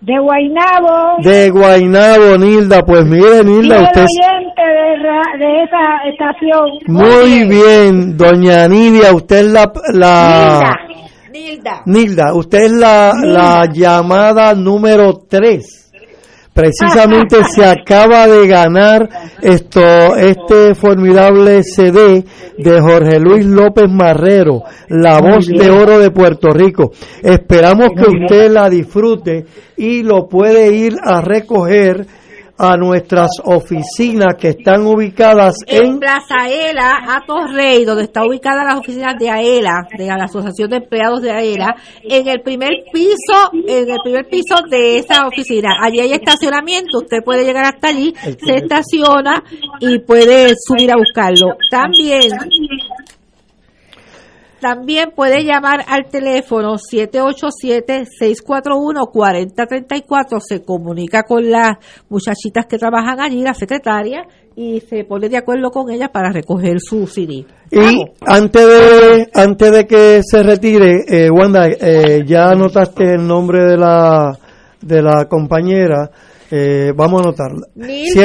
De Guainabo. De Guainabo, Nilda. Pues mire, Nilda, usted... oyente de, de, esa estación. Muy bien, doña Nidia, usted es la... la... Nilda. Nilda. usted es la, la llamada número 3 precisamente se acaba de ganar esto este formidable CD de Jorge Luis López Marrero, la voz de oro de Puerto Rico. Esperamos que usted la disfrute y lo puede ir a recoger a nuestras oficinas que están ubicadas en, Plaza Aela, a Torrey, donde está ubicada las oficinas de AELA, de la Asociación de Empleados de AELA, en el primer piso, en el primer piso de esa oficina. Allí hay estacionamiento, usted puede llegar hasta allí, se estaciona y puede subir a buscarlo. También también puede llamar al teléfono 787-641-4034. Se comunica con las muchachitas que trabajan allí, la secretaria, y se pone de acuerdo con ellas para recoger su CD. Y antes de, antes de que se retire, eh, Wanda, eh, ya anotaste el nombre de la, de la compañera. Eh, vamos a anotarla. Si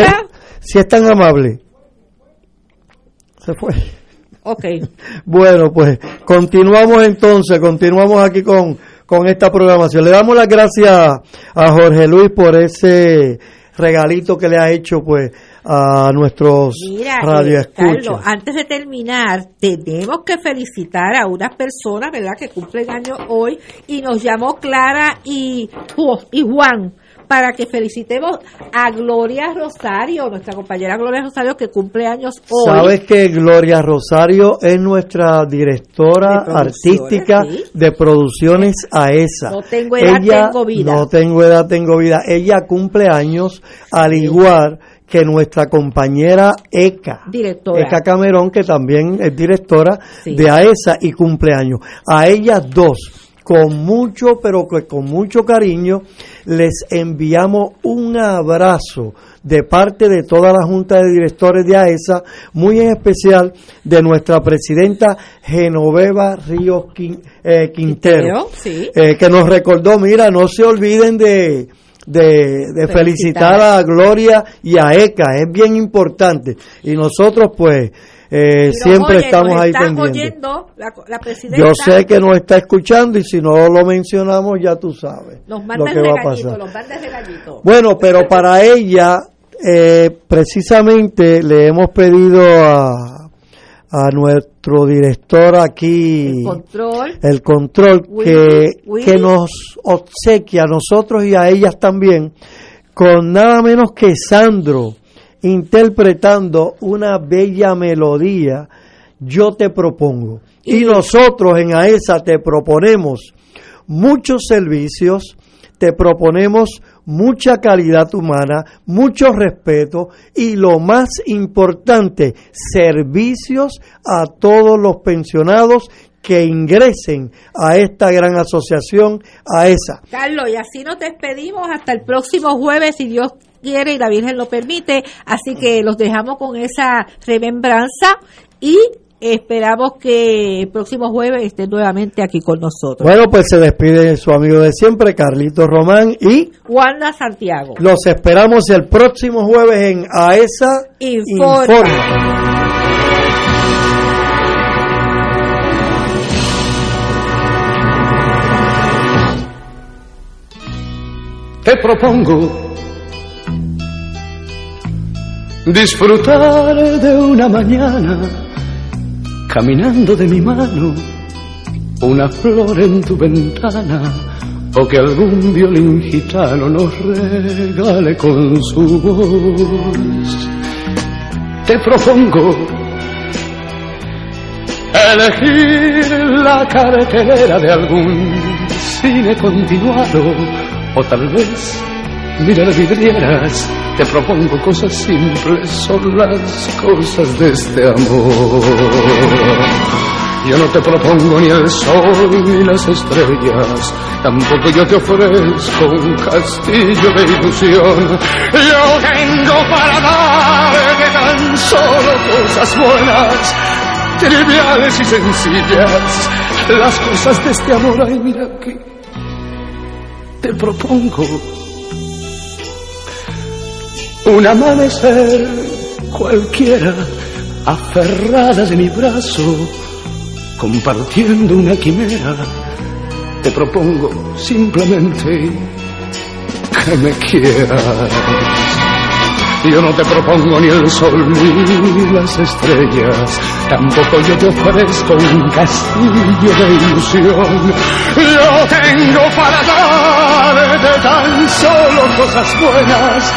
si es tan amable. Se fue. Ok. bueno, pues continuamos entonces, continuamos aquí con, con esta programación. Le damos las gracias a Jorge Luis por ese regalito que le ha hecho pues a nuestros Mira, eh, Carlos, antes de terminar, tenemos que felicitar a unas personas, ¿verdad?, que cumplen años hoy y nos llamó Clara y, y Juan para que felicitemos a Gloria Rosario, nuestra compañera Gloria Rosario que cumple años hoy. Sabes que Gloria Rosario es nuestra directora artística de producciones AESA. No tengo edad, tengo vida. No tengo edad, tengo vida. Ella cumple años al igual que nuestra compañera Eka, directora. Eka Camerón, que también es directora de AESA y cumpleaños. A ellas dos con mucho, pero con mucho cariño, les enviamos un abrazo de parte de toda la Junta de Directores de AESA, muy en especial de nuestra presidenta Genoveva Ríos eh, Quintero, eh, que nos recordó, mira, no se olviden de, de, felicitar a Gloria y a ECA, es bien importante. Y nosotros pues eh, siempre estamos ahí pendientes. Yo sé que nos está escuchando y si no lo mencionamos ya tú sabes lo que va a pasar. Bueno, pero para ella eh, precisamente le hemos pedido a, a nuestro director aquí el control, el control que, que nos obsequia a nosotros y a ellas también con nada menos que Sandro interpretando una bella melodía, yo te propongo. Y nosotros en AESA te proponemos muchos servicios, te proponemos mucha calidad humana, mucho respeto y lo más importante, servicios a todos los pensionados que ingresen a esta gran asociación, a esa. Carlos, y así nos despedimos hasta el próximo jueves, si Dios quiere y la Virgen lo permite. Así que los dejamos con esa remembranza y esperamos que el próximo jueves esté nuevamente aquí con nosotros. Bueno, pues se despide su amigo de siempre, Carlito Román y Juana Santiago. Los esperamos el próximo jueves en AESA Informa. Te propongo disfrutar de una mañana caminando de mi mano, una flor en tu ventana o que algún violín gitano nos regale con su voz. Te propongo elegir la cartelera de algún cine continuado o tal vez mirar vidrieras te propongo cosas simples, son las cosas de este amor. Yo no te propongo ni el sol ni las estrellas, tampoco yo te ofrezco un castillo de ilusión. Yo tengo para darte tan solo cosas buenas, triviales y sencillas, las cosas de este amor. Ay, mira aquí te propongo un amanecer cualquiera, aferrada de mi brazo, compartiendo una quimera. Te propongo simplemente que me quieras. Yo no te propongo ni el sol ni las estrellas, tampoco yo te ofrezco un castillo de ilusión. Yo tengo para darte tan solo cosas buenas,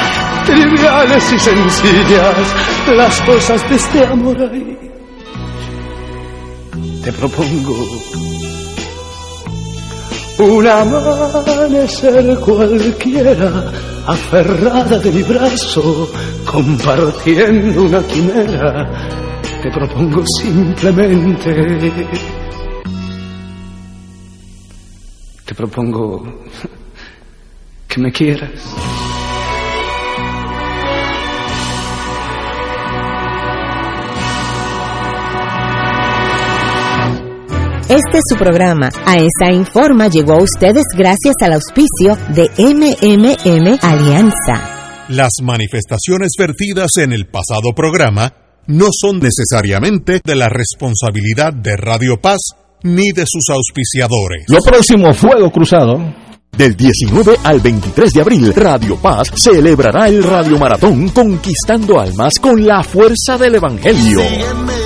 triviales y sencillas, las cosas de este amor ahí. Te propongo un amanecer cualquiera, aferrada de mi brazo, compartiendo una quimera. Te propongo simplemente. Te propongo que me quieras. Este es su programa. A esa Informa llegó a ustedes gracias al auspicio de MMM Alianza. Las manifestaciones vertidas en el pasado programa no son necesariamente de la responsabilidad de Radio Paz ni de sus auspiciadores. Lo próximo Fuego Cruzado. Del 19 al 23 de abril, Radio Paz celebrará el Radio Maratón Conquistando Almas con la fuerza del Evangelio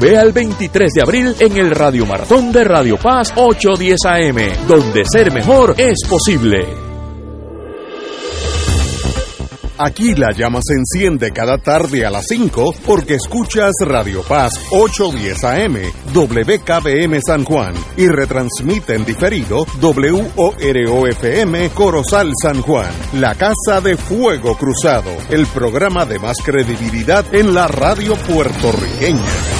Ve al 23 de abril en el Radio Maratón de Radio Paz 810 AM, donde ser mejor es posible. Aquí la llama se enciende cada tarde a las 5 porque escuchas Radio Paz 810 AM, WKBM San Juan y retransmite en diferido WOROFM Corozal San Juan, la Casa de Fuego Cruzado, el programa de más credibilidad en la radio puertorriqueña.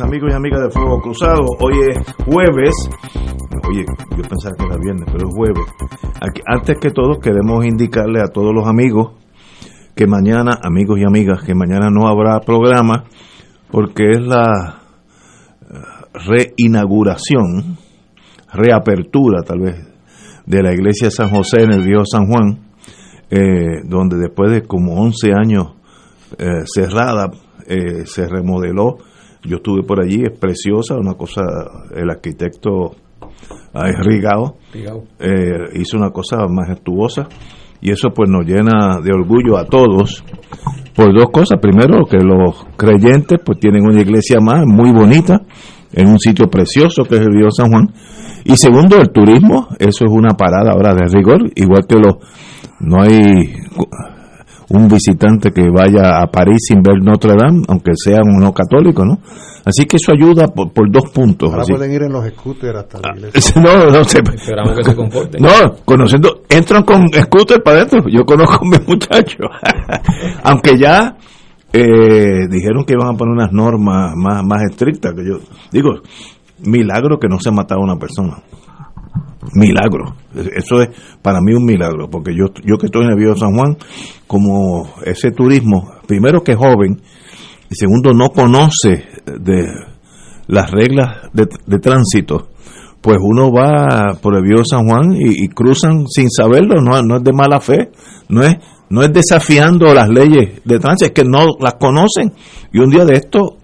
Amigos y amigas de Fuego Cruzado. Hoy es jueves. Oye, yo pensaba que era viernes, pero es jueves. antes que todo, queremos indicarle a todos los amigos que mañana, amigos y amigas, que mañana no habrá programa porque es la eh, reinauguración, reapertura tal vez, de la iglesia de San José en el viejo San Juan, eh, donde después de como 11 años eh, cerrada, se remodeló yo estuve por allí, es preciosa, una cosa, el arquitecto Rigao eh, hizo una cosa majestuosa y eso pues nos llena de orgullo a todos por dos cosas. Primero, que los creyentes pues tienen una iglesia más muy bonita en un sitio precioso que es el río San Juan. Y segundo, el turismo, eso es una parada ahora de rigor, igual que los no hay un visitante que vaya a París sin ver Notre Dame, aunque sean unos católicos, ¿no? Así que eso ayuda por, dos puntos. Ahora pueden ir en los scooters hasta la iglesia. No, no sé. Esperamos que se comporten. No, conociendo, entran con scooter para adentro. Yo conozco a mis muchachos. aunque ya eh, dijeron que iban a poner unas normas más, más estrictas. que yo Digo, milagro que no se ha matado a una persona milagro. Eso es para mí un milagro, porque yo, yo que estoy en el Viejo San Juan, como ese turismo, primero que joven, y segundo no conoce de las reglas de, tránsito, pues uno va por el viejo San Juan y, cruzan sin saberlo, no, no es de mala fe, no es no es desafiando las leyes de tránsito, es que no las conocen. Y un día de esto,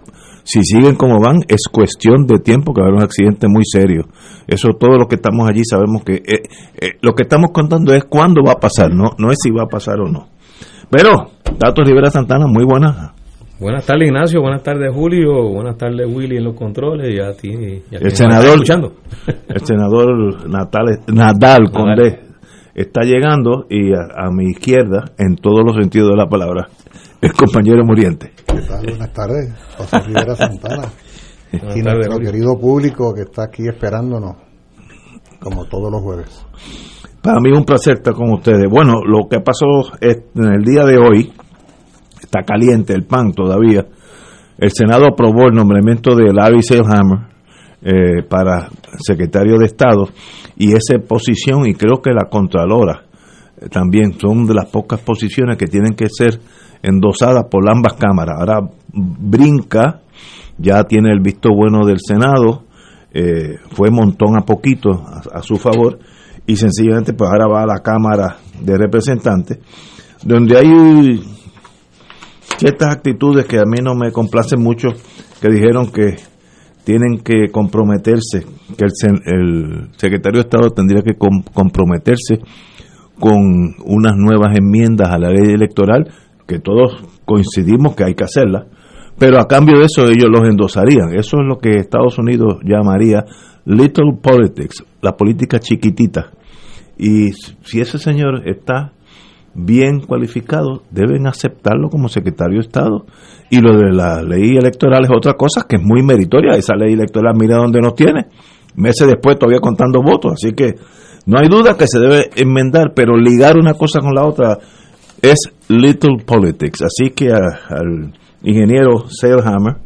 si siguen como van, es cuestión de tiempo que va a haber un accidente muy serio. Eso todos los que estamos allí sabemos que eh, eh, lo que estamos contando es cuándo va a pasar, no, no es si va a pasar o no. Pero, Datos Rivera Santana, muy buenas. Buenas tardes Ignacio, buenas tardes Julio, buenas tardes Willy en los controles y a ti. el senador, el senador Natal, Nadal Conde está llegando y a, mi izquierda, en todos los sentidos de la palabra, el compañero Muriente. ¿Qué tal? Buenas tardes, José Rivera Santana. y nuestro querido público que está aquí esperándonos, como todos los jueves. Para mí es un placer estar con ustedes. Bueno, lo que pasó en el día de hoy, está caliente el pan todavía. El Senado aprobó el nombramiento de Larry Selhammer eh, para secretario de Estado y esa posición, y creo que la Contralora también son de las pocas posiciones que tienen que ser endosadas por ambas cámaras. Ahora brinca, ya tiene el visto bueno del Senado, eh, fue montón a poquito a, su favor y sencillamente pues ahora va a la Cámara de Representantes, donde hay ciertas actitudes que a mí no me complacen mucho, que dijeron que tienen que comprometerse, que el, secretario de Estado tendría que comprometerse con unas nuevas enmiendas a la ley electoral, que todos coincidimos que hay que hacerlas, pero a cambio de eso ellos los endosarían. Eso es lo que Estados Unidos llamaría little politics, la política chiquitita. Y si ese señor está bien cualificados deben aceptarlo como secretario de Estado. Y lo de la ley electoral es otra cosa que es muy meritoria. Esa ley electoral, mira dónde nos tiene. Meses después todavía contando votos. Así que no hay duda que se debe enmendar, pero ligar una cosa con la otra es little politics. Así que al ingeniero Sailhammer,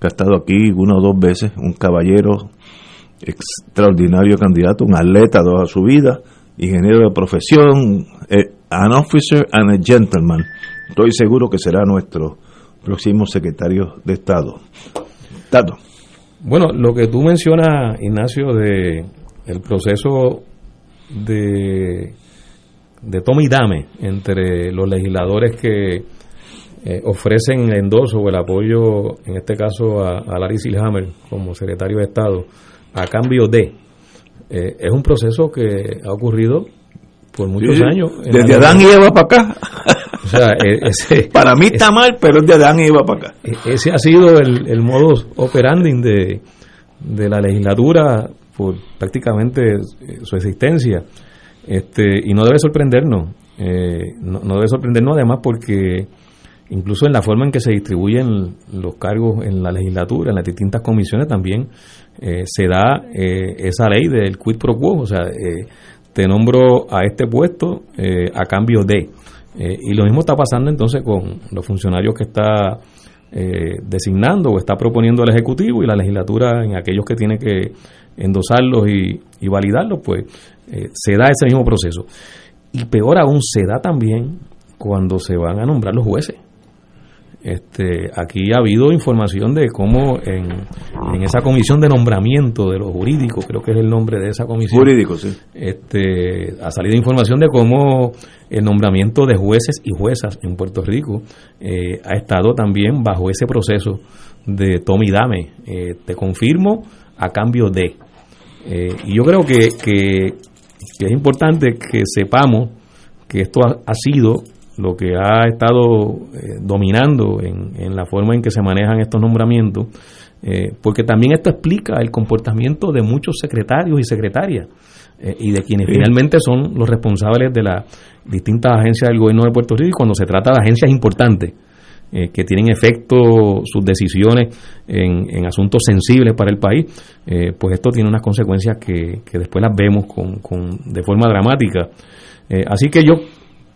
que ha estado aquí una o dos veces, un caballero extraordinario candidato, un atleta toda su vida, ingeniero de profesión, eh, an officer and a gentleman. Estoy seguro que será nuestro próximo secretario de Estado. Tato. Bueno, lo que tú mencionas, Ignacio, de el proceso de, de toma y dame entre los legisladores que eh, ofrecen el endoso o el apoyo, en este caso a, a Larry Silhammer como secretario de Estado, a cambio de, eh, es un proceso que ha ocurrido por muchos años. Desde Adán y Eva para acá. E, para mí está mal, pero es de Adán y Eva para acá. E, ese ha sido el, el modus operandi de, de la legislatura por prácticamente eh, su existencia. Este, y no debe sorprendernos. Eh, no, debe sorprendernos además porque incluso en la forma en que se distribuyen los cargos en la legislatura, en las distintas comisiones también eh, se da esa ley del quid pro quo, o sea, te nombro a este puesto eh, a cambio de. Eh, y lo mismo está pasando entonces con los funcionarios que está eh, designando o está proponiendo el Ejecutivo y la legislatura en aquellos que tiene que endosarlos y, y validarlos, pues se da ese mismo proceso. Y peor aún, se da también cuando se van a nombrar los jueces. Este, aquí ha habido información de cómo en, esa comisión de nombramiento de los jurídicos, creo que es el nombre de esa comisión. Jurídico, sí. Este, ha salido información de cómo el nombramiento de jueces y juezas en Puerto Rico eh, ha estado también bajo ese proceso de tome y dame. Eh, te confirmo a cambio de. Eh, y yo creo que, que, es importante que sepamos que esto ha sido lo que ha estado eh, dominando en, la forma en que se manejan estos nombramientos, eh, porque también esto explica el comportamiento de muchos secretarios y secretarias eh, y de quienes finalmente son los responsables de las distintas agencias del gobierno de Puerto Rico y cuando se trata de agencias importantes que tienen efecto sus decisiones en, asuntos sensibles para el país, pues esto tiene unas consecuencias que, después las vemos con, con de forma dramática. así que yo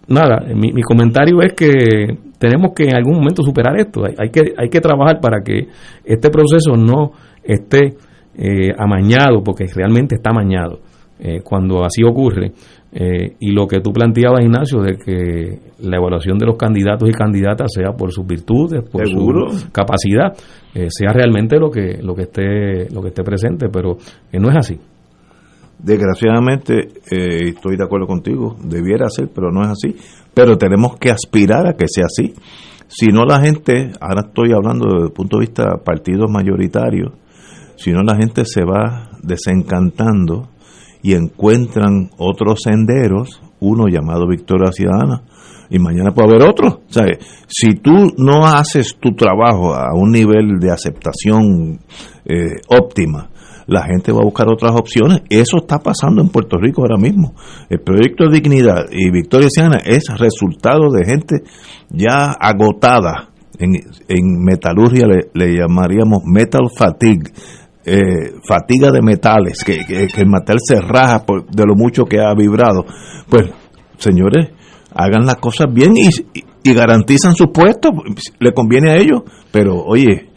nada, mi, mi, comentario es que tenemos que en algún momento superar esto. Hay, que, hay que trabajar para que este proceso no esté eh, amañado, porque realmente está amañado eh, cuando así ocurre. Eh, y lo que tú planteabas, Ignacio, de que la evaluación de los candidatos y candidatas sea por sus virtudes, por su capacidad, sea realmente lo que, lo que esté, lo que esté presente, pero no es así. Desgraciadamente, eh, estoy de acuerdo contigo, debiera ser, pero no es así. Pero tenemos que aspirar a que sea así. Si no la gente, ahora estoy hablando desde el punto de vista de partidos mayoritarios, si no la gente se va desencantando y encuentran otros senderos, uno llamado Victoria Ciudadana, y mañana puede haber otro. Si tú no haces tu trabajo a un nivel de aceptación eh, óptima, la gente va a buscar otras opciones. Eso está pasando en Puerto Rico ahora mismo. El proyecto de Dignidad y Victoria Ciudadana es resultado de gente ya agotada. En, en metalurgia le, llamaríamos metal fatigue, eh, fatiga de metales, que, que, el metal se raja por, de lo mucho que ha vibrado. Pues, señores, hagan las cosas bien y, y, garantizan su puesto, le conviene a ellos, pero oye,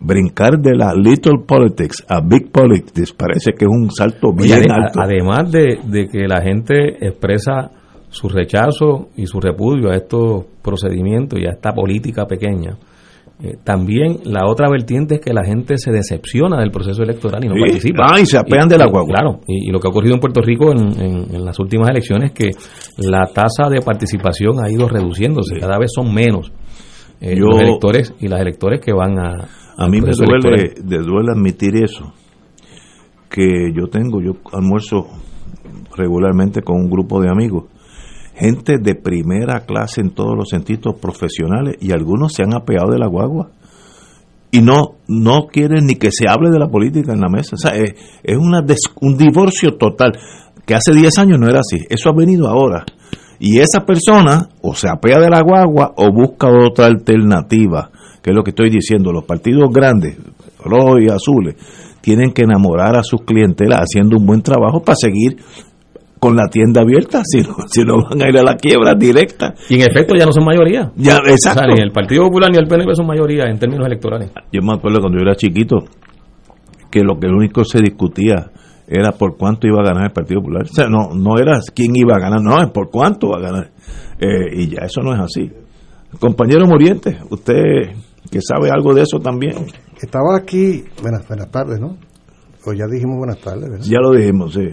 brincar de la little politics a big politics parece que es un salto bien alto. Además de, de que la gente expresa su rechazo y su repudio a estos procedimientos y a esta política pequeña, eh, también la otra vertiente es que la gente se decepciona del proceso electoral y no participa. Ah, y se apean de la guagua. Claro, y, lo que ha ocurrido en Puerto Rico en, las últimas elecciones es que la tasa de participación ha ido reduciéndose, cada vez son menos eh, los electores y las electores que van a... A mí me duele, me duele admitir eso, que yo tengo, yo almuerzo regularmente con un grupo de amigos gente de primera clase en todos los sentidos profesionales y algunos se han apeado de la guagua y no no quieren ni que se hable de la política en la mesa. O sea, es, una un divorcio total que hace 10 años no era así. Eso ha venido ahora. Y esa persona o se apea de la guagua o busca otra alternativa, que es lo que estoy diciendo. Los partidos grandes, rojos y azules, tienen que enamorar a sus clientelas haciendo un buen trabajo para seguir con la tienda abierta, si no, si no van a ir a la quiebra directa. Y en efecto ya no son mayoría. Ya, exacto. ni el Partido Popular ni el PNP son mayoría en términos electorales. Yo me acuerdo cuando yo era chiquito que lo que lo único se discutía era por cuánto iba a ganar el Partido Popular. O sea, no, no era quién iba a ganar, no, es por cuánto va a ganar. Eh, y ya eso no es así. Compañero Moriente, usted que sabe algo de eso también. Estaba aquí, buenas, buenas tardes, ¿no? O ya dijimos buenas tardes, ¿verdad? Ya lo dijimos, sí.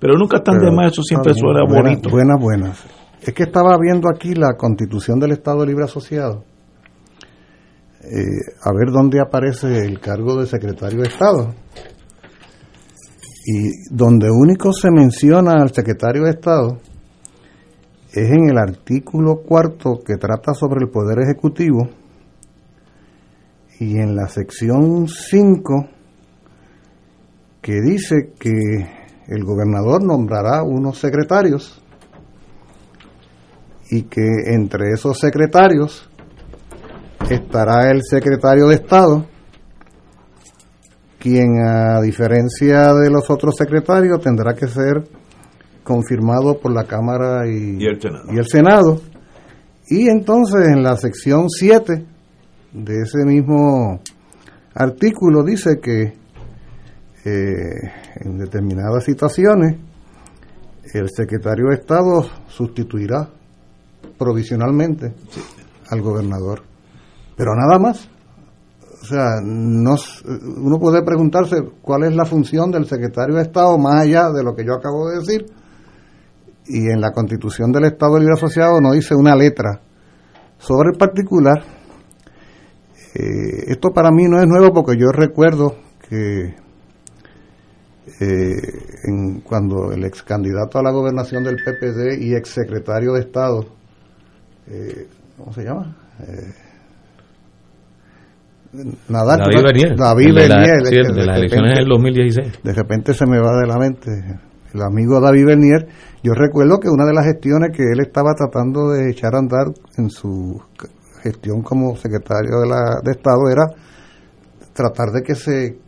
Pero nunca están de más, eso siempre suena bonito. Buenas, buenas. Es que estaba viendo aquí la constitución del Estado Libre Asociado. Eh, a ver dónde aparece el cargo de secretario de Estado. Y donde único se menciona al secretario de Estado es en el artículo cuarto que trata sobre el Poder Ejecutivo y en la sección 5 que dice que el gobernador nombrará unos secretarios y que entre esos secretarios estará el secretario de Estado, quien a diferencia de los otros secretarios tendrá que ser confirmado por la Cámara y, el, Senado. y entonces en la sección 7 de ese mismo artículo dice que eh, en determinadas situaciones el secretario de Estado sustituirá provisionalmente al gobernador. Pero nada más. O sea, no, uno puede preguntarse cuál es la función del secretario de Estado más allá de lo que yo acabo de decir. Y en la constitución del Estado Libre Asociado no dice una letra sobre el particular. Eh, esto para mí no es nuevo porque yo recuerdo que eh, en, cuando el ex candidato a la gobernación del PPD y ex secretario de Estado, eh, ¿cómo se llama? Eh, David Bernier. David de, de, las elecciones del 2016. De repente se me va de la mente el amigo David Bernier. Yo recuerdo que una de las gestiones que él estaba tratando de echar a andar en su gestión como secretario de, la, de Estado era tratar de que se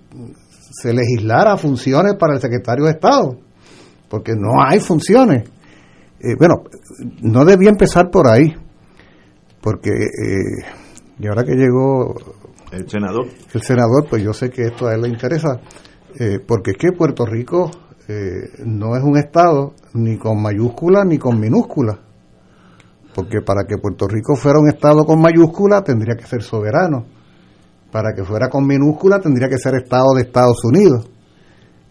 se legislara funciones para el secretario de Estado, porque no hay funciones. Eh, bueno, no debía empezar por ahí, porque eh, y ahora que llegó el senador, el senador, pues yo sé que esto a él le interesa, eh, porque es que Puerto Rico no es un estado ni con mayúscula ni con minúscula, porque para que Puerto Rico fuera un estado con mayúscula tendría que ser soberano para que fuera con minúscula tendría que ser Estado de Estados Unidos.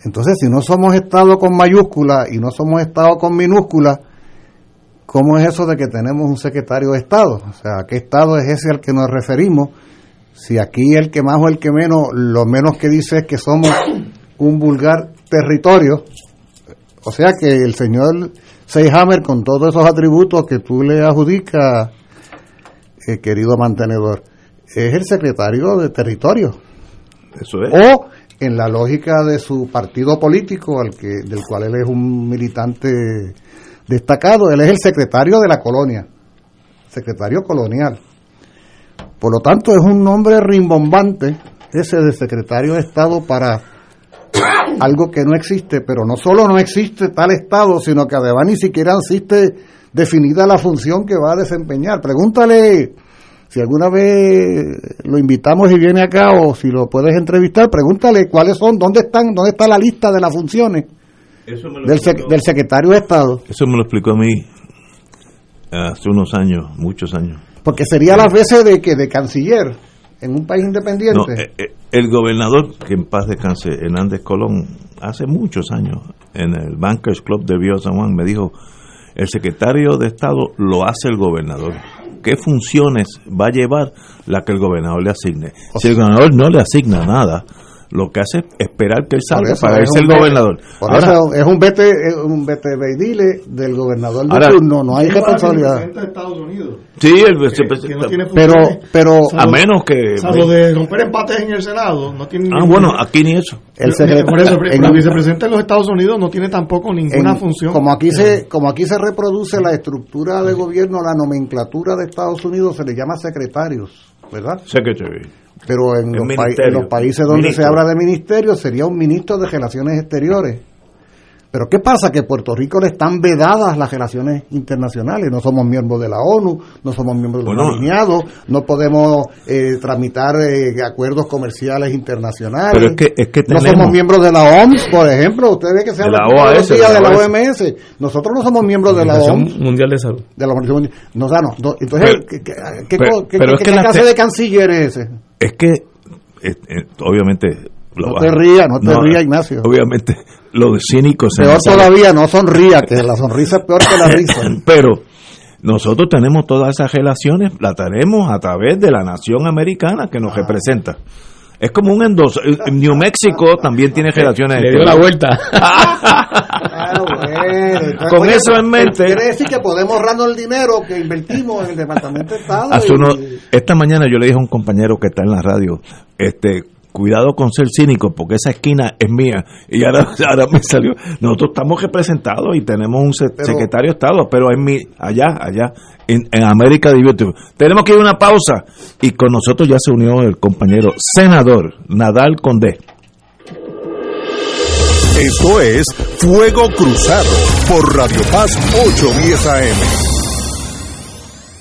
Entonces, si no somos Estado con mayúscula y no somos Estado con minúscula, ¿cómo es eso de que tenemos un secretario de Estado? O sea, ¿a qué Estado es ese al que nos referimos? Si aquí el que más o el que menos, lo menos que dice es que somos un vulgar territorio, o sea que el señor Seyhammer, con todos esos atributos que tú le adjudicas, eh, querido mantenedor, es el secretario de territorio. Eso es. O en la lógica de su partido político, al que, del cual él es un militante destacado, él es el secretario de la colonia, secretario colonial. Por lo tanto, es un nombre rimbombante ese de secretario de Estado para algo que no existe, pero no solo no existe tal Estado, sino que además ni siquiera existe definida la función que va a desempeñar. Pregúntale si alguna vez lo invitamos y viene acá o si lo puedes entrevistar, pregúntale cuáles son, dónde están, dónde está la lista de las funciones del, del, secretario de Estado. Eso me lo explicó a mí hace unos años, muchos años. Porque sería las veces de que de canciller en un país independiente. Eh, eh, el gobernador, que en paz descanse, Hernández Colón, hace muchos años en el Bankers Club de Villa San Juan me dijo, el secretario de Estado lo hace el gobernador qué funciones va a llevar la que el gobernador le asigne. Si el gobernador no le asigna nada, lo que hace es esperar que él salga para ser el gobernador. Por eso es un vete, un vete del gobernador de turno, no hay responsabilidad. Sí, el pero, pero a menos que lo de romper empates en el Senado no tiene Ah, bueno, aquí ni eso. El el vicepresidente de los Estados Unidos no tiene tampoco ninguna función. Como aquí se como aquí se reproduce la estructura de gobierno, la nomenclatura de Estados Unidos se le llama secretarios, ¿verdad? Secretary. Pero en, los, en los, países donde se habla de ministerio sería un ministro de Relaciones Exteriores. Pero ¿qué pasa? Que Puerto Rico le están vedadas las relaciones internacionales. No somos miembros de la ONU, no somos miembros de los alineados, no podemos eh, tramitar eh, acuerdos comerciales internacionales. Pero es que, es que No somos miembros de la OMS, por ejemplo. Usted ve que se de la, OAS, de la, OMS. Nosotros no somos miembros de la OMS. Mundial de Salud. De la Organización No, no, entonces, ¿qué, qué, clase de canciller es ese? Es que, eh, obviamente... no te rías, no te rías, Ignacio. Obviamente lo de cínico Peor todavía, no sonría, que la sonrisa es peor que la risa. Pero nosotros tenemos todas esas relaciones, las tenemos a través de la nación americana que nos representa. Es como un endoso. New México también tiene relaciones. Le dio la vuelta. Con eso en mente. Quiere decir que podemos ahorrarnos el dinero que invertimos en el Departamento de Estado. esta mañana yo le dije a un compañero que está en la radio, este, cuidado con ser cínico porque esa esquina es mía. Y ahora, ahora me salió. Nosotros estamos representados y tenemos un secretario de Estado pero en mi allá allá en, América División tenemos que ir a una pausa y con nosotros ya se unió el compañero senador Nadal Condé. Esto es Fuego Cruzado por Radio Paz 810 AM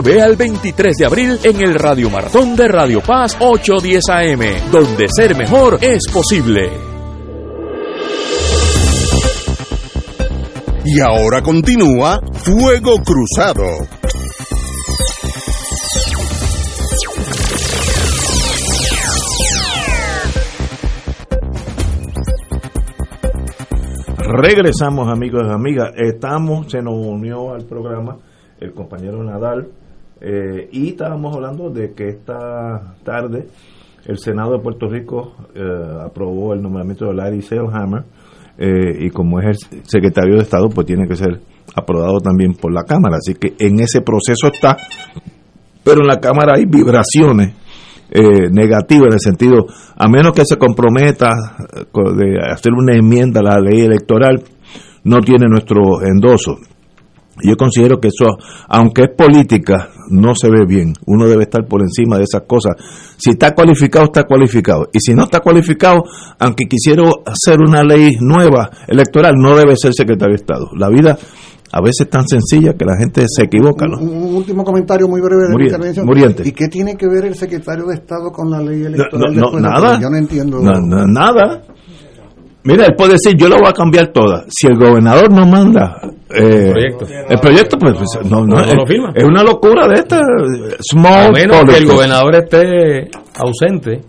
al 23 de abril en el Radio Maratón de Radio Paz 810 AM, donde ser mejor es posible. Y ahora continúa Fuego Cruzado. Regresamos amigos y amigas, estamos, se nos unió al programa el compañero Nadal eh, y estábamos hablando de que esta tarde el Senado de Puerto Rico eh, aprobó el nombramiento de Larry Selhammer eh, y como es el secretario de Estado pues tiene que ser aprobado también por la Cámara, así que en ese proceso está, pero en la Cámara hay vibraciones negativas en el sentido, a menos que se comprometa de hacer una enmienda a la ley electoral, no tiene nuestro endoso. Yo considero que eso, aunque es política, no se ve bien. Uno debe estar por encima de esas cosas. Si está cualificado, está cualificado. Y si no está cualificado, aunque quisiera hacer una ley nueva electoral, no debe ser secretario de Estado. La vida a veces es tan sencilla que la gente se equivoca. ¿no? Un, último comentario muy breve de la intervención. Muriente. ¿Y qué tiene que ver el secretario de Estado con la ley electoral? No, nada. Yo no entiendo. nada. Mira, él puede decir, yo lo voy a cambiar toda. Si el gobernador no manda eh, el proyecto, el proyecto pues, pues no, no, es, lo firma. es, una locura de esta small a menos que el gobernador esté ausente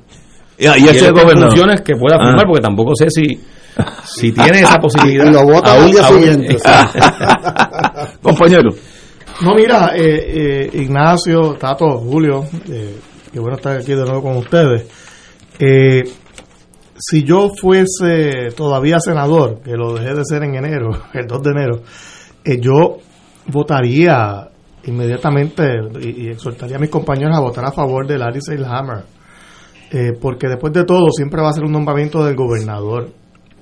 y, y ese gobernador funciones que pueda firmar, ah. porque tampoco sé si si tiene esa posibilidad. y lo vota día siguiente. Compañero. No, mira, eh, eh, Ignacio, Tato, Julio, eh, que bueno estar aquí de nuevo con ustedes. Eh, si yo fuese todavía senador, que lo dejé de ser en enero, el 2 de enero, eh, yo votaría inmediatamente y, exhortaría a mis compañeros a votar a favor de Larry Seilhammer, eh, porque después de todo siempre va a ser un nombramiento del gobernador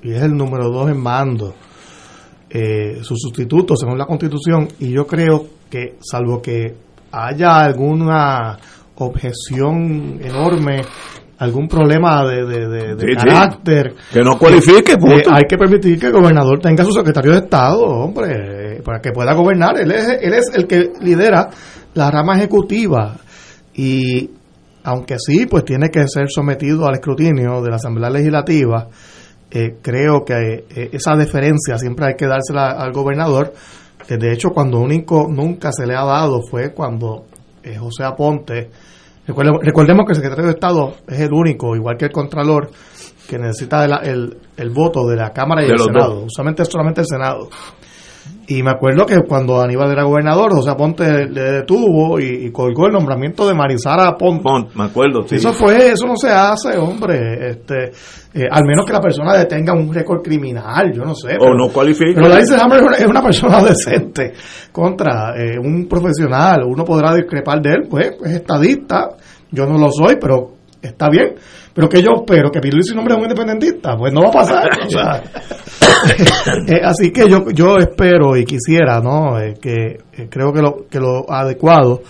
y es el número dos en mando, eh, su sustituto según la constitución, y yo creo que salvo que haya alguna objeción enorme algún problema de, carácter. Que no cualifique. Eh, hay que permitir que el gobernador tenga su secretario de Estado, hombre, para que pueda gobernar. Él es, él es el que lidera la rama ejecutiva y aunque sí, pues tiene que ser sometido al escrutinio de la Asamblea Legislativa, eh, creo que eh, esa deferencia siempre hay que dársela al gobernador. de hecho, cuando único nunca se le ha dado fue cuando José Aponte Recordemos que el secretario de Estado es el único, igual que el Contralor, que necesita el, el, voto de la Cámara y del Senado. Usualmente es solamente el Senado. Y me acuerdo que cuando Aníbal era gobernador, José Ponte le detuvo y, colgó el nombramiento de Marisara Ponte. me acuerdo, Eso fue, eso no se hace, hombre. Este, eh, al menos que la persona detenga un récord criminal, yo no sé. o no cualifique. Pero dice Hammer es una persona decente contra eh, un profesional. Uno podrá discrepar de él, pues es estadista. Yo no lo soy, pero está bien. Pero que yo espero que Pierluisi nombre es un independentista, pues no va a pasar. Eh, así que yo yo espero y quisiera, ¿no? Eh, que eh, creo que lo que lo adecuado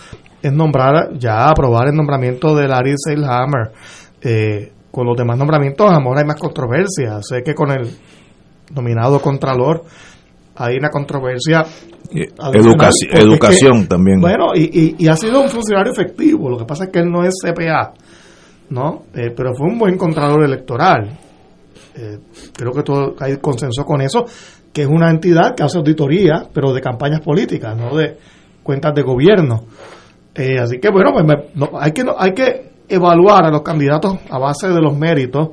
es nombrar ya aprobar el nombramiento de Larry Seilhammer. con los demás nombramientos, amor, hay más controversia. Sé que con el nominado Contralor hay una controversia. Educación, educación también. Bueno, y, y, ha sido un funcionario efectivo. Lo que pasa es que él no es CPA. ¿No? Eh, pero fue un buen contralor electoral. Eh, creo que todo, hay consenso con eso, que es una entidad que hace auditoría, pero de campañas políticas, no de cuentas de gobierno. Eh, así que bueno, pues hay que hay que evaluar a los candidatos a base de los méritos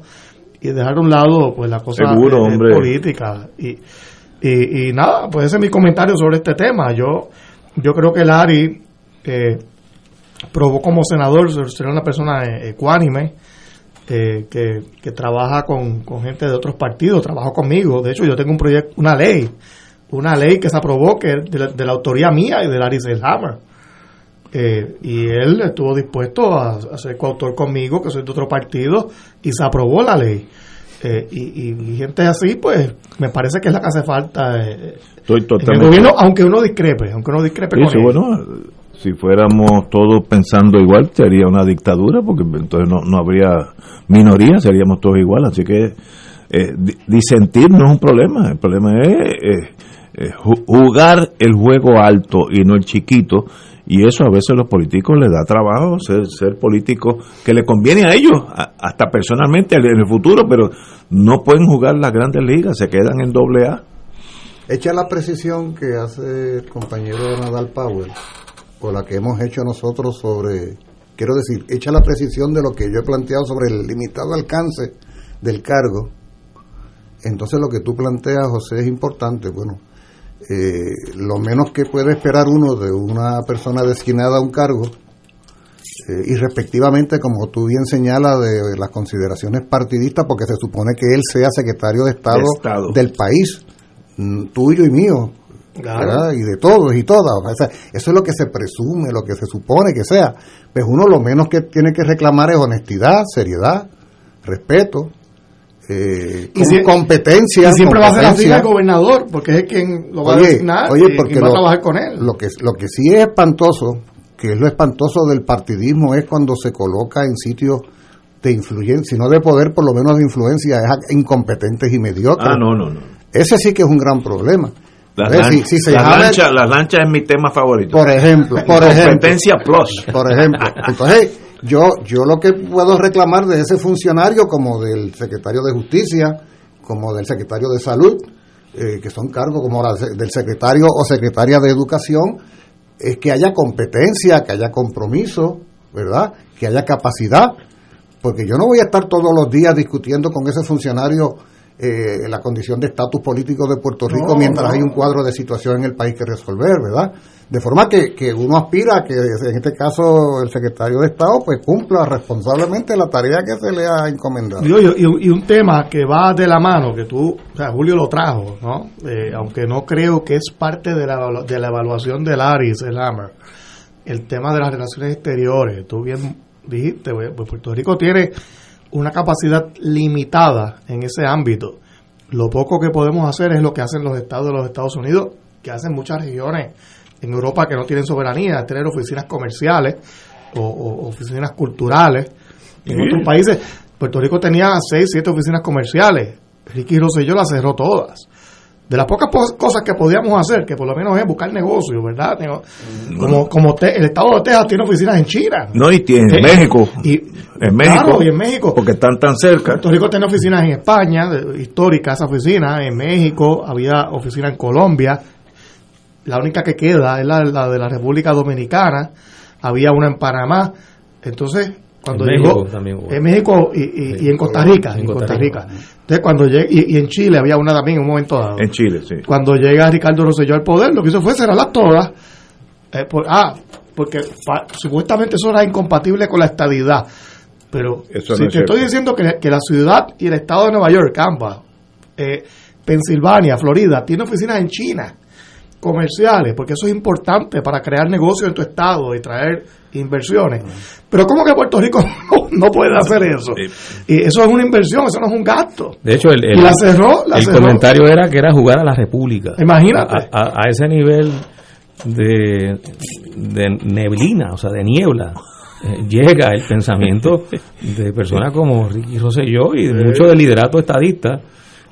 y dejar a un lado pues la cosa política y, y, nada, pues ese es mi comentario sobre este tema. Yo yo creo que Lari eh, probó como senador ser una persona eh, ecuánime, eh, que, que, trabaja con, gente de otros partidos, trabajó conmigo. De hecho, yo tengo un proyecto, una ley, una ley que se aprobó que de la, autoría mía y de Larry Selhammer. Eh, y él estuvo dispuesto a, ser coautor conmigo, que soy de otro partido, y se aprobó la ley. Eh, y, gente así, pues, me parece que es la que hace falta eh, Estoy totalmente... en el gobierno, aunque uno discrepe, aunque uno discrepe con bueno, si fuéramos todos pensando igual, sería una dictadura, porque entonces no, no habría minoría, seríamos todos iguales. Así que eh, disentir no es un problema, el problema es jugar el juego alto y no el chiquito y eso a veces a los políticos les da trabajo ser, ser políticos que le conviene a ellos, hasta personalmente en el futuro, pero no pueden jugar las grandes ligas, se quedan en doble A. Echa la precisión que hace el compañero Nadal Powell, o la que hemos hecho nosotros sobre, quiero decir, echa la precisión de lo que yo he planteado sobre el limitado alcance del cargo. Entonces lo que tú planteas, José, es importante. Bueno, eh, lo menos que puede esperar uno de una persona designada a un cargo, eh, y respectivamente, como tú bien señalas, de, las consideraciones partidistas, porque se supone que él sea secretario de Estado, del país, mm, tuyo y mío, y de todos y todas. eso es lo que se presume, lo que se supone que sea. Pues uno lo menos que tiene que reclamar es honestidad, seriedad, respeto, eh, y competencia. Y siempre va a ser así el gobernador, porque es quien lo va a designar oye, porque va a trabajar con él. Lo que, lo que sí es espantoso, que es lo espantoso del partidismo, es cuando se coloca en sitios de influencia, no de poder, por lo menos de influencia, es incompetentes y mediocres. Ah, no, no, no. Ese sí que es un gran problema. Las, lanchas, lancha es mi tema favorito. Por ejemplo, por competencia plus. Por ejemplo. Entonces, yo, yo lo que puedo reclamar de ese funcionario, como del secretario de Justicia, como del secretario de Salud, eh, que son cargos como del secretario o secretaria de Educación, es que haya competencia, que haya compromiso, ¿verdad? Que haya capacidad, porque yo no voy a estar todos los días discutiendo con ese funcionario eh, la condición de estatus político de Puerto Rico mientras hay un cuadro de situación en el país que resolver, ¿verdad? De forma que, que uno aspira a que, en este caso, el secretario de Estado pues cumpla responsablemente la tarea que se le ha encomendado. Y, un tema que va de la mano, que tú, o sea, Julio lo trajo, ¿no? Eh, aunque no creo que es parte de la, de la evaluación del ARIS, el AMER, el tema de las relaciones exteriores. Tú bien dijiste, pues, pues Puerto Rico tiene una capacidad limitada en ese ámbito. Lo poco que podemos hacer es lo que hacen los estados de los Estados Unidos, que hacen muchas regiones en Europa que no tienen soberanía, tener oficinas comerciales o, oficinas culturales. En otros países, Puerto Rico tenía seis, siete oficinas comerciales. Ricky Rosselló las cerró todas. De las pocas cosas que podíamos hacer, que por lo menos es buscar negocios, ¿verdad? Como, como el Estado de Texas tiene oficinas en China. No, y tiene en eh, México. Y, en México. y en México. Porque están tan cerca. Puerto Rico tiene oficinas en España, histórica esa oficina, en México, había oficina en Colombia, la única que queda es la, de la República Dominicana, había una en Panamá, entonces cuando en llegó México en México y, en Costa Rica, en, Costa Rica. Entonces cuando y, en Chile había una también en un momento dado. En Chile, sí. Cuando llega Ricardo Rosselló al poder, lo que hizo fue cerrarlas todas. Eh, ah, porque supuestamente eso era incompatible con la estabilidad. Pero si te estoy diciendo que, que, la ciudad y el estado de Nueva York, Campa, eh, Pensilvania, Florida, tiene oficinas en China comerciales, porque eso es importante para crear negocios en tu estado y traer inversiones. Pero ¿cómo que Puerto Rico no, puede hacer eso? Y eso es una inversión, eso no es un gasto. De hecho, el, la cerró, el comentario era que era jugar a la República. Imagínate. A, ese nivel de, de neblina, o sea, de niebla. Eh, llega el pensamiento de personas como Ricky Rosselló y de mucho del liderato estadista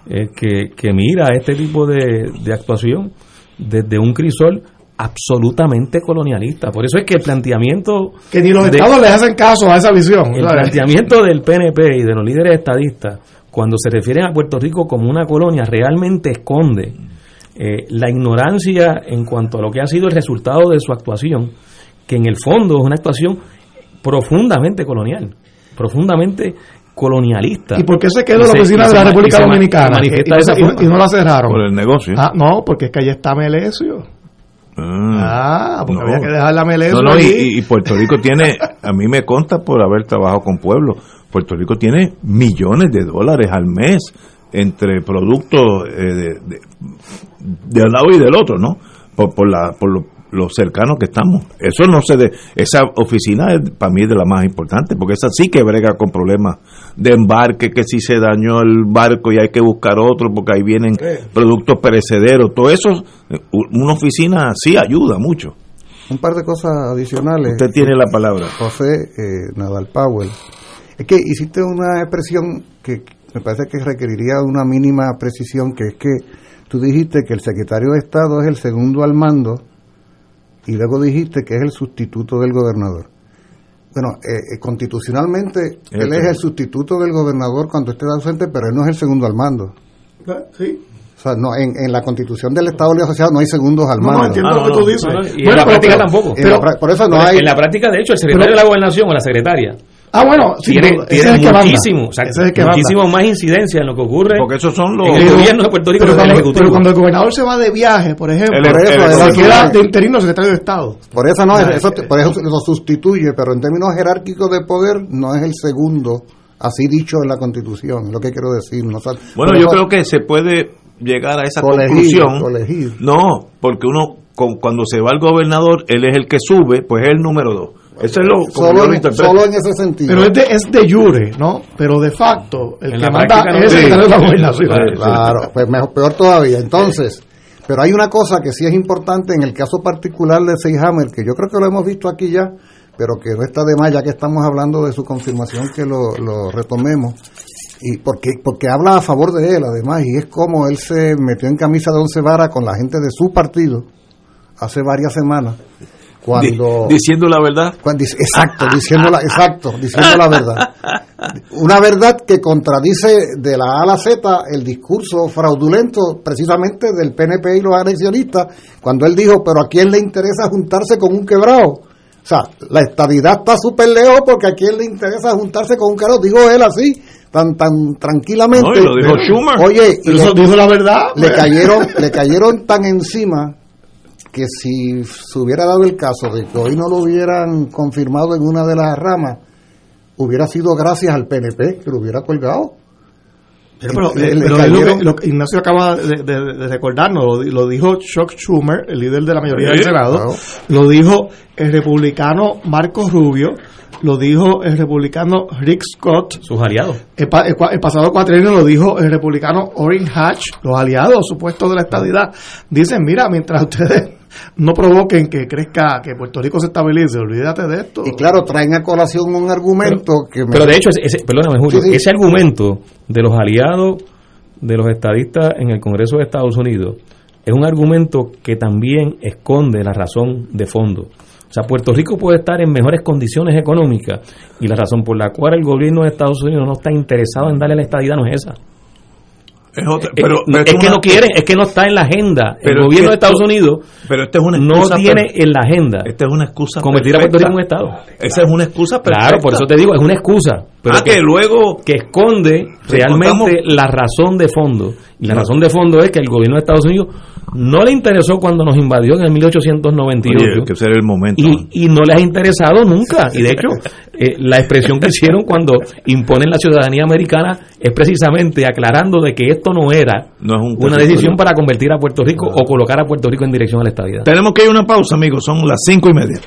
eh, que, que mira este tipo de, de actuación desde un crisol absolutamente colonialista. Por eso es que el planteamiento... Que ni los estados le hacen caso a esa visión. El planteamiento del PNP y de los líderes estadistas, cuando se refieren a Puerto Rico como una colonia, realmente esconde eh, la ignorancia en cuanto a lo que ha sido el resultado de su actuación, que en el fondo es una actuación profundamente colonial, profundamente colonialista. ¿Y por qué se quedó la oficina de la República Dominicana? Y, no la cerraron. Por el negocio. Ah, no, porque es que allá está Melesio. Ah, porque había que dejar la Melesio. No, no, y, Puerto Rico tiene, a mí me consta por haber trabajado con pueblos, Puerto Rico tiene millones de dólares al mes entre productos eh, de, de, un lado y del otro, ¿no? Por, por, la, por los cercanos que estamos. Eso no se de, esa oficina es, para mí es de la más importante, porque esa sí que brega con problemas de embarque, que si se dañó el barco y hay que buscar otro porque ahí vienen productos perecederos, todo eso, una oficina sí ayuda mucho. Un par de cosas adicionales. Usted tiene la palabra. José eh, Nadal Powell. Es que hiciste una expresión que me parece que requeriría una mínima precisión, que es que tú dijiste que el secretario de Estado es el segundo al mando y luego dijiste que es el sustituto del gobernador. Bueno, eh, eh, constitucionalmente él es el sustituto del gobernador cuando esté ausente, pero él no es el segundo al mando. Ah, sí. O sea, no, en, en la constitución del Estado Libre Asociado no hay segundos al mando. No, entiendo Ah, lo que no, tú no, dices. no, y en Bueno, la práctica pero- tampoco. En la por eso no hay. En la práctica, de hecho, el secretario de la gobernación o la secretaria Ah, bueno, tiene, ese es el que manda. muchísimo, o sea, Ese es el que manda. muchísimo más incidencia en lo que ocurre Porque esos son los... en el gobierno de Puerto Rico Pero el cuando, Ejecutivo. pero cuando el gobernador se va de viaje, por ejemplo, El- el- el- se el- queda de interino secretario de Estado. Por eso no, eso, es- por eso lo sustituye, pero en términos jerárquicos de poder no es el segundo, así dicho en la Constitución, es lo que quiero decir. No, Bueno, yo eso- creo que se puede llegar a esa Colegir, conclusión. colegir. No, porque uno, con- cuando se va el gobernador, él es el que sube, pues es el número dos. Eso es lo como solo, yo lo en, interpreto. solo en ese sentido. Pero es de, es de jure, ¿no? Pero de facto, el En que manda no es la gobernación. Claro. Claro, pues mejor, peor todavía. Entonces, pero hay una cosa que sí es importante en el caso particular de Seyhammer, que yo creo que lo hemos visto aquí ya, pero que no está de más ya que estamos hablando de su confirmación, que lo, lo retomemos. Y porque, porque habla a favor de él, además, y es como él se metió en camisa de once varas con la gente de su partido hace varias semanas. Cuando, Di- diciendo la verdad. cuando exacto, diciendo la, exacto, diciendo la verdad. Una verdad que contradice de la A a la Z el discurso fraudulento precisamente del PNP y los anexionistas, cuando él dijo, pero a quién le interesa juntarse con un quebrado. O sea, la estabilidad está súper lejos porque a quién le interesa juntarse con un quebrado, dijo él así, tan tan tranquilamente. No, y lo dijo Schumer. Oye, y eso le- dijo la verdad. le pues. cayeron le cayeron tan encima que si se hubiera dado el caso de que hoy no lo hubieran confirmado en una de las ramas hubiera sido gracias al PNP que lo hubiera colgado Pero, pero, Le- eh, le pero es lo cayeron- que, lo que Ignacio acaba de, de- de recordarnos, lo, di- lo dijo Chuck Schumer, el líder de la mayoría del Senado, claro. lo dijo el republicano Marco Rubio, lo dijo el republicano Rick Scott, sus aliados. el, pa- el el pasado cuatrienio lo dijo el republicano Orrin Hatch, los aliados supuestos de la estadidad, dicen, mira, mientras ustedes no provoquen que crezca, que Puerto Rico se estabilice, olvídate de esto. y claro traen a colación un argumento que me- Pero de hecho, ese, ese- perdóname Julio, Sí, sí. ese argumento de los aliados de los estadistas en el Congreso de Estados Unidos es un argumento que también esconde la razón de fondo. O sea, Puerto Rico puede estar en mejores condiciones económicas y la razón por la cual el gobierno de Estados Unidos no está interesado en darle la estadidad no es esa. Es otra- Eh, pero, pero es que una- no quiere, es que no está en la agenda. Pero el es gobierno que de Estados Unidos pero es una no excusa tiene per- en la agenda Esta es una excusa convertir a Puerto Rico en un. Estado. Esa es una excusa perfecta. Claro, por eso te digo, es una excusa. Pero ah, que, luego que esconde realmente la razón de fondo. Y la razón de fondo es que el gobierno de Estados Unidos no le interesó cuando nos invadió en el 1898. Oye, que ese era el momento. y, y no les ha interesado nunca. Y de hecho, eh, la expresión que hicieron cuando imponen la ciudadanía americana es precisamente aclarando de que esto no era No es un una decisión para convertir a Puerto Rico o colocar a Puerto Rico en dirección a la estabilidad. Tenemos que ir a una pausa, amigos. Son las cinco y media.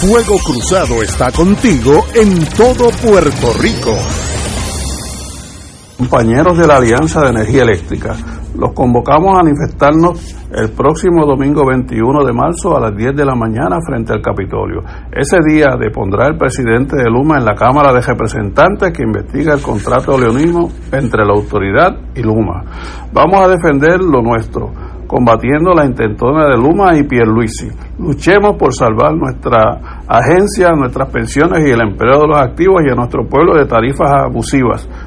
Fuego Cruzado está contigo en todo Puerto Rico. Compañeros de la Alianza de Energía Eléctrica, los convocamos a manifestarnos el próximo domingo 21 de marzo a las 10 de la mañana frente al Capitolio. Ese día depondrá el presidente de Luma en la Cámara de Representantes que investiga el contrato leonino entre la autoridad y Luma. Vamos a defender lo nuestro, combatiendo la intentona de Luma y Pierluisi. Luchemos por salvar nuestra agencia, nuestras pensiones y el empleo de los activos y a nuestro pueblo de tarifas abusivas.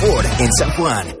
Ford en San Juan.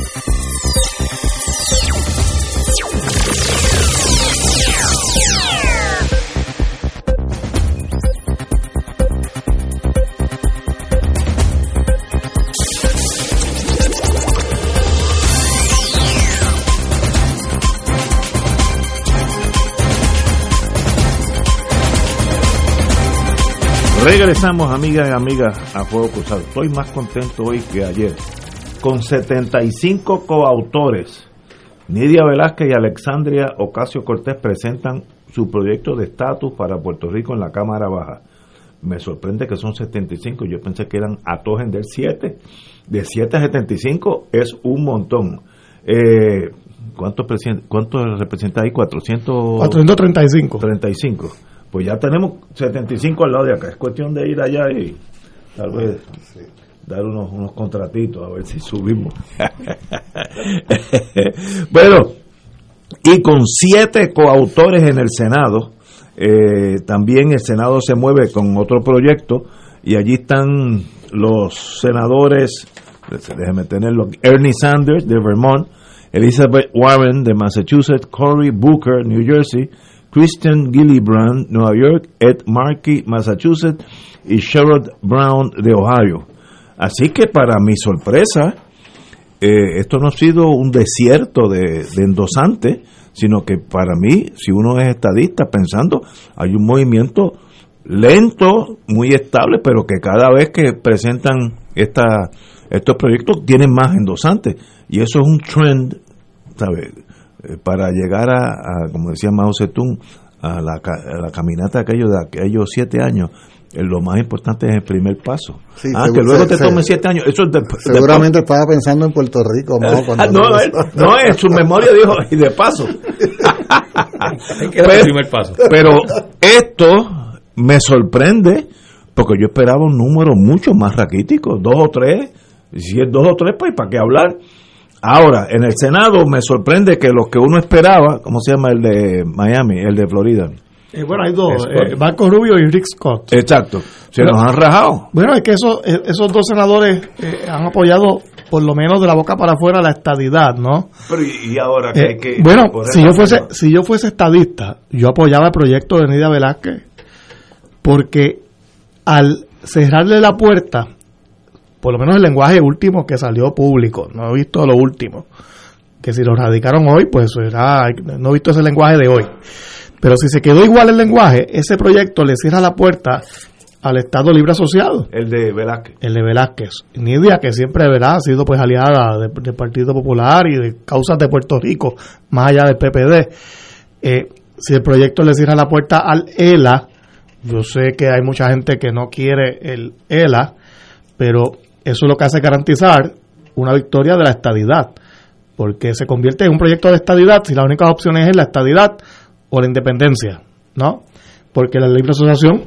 Regresamos, amigas y amigas, a Fuego Cruzado. Estoy más contento hoy que ayer. Con 75 coautores, Nidia Velázquez y Alexandria Ocasio Cortés presentan su proyecto de estatus para Puerto Rico en la Cámara Baja. Me sorprende que son 75, yo pensé que eran a todos del 7. De 7 a 75 es un montón. Eh, ¿Cuántos, ¿Cuántos representa ahí? 400... 435. 35 pues ya tenemos 75 al lado de acá. Es cuestión de ir allá y tal vez dar unos, unos contratitos a ver si subimos. bueno, y con siete coautores en el Senado, eh, también el Senado se mueve con otro proyecto y allí están los senadores, déjeme tenerlo, Ernie Sanders de Vermont, Elizabeth Warren de Massachusetts, Cory Booker, New Jersey, Christian Gillibrand, Nueva York, Ed Markey, Massachusetts y Sherrod Brown de Ohio. Así que para mi sorpresa, eh, esto no ha sido un desierto de, de endosantes, sino que para mí, si uno es estadista pensando, hay un movimiento lento, muy estable, pero que cada vez que presentan esta, estos proyectos tienen más endosantes. Y eso es un trend, ¿sabes? Eh, para llegar a, como decía Mao Zedong, a la, la caminata de aquellos, de aquellos siete años, eh, lo más importante es el primer paso. ah, que luego te tome siete años. Eso seguramente estaba pensando en Puerto Rico. Mao, no, no, en su memoria dijo, y de paso. pero, primer paso. pero esto me sorprende porque yo esperaba un número mucho más raquítico, dos o tres. Si es dos o tres, pues ¿para qué hablar? Ahora, en el Senado me sorprende que los que uno esperaba, ¿cómo se llama el de Miami, el de Florida? Eh, bueno, hay dos, eh, Marco Rubio y Rick Scott. Exacto, se nos han rajado. Bueno, es que esos, eh, esos dos senadores han apoyado por lo menos de la boca para afuera la estadidad, ¿no? Pero y ahora que hay que... Bueno, si yo, fuese, si yo fuese estadista, yo apoyaba el proyecto de Nidia Velázquez, porque al cerrarle la puerta por lo menos el lenguaje último que salió público, no he visto lo último, que si lo radicaron hoy, pues será, no he visto ese lenguaje de hoy. Pero si se quedó igual el lenguaje, ese proyecto le cierra la puerta al Estado Libre Asociado. El de Velázquez. El de Velázquez. Nidia, que siempre ¿verdad? ha sido pues aliada del Partido Popular y de causas de Puerto Rico, más allá del PPD. Eh, si el proyecto le cierra la puerta al ELA, yo sé que hay mucha gente que no quiere el ELA, pero eso es lo que hace garantizar una victoria de la estadidad, porque se convierte en un proyecto de estadidad si la única opción es la estadidad o la independencia, ¿no? Porque la libre asociación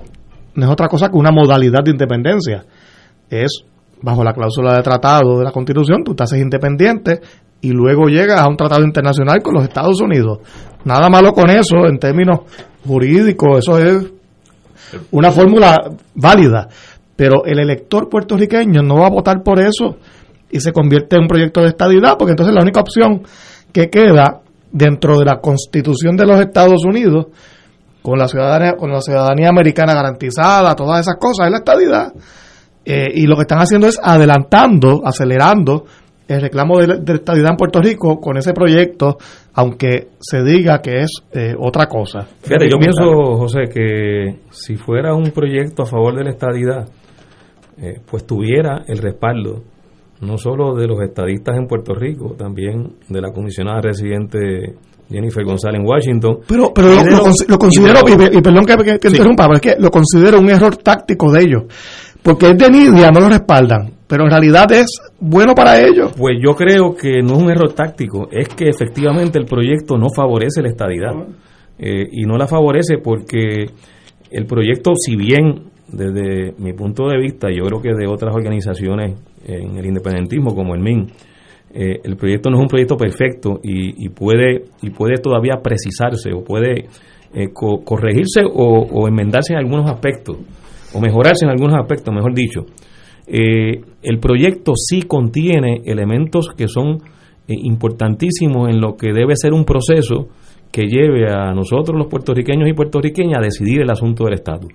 no es otra cosa que una modalidad de independencia. Es bajo la cláusula de tratado de la Constitución, tú te haces independiente y luego llegas a un tratado internacional con los Estados Unidos. Nada malo con eso en términos jurídicos, eso es una fórmula válida. Pero el elector puertorriqueño no va a votar por eso y se convierte en un proyecto de estadidad, porque entonces la única opción que queda dentro de la constitución de los Estados Unidos, con la ciudadanía, con la ciudadanía americana garantizada, todas esas cosas, es la estadidad. Eh, y lo que están haciendo es adelantando, acelerando el reclamo de, de estabilidad en Puerto Rico con ese proyecto, aunque se diga que es eh, otra cosa. Fíjate, yo pienso, José, que si fuera un proyecto a favor de la estadidad, eh, pues tuviera el respaldo no solo de los estadistas en Puerto Rico, también de la comisionada residente Jennifer González en Washington. Pero, pero lo, considero, y, perdón que, que interrumpa, pero es que lo considero un error táctico de ellos, porque es de Nidia, no lo respaldan, pero en realidad es bueno para ellos. Pues yo creo que no es un error táctico, es que efectivamente el proyecto no favorece la estadidad. Eh, y no la favorece porque el proyecto, si bien desde mi punto de vista, yo creo que de otras organizaciones en el independentismo como el MIN, eh, el proyecto no es un proyecto perfecto y, puede y puede todavía precisarse o puede eh, corregirse o, enmendarse en algunos aspectos o mejorarse en algunos aspectos, mejor dicho. Eh, el proyecto sí contiene elementos que son importantísimos en lo que debe ser un proceso que lleve a nosotros los puertorriqueños y puertorriqueñas a decidir el asunto del estatus.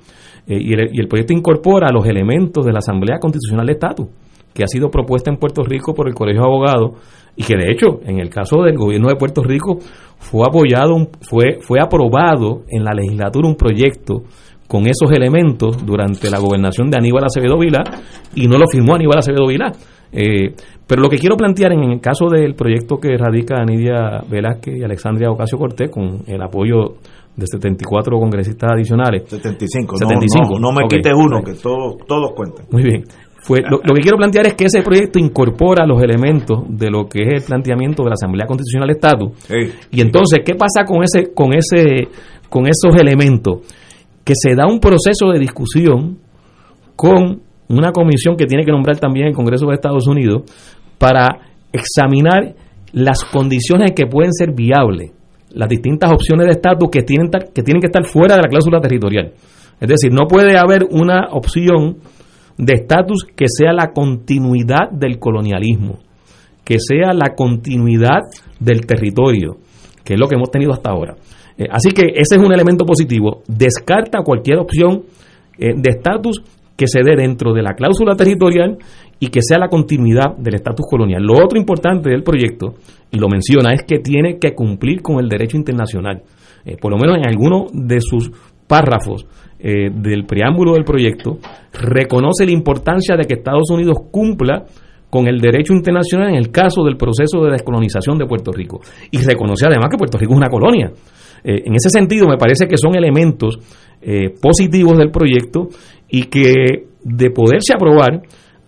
Y, el, y el proyecto incorpora los elementos de la Asamblea Constitucional de Estatus que ha sido propuesta en Puerto Rico por el Colegio de Abogados y que de hecho en el caso del gobierno de Puerto Rico fue apoyado, fue, fue aprobado en la legislatura un proyecto con esos elementos durante la gobernación de Aníbal Acevedo Vilá y no lo firmó Aníbal Acevedo Vilá. Eh, pero lo que quiero plantear en el caso del proyecto que radica Anidia Velázquez y Alexandria Ocasio Cortés con el apoyo de 74 congresistas adicionales. 75, 75. No, me quites uno, que todos, todos cuentan. Muy bien. Fue, lo, que quiero plantear es que ese proyecto incorpora los elementos de lo que es el planteamiento de la Asamblea Constitucional Estatus. Y entonces, ¿qué pasa con ese, con ese, con esos elementos? Que se da un proceso de discusión con una comisión que tiene que nombrar también el Congreso de Estados Unidos para examinar las condiciones que pueden ser viables, las distintas opciones de estatus que tienen, que tienen que estar fuera de la cláusula territorial. Es decir, no puede haber una opción de estatus que sea la continuidad del colonialismo, que sea la continuidad del territorio, que es lo que hemos tenido hasta ahora. Eh, así que ese es un elemento positivo. Descarta cualquier opción eh, de estatus que se dé dentro de la cláusula territorial y que sea la continuidad del estatus colonial. Lo otro importante del proyecto, y lo menciona, es que tiene que cumplir con el derecho internacional. Eh, por lo menos en alguno de sus párrafos eh, del preámbulo del proyecto reconoce la importancia de que Estados Unidos cumpla con el derecho internacional en el caso del proceso de descolonización de Puerto Rico. Y reconoce además que Puerto Rico es una colonia. Eh, en ese sentido, me parece que son elementos positivos del proyecto y que, de poderse aprobar,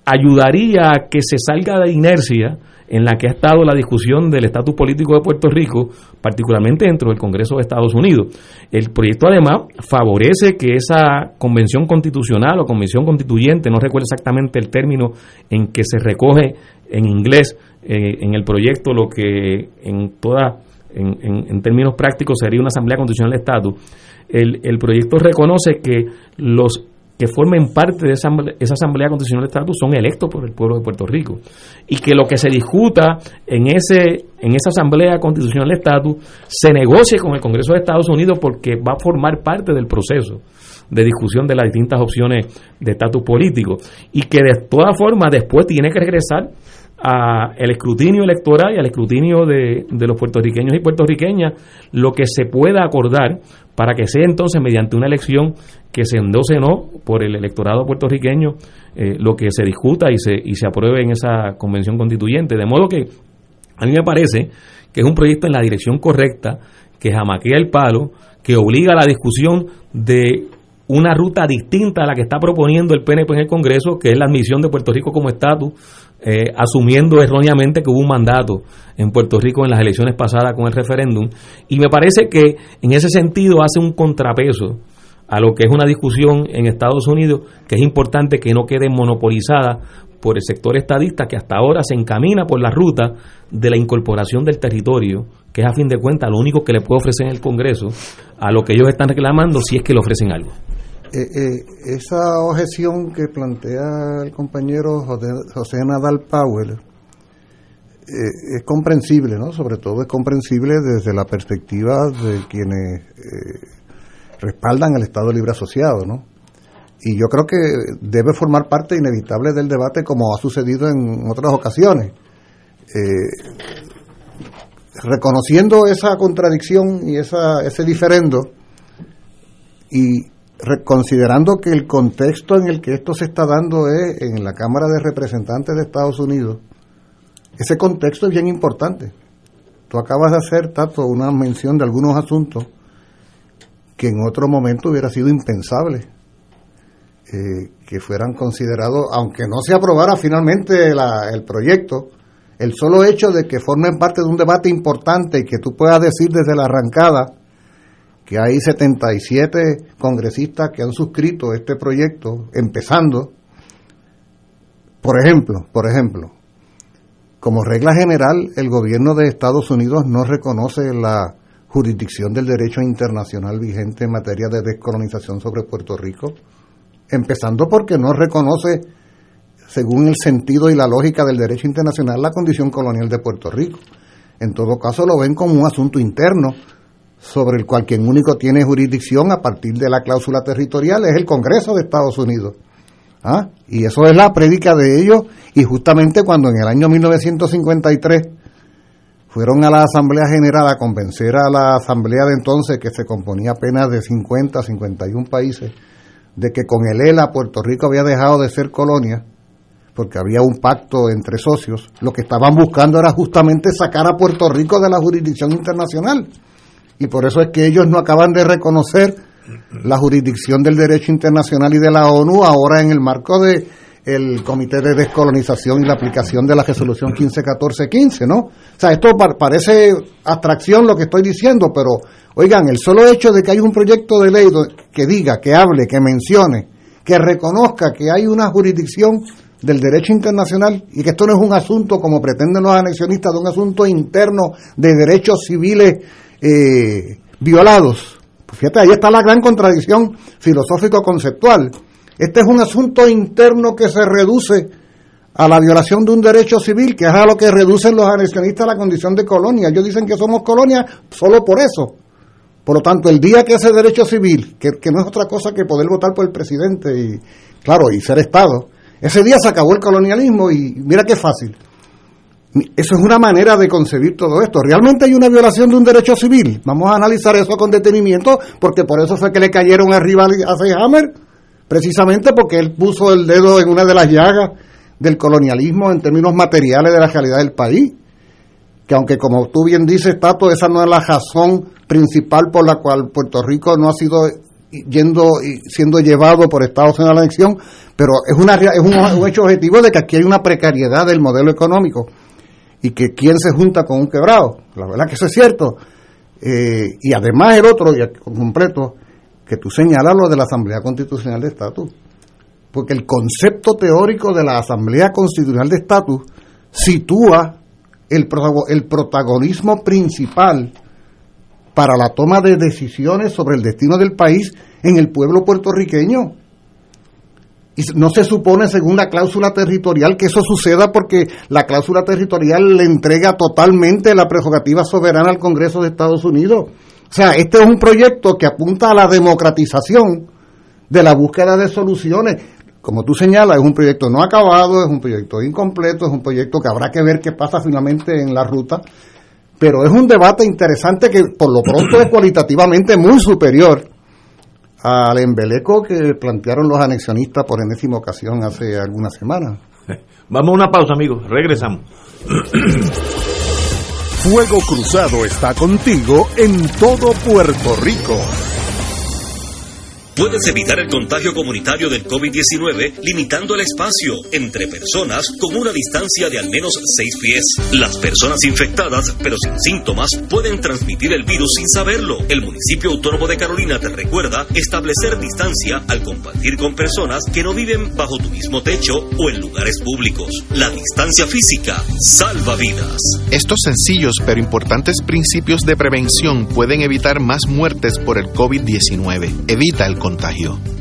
ayudaría a que se salga de inercia en la que ha estado la discusión del estatus político de Puerto Rico, particularmente dentro del Congreso de Estados Unidos. El proyecto además favorece que esa convención constitucional o convención constituyente, no recuerdo exactamente el término en que se recoge en inglés eh, en el proyecto lo que en toda en, en, términos prácticos sería una asamblea constitucional de estatus. El, el proyecto reconoce que los que formen parte de esa, esa Asamblea Constitucional de Estatus son electos por el pueblo de Puerto Rico. Y que lo que se discuta en ese en esa Asamblea Constitucional de Estatus se negocie con el Congreso de Estados Unidos porque va a formar parte del proceso de discusión de las distintas opciones de estatus político. Y que de todas formas después tiene que regresar al escrutinio electoral y al escrutinio de, de, los puertorriqueños y puertorriqueñas lo que se pueda acordar para que sea entonces mediante una elección que se endose no por el electorado puertorriqueño eh, lo que se discuta y se, y se apruebe en esa convención constituyente. De modo que a mí me parece que es un proyecto en la dirección correcta, que jamaquea el palo, que obliga a la discusión de una ruta distinta a la que está proponiendo el PNP en el Congreso, que es la admisión de Puerto Rico como estatus, eh, asumiendo erróneamente que hubo un mandato en Puerto Rico en las elecciones pasadas con el referéndum. Y me parece que en ese sentido hace un contrapeso a lo que es una discusión en Estados Unidos que es importante que no quede monopolizada por el sector estadista que hasta ahora se encamina por la ruta de la incorporación del territorio, que es a fin de cuentas lo único que le puede ofrecer el Congreso a lo que ellos están reclamando si es que le ofrecen algo. Eh, eh, esa objeción que plantea el compañero José, Nadal Powell eh, es comprensible, ¿no? Sobre todo es comprensible desde la perspectiva de quienes respaldan el Estado Libre Asociado, ¿no? y yo creo que debe formar parte inevitable del debate como ha sucedido en otras ocasiones. Reconociendo esa contradicción y esa, ese diferendo y considerando que el contexto en el que esto se está dando es en la Cámara de Representantes de Estados Unidos, ese contexto es bien importante. Tú acabas de hacer, Tato, una mención de algunos asuntos que en otro momento hubiera sido impensable eh, que fueran considerados, aunque no se aprobara finalmente el proyecto, el solo hecho de que formen parte de un debate importante y que tú puedas decir desde la arrancada que hay 77 congresistas que han suscrito este proyecto, empezando, por ejemplo, por ejemplo, como regla general, el gobierno de Estados Unidos no reconoce la jurisdicción del derecho internacional vigente en materia de descolonización sobre Puerto Rico, empezando porque no reconoce, según el sentido y la lógica del derecho internacional, la condición colonial de Puerto Rico. En todo caso, lo ven como un asunto interno sobre el cual quien único tiene jurisdicción a partir de la cláusula territorial es el Congreso de Estados Unidos. ¿Ah? Y eso es la prédica de ellos, y justamente cuando en el año 1953 fueron a la Asamblea General a convencer a la Asamblea de entonces, que se componía apenas de 50, 51 países, de que con el ELA Puerto Rico había dejado de ser colonia, porque había un pacto entre socios, lo que estaban buscando era justamente sacar a Puerto Rico de la jurisdicción internacional. Y por eso es que ellos no acaban de reconocer la jurisdicción del derecho internacional y de la ONU ahora en el marco de el Comité de Descolonización y la aplicación de la resolución 151415, ¿no? O sea, esto parece abstracción lo que estoy diciendo, pero oigan, el solo hecho de que hay un proyecto de ley que diga, que hable, que mencione, que reconozca que hay una jurisdicción del derecho internacional y que esto no es un asunto, como pretenden los anexionistas, de un asunto interno de derechos civiles eh, violados. Pues fíjate, ahí está la gran contradicción filosófico-conceptual este es un asunto interno que se reduce a la violación de un derecho civil, que es a lo que reducen los anexionistas la condición de colonia. Ellos dicen que somos colonia solo por eso. Por lo tanto, el día que ese derecho civil, que, no es otra cosa que poder votar por el presidente y, claro, y ser Estado, ese día se acabó el colonialismo y mira qué fácil. Eso es una manera de concebir todo esto. ¿Realmente hay una violación de un derecho civil? Vamos a analizar eso con detenimiento, porque por eso fue que le cayeron arriba a Seyhammer precisamente porque él puso el dedo en una de las llagas del colonialismo en términos materiales de la realidad del país. Que aunque como tú bien dices, Tato, esa no es la razón principal por la cual Puerto Rico no ha sido yendo y siendo llevado por Estados Unidos a la elección, pero es, una, es un, hecho objetivo de que aquí hay una precariedad del modelo económico y que quién se junta con un quebrado. La verdad que eso es cierto. Eh, y además el otro, y completo, que tú señalas lo de la Asamblea Constitucional de Estatus. Porque el concepto teórico de la Asamblea Constitucional de Estatus sitúa el, el protagonismo principal para la toma de decisiones sobre el destino del país en el pueblo puertorriqueño. No se supone, según la cláusula territorial, que eso suceda porque la cláusula territorial le entrega totalmente la prerrogativa soberana al Congreso de Estados Unidos. O sea, este es un proyecto que apunta a la democratización de la búsqueda de soluciones. Como tú señalas, es un proyecto no acabado, es un proyecto incompleto, es un proyecto que habrá que ver qué pasa finalmente en la ruta, pero es un debate interesante que por lo pronto es cualitativamente muy superior al embeleco que plantearon los anexionistas por enésima ocasión hace algunas semanas. Vamos a una pausa, amigos. Regresamos. Fuego Cruzado está contigo en todo Puerto Rico. Puedes evitar el contagio comunitario del COVID-19 limitando el espacio entre personas con una distancia de al menos 6 pies. Las personas infectadas pero sin síntomas pueden transmitir el virus sin saberlo. El municipio autónomo de Carolina te recuerda establecer distancia al compartir con personas que no viven bajo tu mismo techo o en lugares públicos. La distancia física salva vidas. Estos sencillos pero importantes principios de prevención pueden evitar más muertes por el COVID-19. Evita el contagio contagio.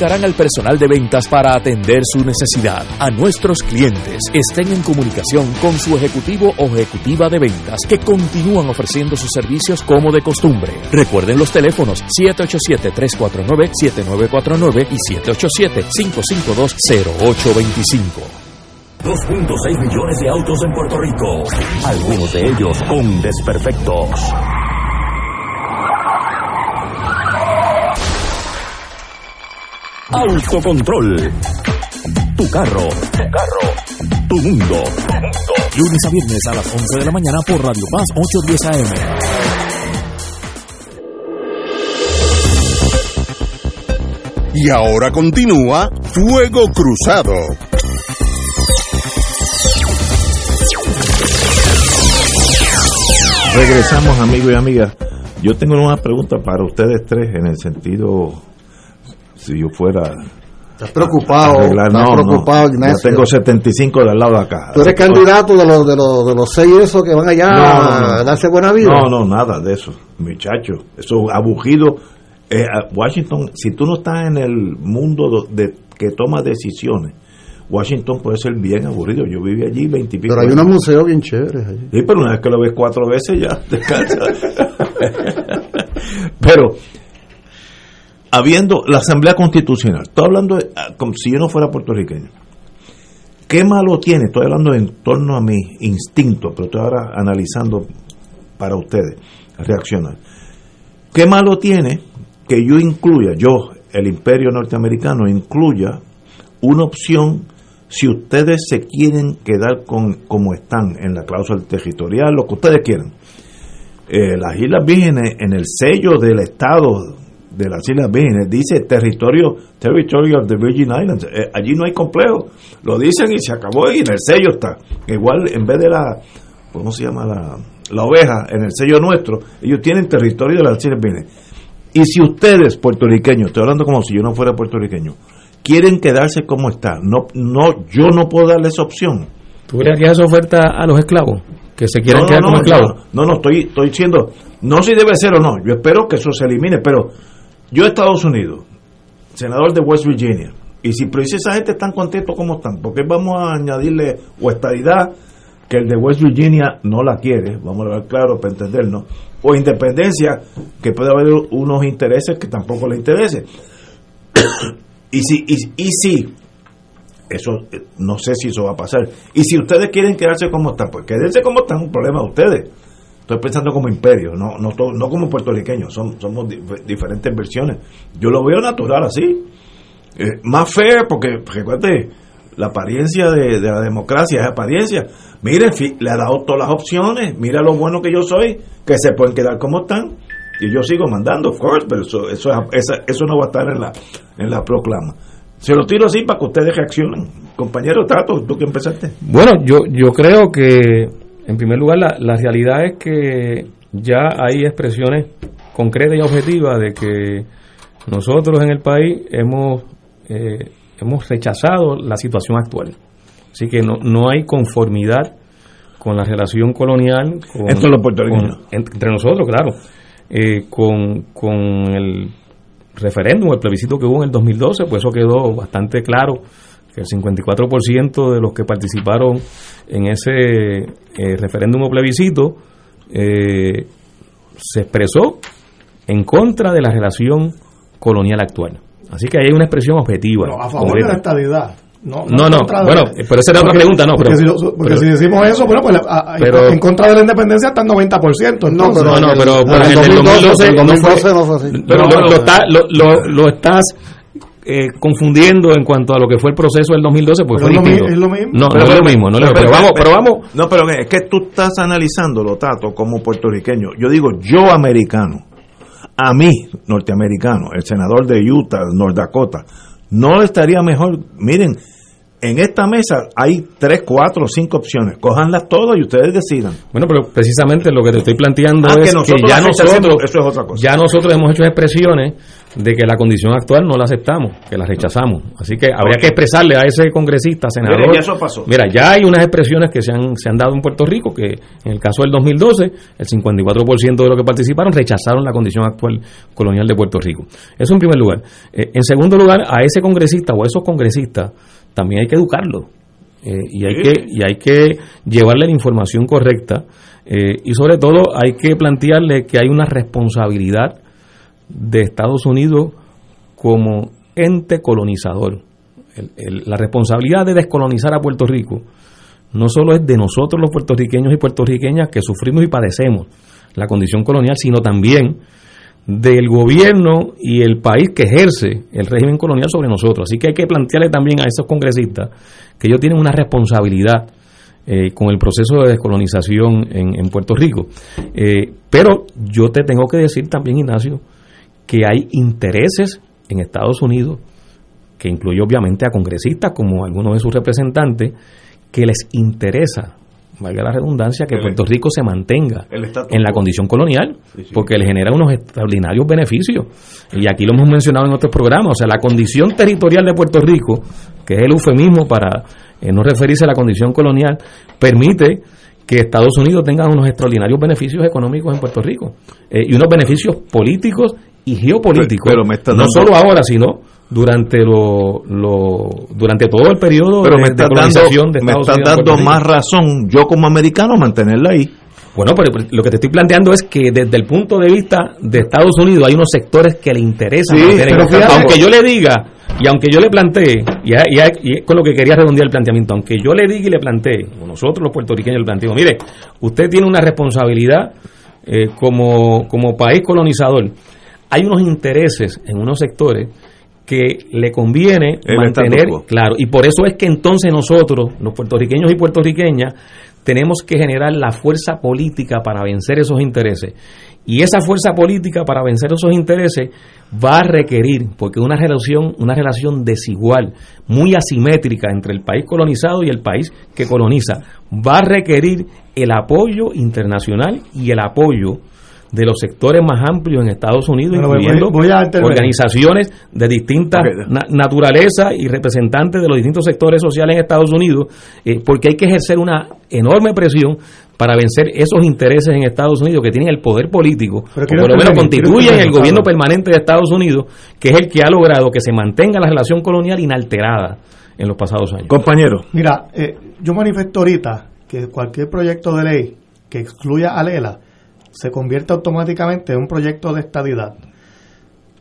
al personal de ventas para atender su necesidad. A nuestros clientes estén en comunicación con su ejecutivo o ejecutiva de ventas que continúan ofreciendo sus servicios como de costumbre. Recuerden los teléfonos 787-349-7949 y 787-552-0825. 2.6 millones de autos en Puerto Rico, algunos de ellos con desperfectos. Autocontrol. Tu carro. Tu carro. Tu mundo. Lunes a viernes a las 11 de la mañana por Radio Paz 810 AM. Y ahora continúa Fuego Cruzado. Regresamos, amigos y amigas. Yo tengo una pregunta para ustedes tres en el sentido, si yo fuera... Estás preocupado, estás no, preocupado, no, Ignacio. Yo tengo 75 del lado de acá. Tú eres candidato de los, de los, de los seis esos que van allá No, a darse buena vida. No, no, nada de eso, muchacho. Eso aburrido. Eh, Washington, si tú no estás en el mundo do- de que toma decisiones, Washington puede ser bien aburrido. Yo viví allí veintipico. Pero hay unos museos bien chéveres allí. Sí, pero una vez que lo ves cuatro veces ya descansa. pero habiendo la Asamblea Constitucional, estoy hablando ah, como si yo no fuera puertorriqueño. ¿Qué malo tiene? Estoy hablando en torno a mi instinto, pero estoy ahora analizando para ustedes reaccionar. ¿Qué malo tiene que yo incluya, yo, el imperio norteamericano, incluya una opción si ustedes se quieren quedar con como están en la cláusula territorial, lo que ustedes quieran? Eh, las Islas Vírgenes, en el sello del Estado de las Islas Vírgenes, dice territorio, territory of the Virgin Islands. Eh, allí no hay complejo. Lo dicen y se acabó y en el sello está. Igual, en vez de la, ¿cómo se llama? La, la oveja, en el sello nuestro, ellos tienen territorio de las Islas Vírgenes. Y si ustedes, puertorriqueños, estoy hablando como si yo no fuera puertorriqueño, quieren quedarse como está, no, no, yo no puedo darles esa opción. ¿Tú le harías esa oferta a los esclavos? Que se quieran no, quedar no, como no, esclavos. No, no, estoy, estoy diciendo, no si debe ser o no, yo espero que eso se elimine, pero yo Estados Unidos, senador de West Virginia, y si pero esa gente están contentos como están, porque vamos a añadirle o estadidad que el de West Virginia no la quiere, vamos a ver claro para entendernos, o independencia, que puede haber unos intereses que tampoco le interese. y si, y, y si eso eh, no sé si eso va a pasar. Y si ustedes quieren quedarse como están, pues quédense como están, un problema de ustedes. Estoy pensando como imperio, no no, no como puertorriqueños, somos di- diferentes versiones. Yo lo veo natural así. Eh, más feo, porque recuerde, la apariencia de, la democracia es apariencia. Miren, fi- le ha dado todas las opciones, mira lo bueno que yo soy, que se pueden quedar como están. Y yo sigo mandando, of course, pero eso, eso, es- esa- eso no va a estar en la, en la proclama. Se lo tiro así para que ustedes reaccionen. Compañero Tato, tú que empezaste. Bueno, yo, yo creo que, en primer lugar, la, la realidad es que ya hay expresiones concretas y objetivas de que nosotros en el país hemos, eh, hemos rechazado la situación actual. Así que no, no hay conformidad con la relación colonial. Con, puertorriqueños. con- entre nosotros, claro. eh, con, con el referéndum, el plebiscito que hubo en el 2012, pues eso quedó bastante claro que el 54% de los que participaron en ese eh, referéndum o plebiscito eh, se expresó en contra de la relación colonial actual. Así que ahí hay una expresión objetiva. a favor de la estabilidad. No, No, no, bueno, pero esa era otra Porque- pregunta, no, Porque, pero- si, lo- porque pero- si decimos eso, bueno, pues a- a- Pero- en contra de la independencia está el 90%. entonces. no, no, pero, pero en el 2012, el no fue- 2012 no fue así. pero No, lo, no, lo no. está- lo- lo- lo estás eh, confundiendo en cuanto a lo que fue el proceso del 2012, pues Pero fue es lo mi- distinto. es lo mismo. No, Pero- no es lo mismo, no pero, vamos, pero vamos. No, pero es que tú estás analizándolo, Tato, como puertorriqueño. Yo digo, yo americano, a mí, norteamericano, el senador de Utah, North Dakota, no estaría mejor, miren, en esta mesa hay tres, cuatro, cinco opciones. Cojanlas todas y ustedes decidan. Bueno, pero precisamente lo que te estoy planteando ah, es que, ya nosotros, eso es otra cosa. ya nosotros hemos hecho expresiones de que la condición actual no la aceptamos, que la rechazamos. Así que habría que expresarle a ese congresista, senador. Mira, eso pasó. Mira, ya hay unas expresiones que se han, se han dado en Puerto Rico, que en el caso del 2012, el 54% de los que participaron rechazaron la condición actual colonial de Puerto Rico. Eso en primer lugar. Eh, en segundo lugar, a ese congresista o a esos congresistas también hay que educarlo eh, y, hay que, y hay que llevarle la información correcta eh, y sobre todo hay que plantearle que hay una responsabilidad de Estados Unidos como ente colonizador. la responsabilidad de descolonizar a Puerto Rico no solo es de nosotros los puertorriqueños y puertorriqueñas que sufrimos y padecemos la condición colonial, sino también del gobierno y el país que ejerce el régimen colonial sobre nosotros. Así que hay que plantearle también a esos congresistas que ellos tienen una responsabilidad eh, con el proceso de descolonización en, Puerto Rico. Eh, pero yo te tengo que decir también, Ignacio, que hay intereses en Estados Unidos, que incluye obviamente a congresistas como algunos de sus representantes, que les interesa valga la redundancia, que Puerto Rico se mantenga en la condición colonial, porque le genera unos extraordinarios beneficios. Y aquí lo hemos mencionado en otros programas, o sea, la condición territorial de Puerto Rico, que es el eufemismo para eh, no referirse a la condición colonial, permite que Estados Unidos tenga unos extraordinarios beneficios económicos en Puerto Rico eh, y unos beneficios políticos y geopolíticos, no solo ahora, sino durante lo, lo, durante todo el periodo pero de, me está dando, me está dando más razón yo como americano mantenerla ahí. Bueno, pero lo que te estoy planteando es que desde el punto de vista de Estados Unidos hay unos sectores que le interesan aunque yo le diga y aunque yo le plantee y, con lo que quería redondear el planteamiento aunque yo le diga y le plantee o nosotros los puertorriqueños le planteamos mire usted tiene una responsabilidad eh, como, como país colonizador hay unos intereses en unos sectores que le conviene mantener claro y por eso es que entonces nosotros los puertorriqueños y puertorriqueñas tenemos que generar la fuerza política para vencer esos intereses. Y esa fuerza política para vencer esos intereses va a requerir porque una relación una relación desigual muy asimétrica entre el país colonizado y el país que coloniza va a requerir el apoyo internacional y el apoyo de los sectores más amplios en Estados Unidos, incluyendo organizaciones de distintas naturaleza y representantes de los distintos sectores sociales en Estados Unidos, eh, porque hay que ejercer una enorme presión para vencer esos intereses en Estados Unidos que tienen el poder político, Pero por lo menos constituyen el gobierno permanente de Estados Unidos, que es el que ha logrado que se mantenga la relación colonial inalterada en los pasados años. Compañero. Mira, eh, yo manifiesto ahorita que cualquier proyecto de ley que excluya a Lela se convierte automáticamente en un proyecto de estadidad.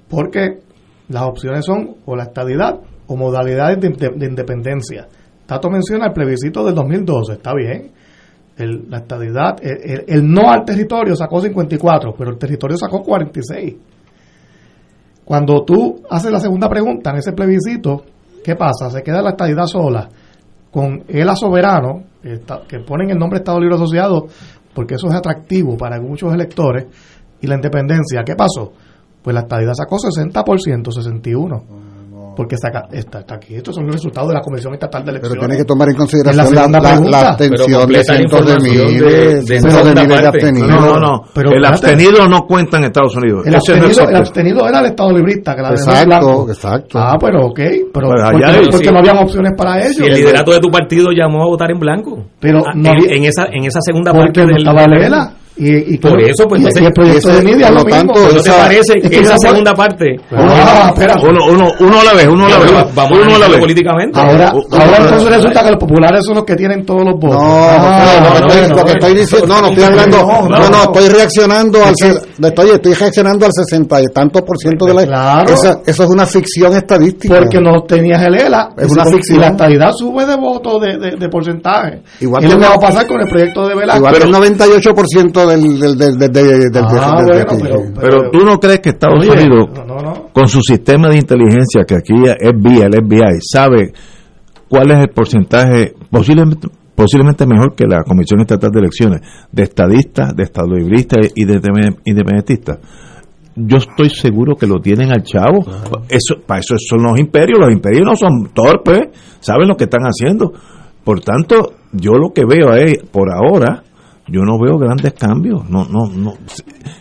Porque las opciones son o la estadidad o modalidades de, independencia. Tato menciona el plebiscito del 2012, está bien. la estadidad, el, no al territorio sacó 54, pero el territorio sacó 46. Cuando tú haces la segunda pregunta en ese plebiscito, ¿qué pasa? Se queda la estadidad sola con el soberano, que, que ponen el nombre Estado Libre Asociado porque eso es atractivo para muchos electores, y la independencia, ¿qué pasó? Pues la estadidad sacó 60%, 61% porque está, está, aquí. Estos son los resultados de la Comisión Estatal de Elecciones. Pero tiene que tomar en consideración la, la, la, abstención de cientos de miles, de, de abstenidos. No, no, no. Pero el abstenido no cuenta en Estados Unidos. El, abstenido, el abstenido, era el Estado librista. Que la exacto, exacto. Ah, pero ok. Pero pues porque, porque no habían opciones para ellos. el liderato de tu partido llamó a votar en blanco. Pero ah, no en, esa, en esa segunda parte del... estaba Lela. Y, por eso, pues, entonces, el proyecto de media, por lo tanto, ¿no te parece que esa segunda parte? Ah, uno, uno, uno a la vez, uno a la vez. Vamos uno a la vez. políticamente. Ahora, ahora entonces resulta que los populares son los que tienen todos los votos. No, no, lo que estoy diciendo, no, no estoy hablando, no, no, estoy reaccionando al, estoy, estoy reaccionando al 60 y tanto por ciento de la. Claro. Eso es una ficción estadística. Porque no tenías el ELA. Es una ficción. Y la estabilidad sube de votos de, de, porcentaje. Igual. Y que va a pasar con el proyecto de Velasco. Igual el 98% del, del, del Ah, pero, tú no crees que Estados Unidos, con su sistema de inteligencia, que aquí es vía el FBI, sabe cuál es el porcentaje, posiblemente, posiblemente mejor que la Comisión Estatal de Elecciones, de estadistas, de estadolibristas y de independentistas. yo estoy seguro que lo tienen al chavo. Eso, para eso son los imperios. Los imperios no son torpes, saben lo que están haciendo. Por tanto, yo lo que veo es, por ahora, yo no veo grandes cambios. No, no, no.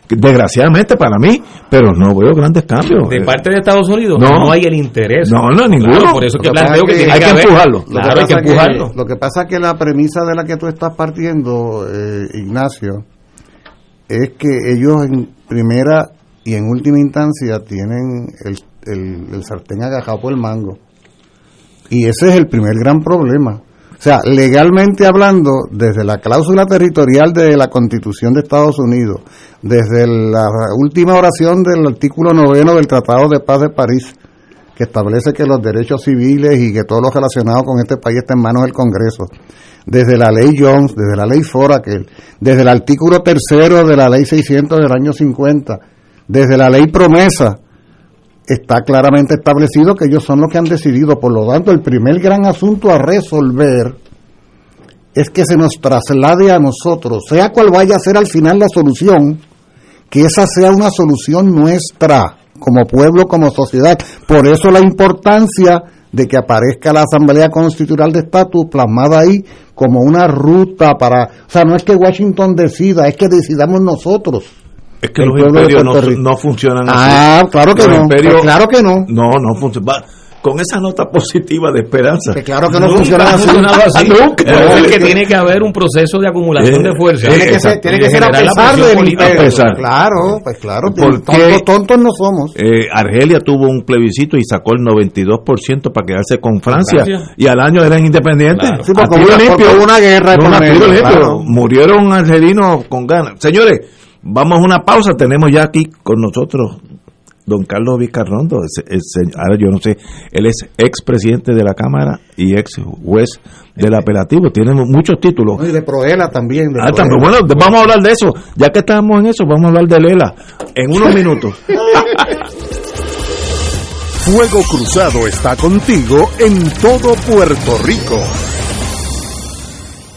Desgraciadamente para mí, pero no veo grandes cambios. De parte de Estados Unidos no, hay el interés. No, no, ninguno. por eso que planteo que, hay que, empujarlo. Claro, hay que empujarlo. lo que pasa es que la premisa de la que tú estás partiendo, eh, Ignacio, es que ellos en primera y en última instancia tienen el, el, el sartén agajado por el mango. Y ese es el primer gran problema o sea, legalmente hablando, desde la cláusula territorial de la Constitución de Estados Unidos, desde la última oración del artículo noveno del Tratado de Paz de París, que establece que los derechos civiles y que todo lo relacionado con este país está en manos del Congreso, desde la ley Jones, desde la ley Foraker, desde el artículo tercero de la ley 600 del año 50, desde la ley Promesa, está claramente establecido que ellos son los que han decidido. Por lo tanto, el primer gran asunto a resolver es que se nos traslade a nosotros, sea cual vaya a ser al final la solución, que esa sea una solución nuestra, como pueblo, como sociedad. Por eso la importancia de que aparezca la Asamblea Constitucional de Estatus plasmada ahí como una ruta para... O sea, no es que Washington decida, es que decidamos nosotros es que los imperios no, funcionan así. Ah, claro que no. claro que no. No, no funciona. Con esa nota positiva de esperanza. Que claro que no funciona así. así. Nunca. es que tiene que haber un proceso de acumulación de fuerza. Tiene que ser, tiene que ser a pesar del Claro, pues claro. Porque tontos, no somos. Eh, Argelia tuvo un plebiscito y sacó el 92% para quedarse con Francia, Y al año eran independientes. Sí, porque, hubo una, guerra. Murieron argelinos con ganas. Señores Vamos a una pausa, tenemos ya aquí con nosotros don Carlos Vizcarrondo, ahora yo no sé, él es ex presidente de la Cámara y ex juez del apelativo, tiene muchos títulos. y de Proela también. ah, también. Bueno, vamos a hablar de eso, ya que estamos en eso, vamos a hablar de Lela en unos minutos. Fuego Cruzado está contigo en todo Puerto Rico.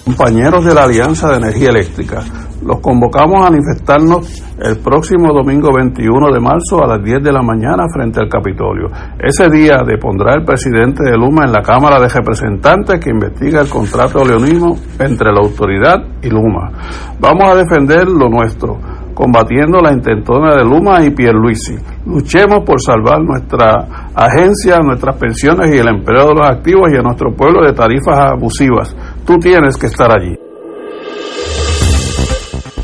Compañeros de la Alianza de Energía Eléctrica los convocamos a manifestarnos el próximo domingo 21 de marzo a las 10 de la mañana frente al Capitolio. Ese día depondrá el presidente de Luma en la Cámara de Representantes que investiga el contrato leonino entre la autoridad y Luma. Vamos a defender lo nuestro, combatiendo la intentona de Luma y Pierluisi. Luchemos por salvar nuestra agencia, nuestras pensiones y el empleo de los activos y a nuestro pueblo de tarifas abusivas. Tú tienes que estar allí.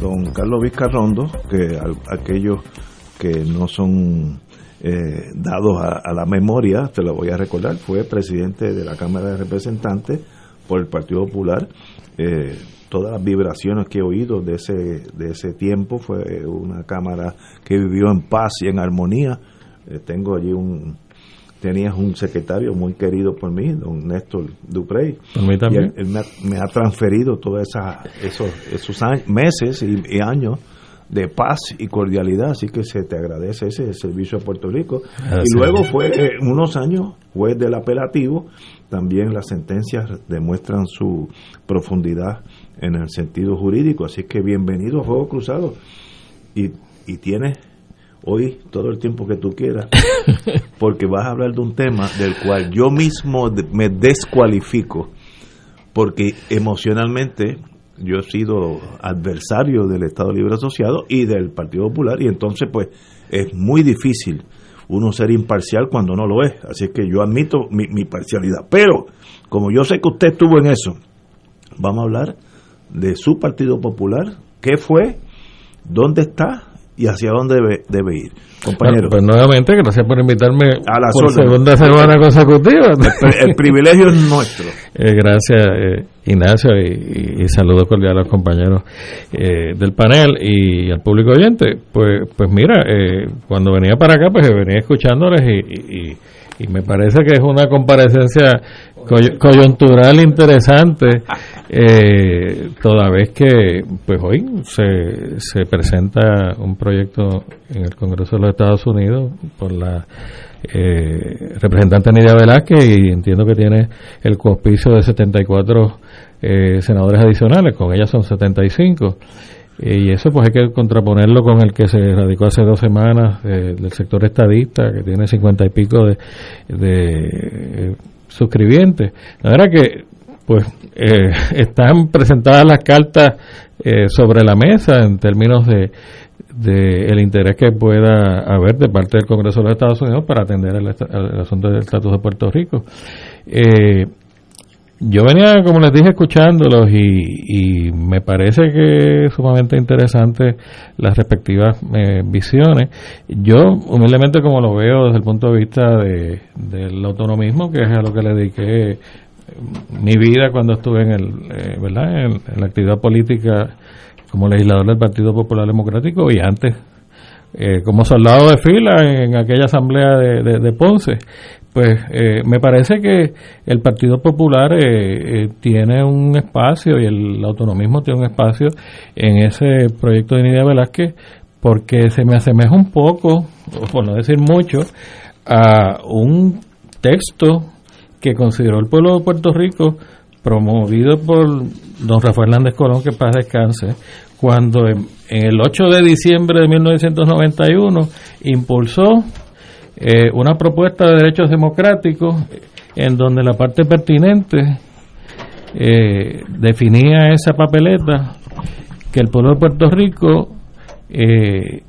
don Carlos Vizcarrondo, que aquellos que no son eh, dados a, la memoria, te lo voy a recordar, fue presidente de la Cámara de Representantes por el Partido Popular. Eh, todas las vibraciones que he oído de ese, de ese tiempo fue una Cámara que vivió en paz y en armonía. Eh, tengo allí un, tenías un secretario muy querido por mí, don Néstor Duprey. Por también. Y él, me, ha, transferido todos esos, esos meses y, años de paz y cordialidad, así que se te agradece ese servicio a Puerto Rico. Y luego fue eh, unos años juez del apelativo, también las sentencias demuestran su profundidad en el sentido jurídico, así que bienvenido a Juego Cruzado. Y, y tienes hoy todo el tiempo que tú quieras, porque vas a hablar de un tema del cual yo mismo me descualifico, porque emocionalmente yo he sido adversario del Estado Libre Asociado y del Partido Popular, y entonces pues es muy difícil uno ser imparcial cuando no lo es, así que yo admito mi, mi parcialidad, pero como yo sé que usted estuvo en eso, vamos a hablar de su Partido Popular, qué fue, dónde está y hacia dónde debe, ir. Compañero. pues nuevamente, gracias por invitarme a la segunda semana consecutiva. El, privilegio es nuestro. Eh, gracias, eh, Ignacio, y, saludos cordiales a los compañeros eh, del panel y al público oyente. Pues, pues mira, cuando venía para acá, pues venía escuchándoles y, y me parece que es una comparecencia coyuntural interesante, eh, toda vez que pues hoy se, se presenta un proyecto en el Congreso de los Estados Unidos por la eh, representante Nidia Velázquez y entiendo que tiene el cospicio de 74 eh, senadores adicionales, con ella son 75. Y eso pues hay que contraponerlo con el que se radicó hace dos semanas del sector estadista, que tiene cincuenta y pico de, de suscribientes. La verdad que pues eh, están presentadas las cartas eh, sobre la mesa en términos de, el interés que pueda haber de parte del Congreso de los Estados Unidos para atender el, asunto del estatus de Puerto Rico. Eh, yo venía, como les dije, escuchándolos y, me parece que es sumamente interesante las respectivas eh, visiones. Yo, humildemente, como lo veo desde el punto de vista de, del autonomismo, que es a lo que le dediqué mi vida cuando estuve en, el, eh, ¿verdad? En, la actividad política como legislador del Partido Popular Democrático y antes eh, como soldado de fila en, aquella asamblea de Ponce pues eh, me parece que el Partido Popular eh, eh, tiene un espacio y el autonomismo tiene un espacio en ese proyecto de Nidia Velázquez porque se me asemeja un poco, por no decir mucho, a un texto que consideró el pueblo de Puerto Rico promovido por don Rafael Hernández Colón, que paz descanse, cuando en el 8 de diciembre de 1991 impulsó eh, una propuesta de derechos democráticos en donde la parte pertinente eh, definía esa papeleta que el pueblo de Puerto Rico eh,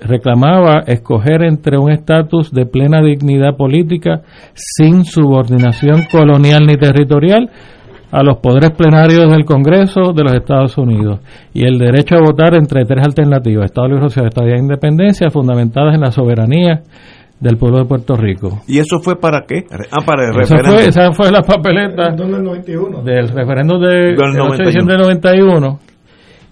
reclamaba escoger entre un estatus de plena dignidad política sin subordinación colonial ni territorial a los poderes plenarios del Congreso de los Estados Unidos y el derecho a votar entre tres alternativas, Estado Libre Social, Estado de Independencia, fundamentadas en la soberanía del pueblo de Puerto Rico. ¿Y eso fue para qué? Ah, para el esa referéndum. Fue, esa fue la papeleta del referéndum de, del diciembre del 91,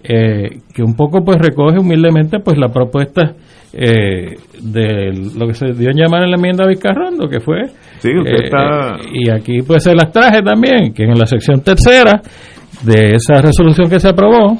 eh, que un poco pues recoge humildemente pues la propuesta eh, de lo que se dio en llamar en la enmienda Vizcarrondo, que fue... Sí, usted eh, está... Eh, y aquí pues se las traje también, que en la sección tercera de esa resolución que se aprobó,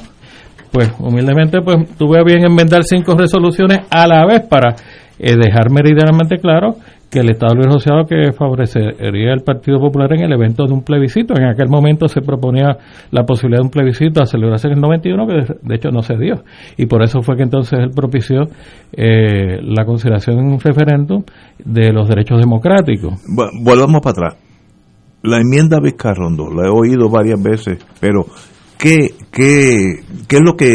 pues humildemente pues tuve a bien enmendar cinco resoluciones a la vez para dejar meridianamente claro que el Estado Libre Asociado que favorecería el Partido Popular en el evento de un plebiscito. En aquel momento se proponía la posibilidad de un plebiscito a celebrarse en el 91, que de hecho no se dio. Y por eso fue que entonces él propició eh, la consideración en un referéndum de los derechos democráticos. volvamos para atrás. La enmienda Vizcarrondo, la he oído varias veces, pero ¿qué, qué, qué es lo que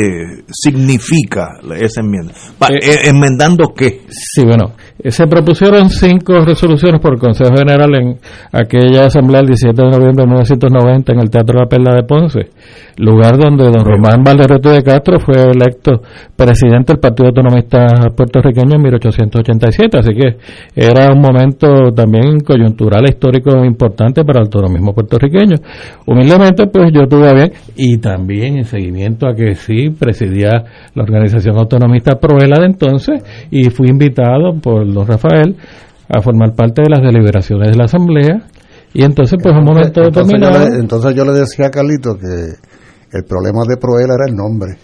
significa esa enmienda? Eh, eh, ¿Enmendando qué? Sí, bueno, se propusieron cinco resoluciones por el Consejo General en aquella asamblea el 17 de noviembre de 1990 en el Teatro La Perla de Ponce, lugar donde don Román Valderrete de Castro fue electo presidente del Partido Autonomista Puertorriqueño en 1887, así que era un momento también coyuntural e histórico importante para el autonomismo puertorriqueño. Humildemente, pues yo tuve bien, y también en seguimiento a que sí presidía la organización autonomista Proela de entonces, y fui invitado por don Rafael a formar parte de las deliberaciones de la Asamblea. Y entonces, pues, un momento determinado. entonces yo le decía a Carlito que el problema de Proela era el nombre.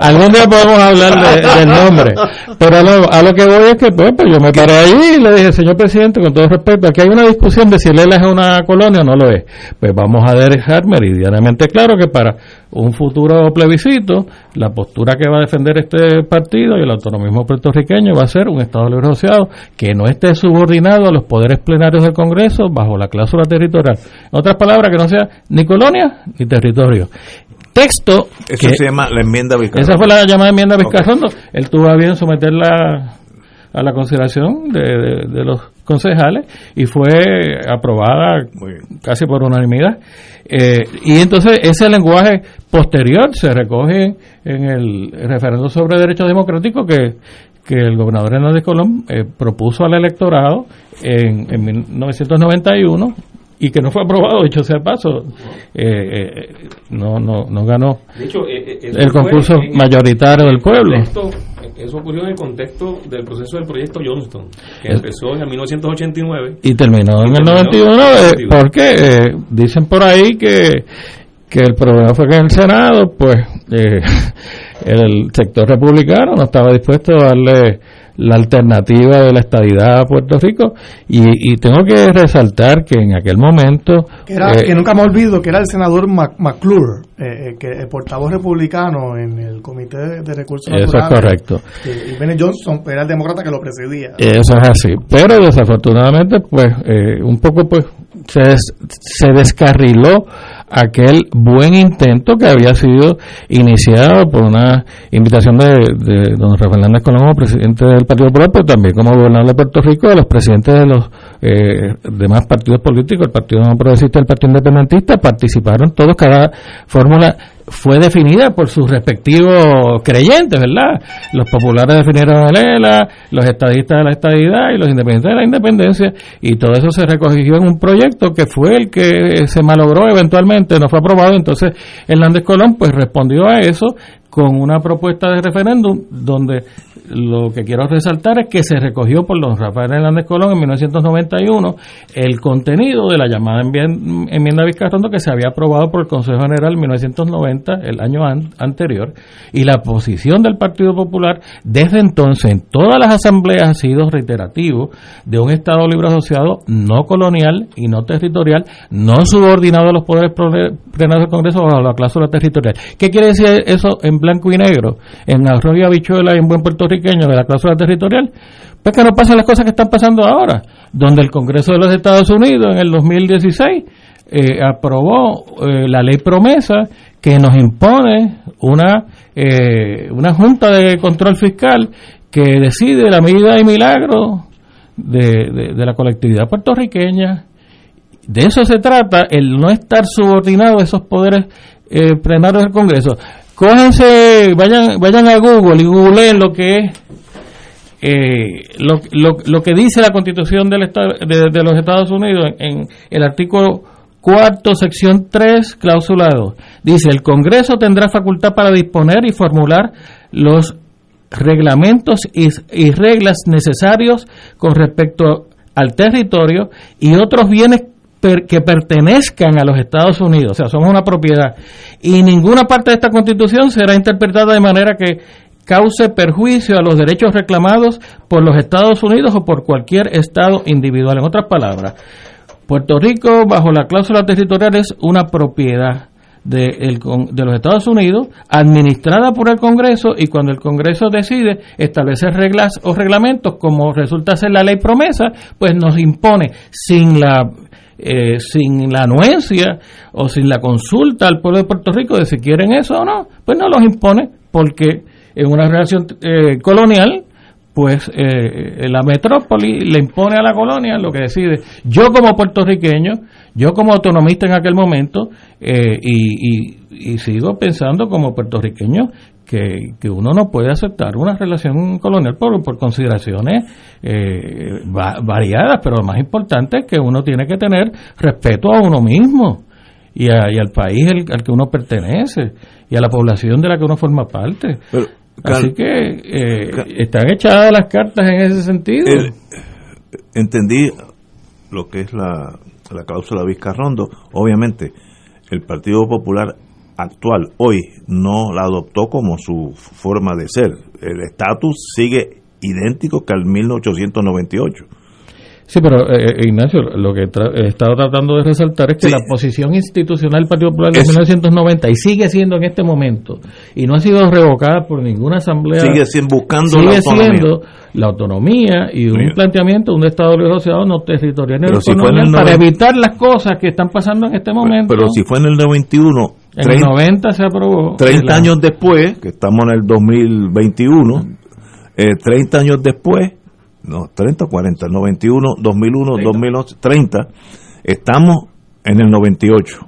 Algún día podemos hablar del nombre, pero a lo, que voy es que pues, pues, yo me paré ahí y le dije, señor presidente, con todo respeto, aquí hay una discusión de si Lela es una colonia o no lo es. Pues vamos a dejar meridianamente claro que para un futuro plebiscito, la postura que va a defender este partido y el autonomismo puertorriqueño va a ser un Estado libre asociado que no esté subordinado a los poderes plenarios del Congreso bajo la cláusula territorial. En otras palabras, que no sea ni colonia ni territorio texto. Eso se llama la enmienda Vizcarrondo. Esa fue la llamada enmienda Vizcarrondo. Él tuvo a bien someterla a la consideración de, los concejales y fue aprobada casi por unanimidad. Eh, y entonces ese lenguaje posterior se recoge en el referendo sobre derechos democráticos que, que el gobernador Hernández Colón eh, propuso al electorado en, en 1991 y que no fue aprobado, dicho sea paso, eh, eh, no, no, no ganó eh, el concurso mayoritario del pueblo. eso ocurrió en el contexto del proceso del proyecto Johnston, que empezó en 1989 y terminó en el 91. porque dicen por ahí que, que el problema fue que en el Senado, pues el sector republicano no estaba dispuesto a darle la alternativa de la estadidad a Puerto Rico. Y, tengo que resaltar que en aquel momento que, eh, nunca me olvido que era el senador McClure eh, eh, que el portavoz republicano en el comité de, recursos eso es correcto. Y Benny Johnson era el demócrata que lo presidía. Eso es así. Pero desafortunadamente pues un poco pues se, se descarriló aquel buen intento que había sido iniciado por una invitación de, de don Rafael Hernández Colombo, presidente del Partido Popular, pero también como gobernador de Puerto Rico, de los presidentes de los eh, demás partidos políticos, el Partido No Progresista el Partido Independentista, participaron todos, cada fórmula fue definida por sus respectivos creyentes, ¿verdad? Los populares definieron el ELA, los estadistas de la estadidad y los independientes de la independencia, y todo eso se recogió en un proyecto que fue el que se malogró eventualmente, no fue aprobado, entonces Hernández Colón pues respondió a eso con una propuesta de referéndum donde lo que quiero resaltar es que se recogió por don Rafael Hernández Colón en 1991 el contenido de la llamada enmienda Vizcarrondo que se había aprobado por el Consejo General en 1990, el año anterior, y la posición del Partido Popular desde entonces en todas las asambleas ha sido reiterativo de un Estado libre asociado no colonial y no territorial, no subordinado a los poderes plenarios del Congreso bajo la cláusula territorial. ¿Qué quiere decir eso en blanco y negro? En arroz y en buen Puerto de la cláusula territorial, pues que no pasan las cosas que están pasando ahora, donde el Congreso de los Estados Unidos en el 2016 eh, aprobó eh, la ley promesa que nos impone una, eh, una junta de control fiscal que decide la medida de milagro de, de, la colectividad puertorriqueña. De eso se trata, el no estar subordinado a esos poderes eh, plenarios del Congreso cójanse, vayan, vayan a Google y googleen lo que es eh, lo, lo, lo, que dice la Constitución del Estado, de, los Estados Unidos en, el artículo cuarto, sección 3, cláusula 2. Dice, el Congreso tendrá facultad para disponer y formular los reglamentos y, y reglas necesarios con respecto al territorio y otros bienes que pertenezcan a los Estados Unidos, o sea, somos una propiedad, y ninguna parte de esta constitución será interpretada de manera que, cause perjuicio a los derechos reclamados por los Estados Unidos o por cualquier Estado individual. En otras palabras, Puerto Rico, bajo la cláusula territorial, es una propiedad de, los Estados Unidos administrada por el Congreso y cuando el Congreso decide establecer reglas o reglamentos como resulta ser la ley promesa, pues nos impone sin la eh, sin la anuencia o sin la consulta al pueblo de Puerto Rico de si quieren eso o no, pues no los impone porque en una relación eh, colonial pues eh, la metrópoli le impone a la colonia lo que decide. Yo como puertorriqueño, yo como autonomista en aquel momento, y, sigo pensando como puertorriqueño que, que, uno no puede aceptar una relación colonial por, por consideraciones eh, variadas, pero lo más importante es que uno tiene que tener respeto a uno mismo y, al país al, que uno pertenece y a la población de la que uno forma parte. Así que eh, están echadas las cartas en ese sentido. entendí lo que es la, la cláusula Vizcarrondo. Obviamente, el Partido Popular actual, hoy, no la adoptó como su forma de ser. El estatus sigue idéntico que al 1898. Sí, pero eh, eh, Ignacio, lo que he estado tratando de resaltar es que la posición institucional del Partido Popular de 1990 y sigue siendo en este momento y no ha sido revocada por ninguna asamblea. Sigue siendo buscando sigue la autonomía. siendo la autonomía y un planteamiento de un Estado asociado no territorial para evitar las cosas que están pasando en este momento. Pero, si fue en el 91 en el 90 se aprobó. 30 años después, que estamos en el 2021, eh, 30 años después, no, 30 o 40, 91, 2001, 2011, 30, estamos en el 98.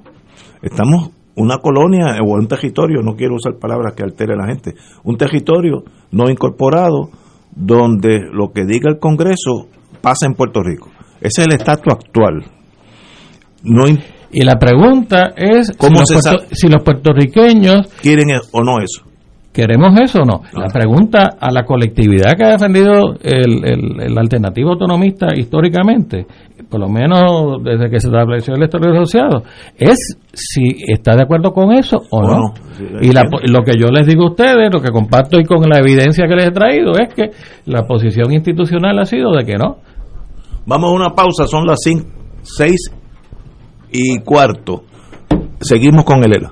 Estamos una colonia o un territorio, no quiero usar palabras que altere a la gente, un territorio no incorporado donde lo que diga el Congreso pasa en Puerto Rico. Ese es el estatus actual. No y la pregunta es si, los puertorriqueños quieren o no eso. ¿Queremos eso o no? La pregunta a la colectividad que ha defendido el, el, el, alternativo autonomista históricamente, por lo menos desde que se estableció el Estado asociado, es si está de acuerdo con eso o, no. y lo que yo les digo a ustedes, lo que comparto y con la evidencia que les he traído, es que la posición institucional ha sido de que no. Vamos a una pausa, son las seis y cuarto. Seguimos con el ELA.